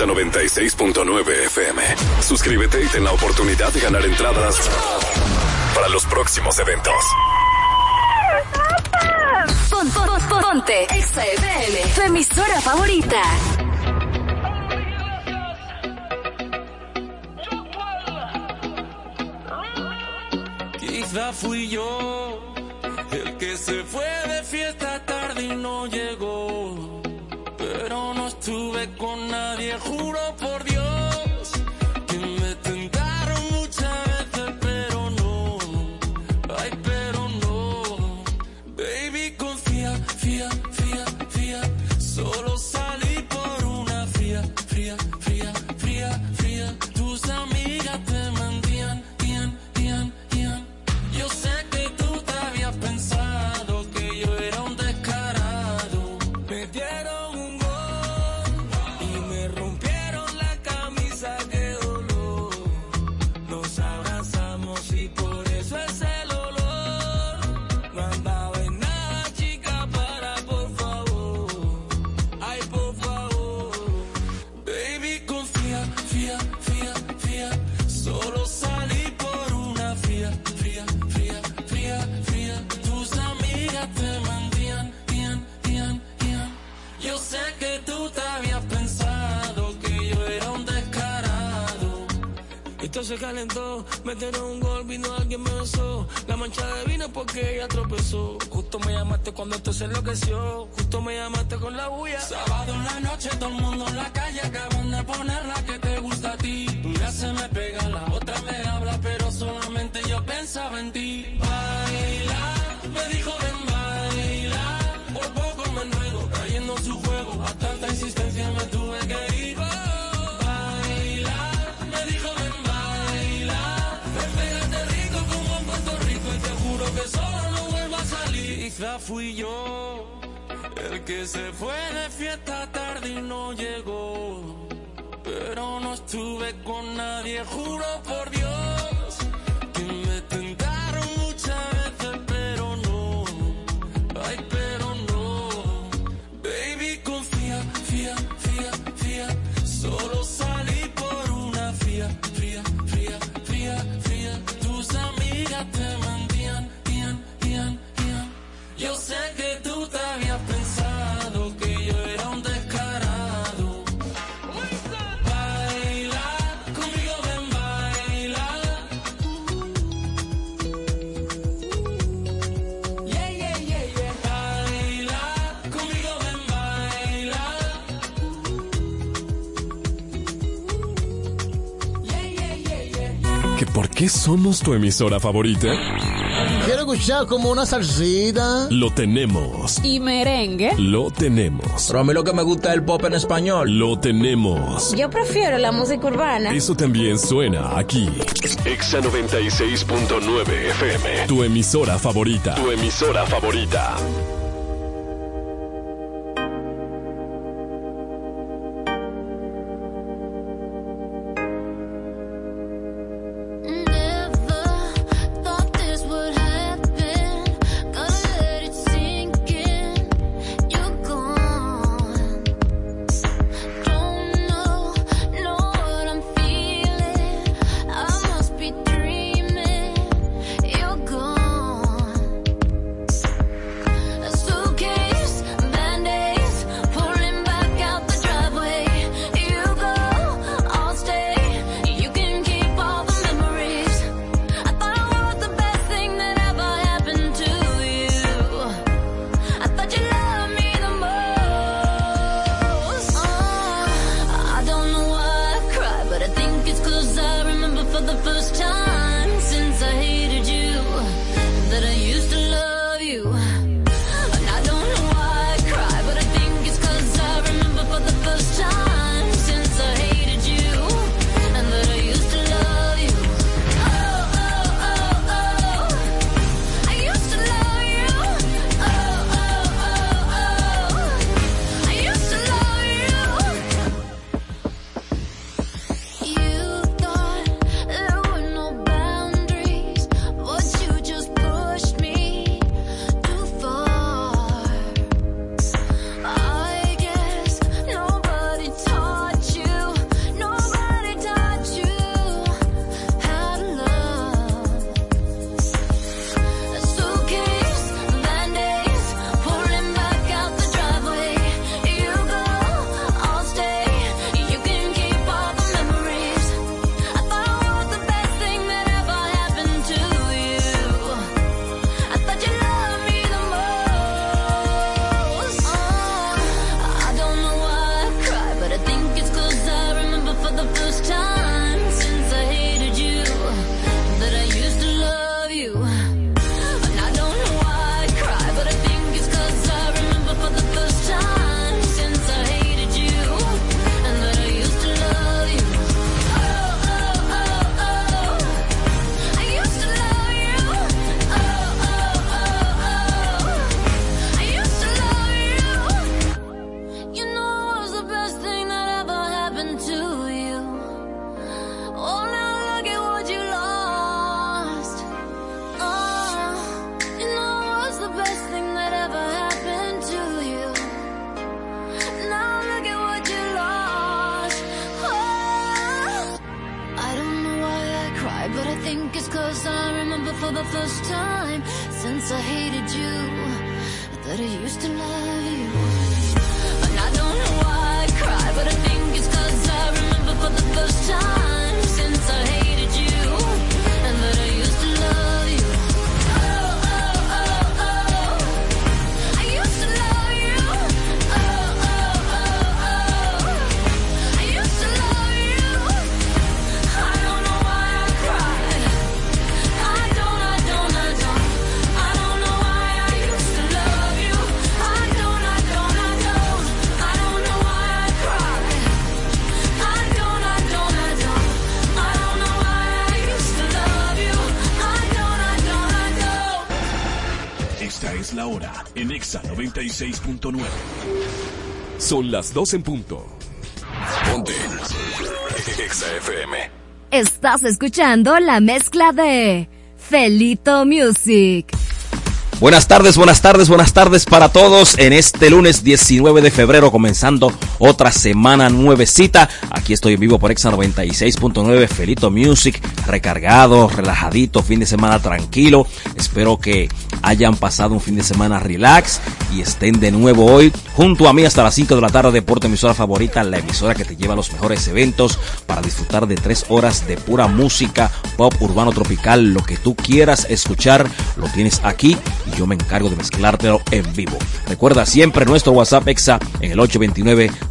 Exa 96.9 FM. Suscríbete y ten la oportunidad de ganar entradas para los próximos eventos. Pon- pon- pon- ponte Exa FM, tu emisora favorita. Quizá fui yo el que se fue de fiesta tarde y no llegó. Pero no estuve Esto se calentó, metieron un gol, vino alguien me besó. La mancha de vino porque ella tropezó. Justo me llamaste cuando esto se enloqueció. Justo me llamaste con la bulla. Sábado en la noche, todo el mundo en la calle. Acaban de poner la que te gusta a ti. Una se me pega, la otra me habla, pero solamente yo pensaba en ti. Fui yo el que se fue de fiesta tarde y no llegó. Pero no estuve con nadie, juro por Dios qué somos tu emisora favorita? Quiero escuchar como una salsita. Lo tenemos. Y merengue. Lo tenemos. Pero a mí lo que me gusta es el pop en español. Lo tenemos. Yo prefiero la música urbana. Eso también suena aquí. Exa 96.9 FM. Tu emisora favorita. Tu emisora favorita. 96.9. Son las 2 en punto. Ponte. Exa FM. Estás escuchando la mezcla de Felito Music. Buenas tardes, buenas tardes, buenas tardes para todos en este lunes 19 de febrero comenzando otra semana nuevecita. Aquí estoy en vivo por Exa 96.9 Felito Music, recargado, relajadito, fin de semana tranquilo. Espero que hayan pasado un fin de semana relax y estén de nuevo hoy junto a mí hasta las 5 de la tarde por tu emisora favorita, la emisora que te lleva a los mejores eventos para disfrutar de tres horas de pura música, pop, urbano, tropical, lo que tú quieras escuchar, lo tienes aquí y yo me encargo de mezclártelo en vivo. Recuerda siempre nuestro WhatsApp EXA en el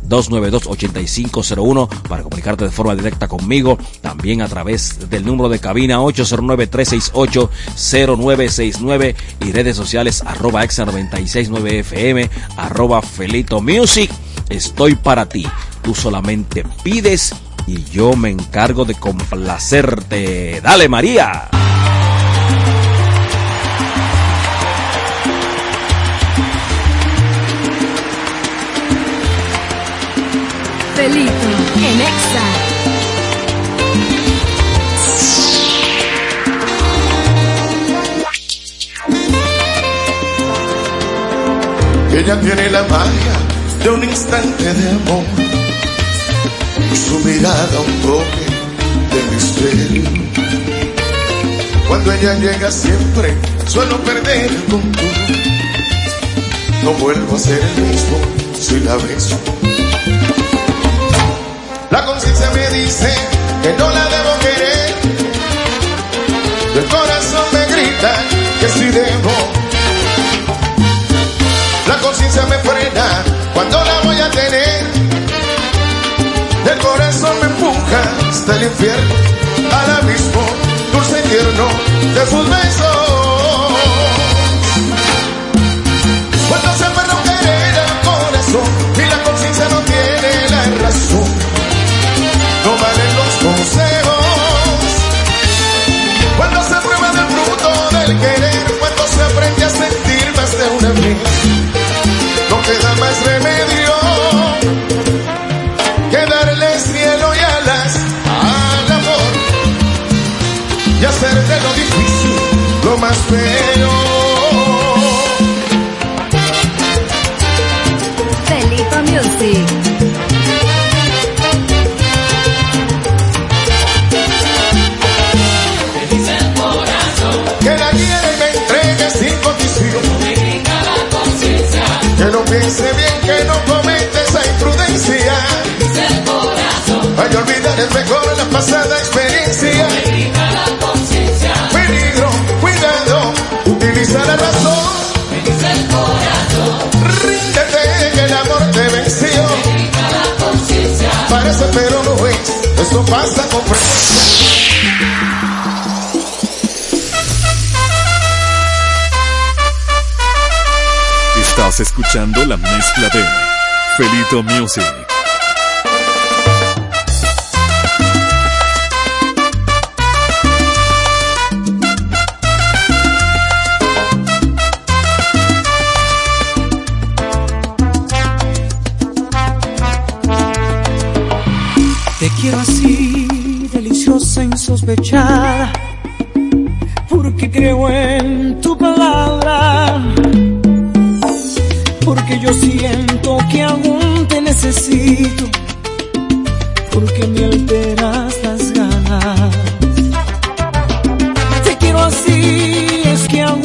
829-292-8501 para comunicarte de forma directa conmigo, también a través del número de cabina 809-368-0969 y redes sociales arroba EXA 969 FM, arroba Felito Music. Estoy para ti. Tú solamente pides y yo me encargo de complacerte. Dale María. En Exa. Ella tiene la magia de un instante de amor su mirada un toque de misterio. Cuando ella llega siempre suelo perder el control. No vuelvo a ser el mismo si la beso. Dice que no la debo querer. El corazón me grita que sí debo. La conciencia me frena cuando la voy a tener. El corazón me empuja hasta el infierno, al abismo, dulce y tierno de sus besos. Más feo. Felito Music. Que la quiera y me entregue sin condición. Que no piense bien, que no cometa esa imprudencia. Vaya a olvidar es mejor la pasada experiencia. Peligro, utiliza la razón. Ríndete que el amor te venció. Parece pero no es, eso pasa con frecuencia. Estás escuchando la mezcla de Felito Music. quiero así, deliciosa, insospechada, porque creo en tu palabra, porque yo siento que aún te necesito, porque mi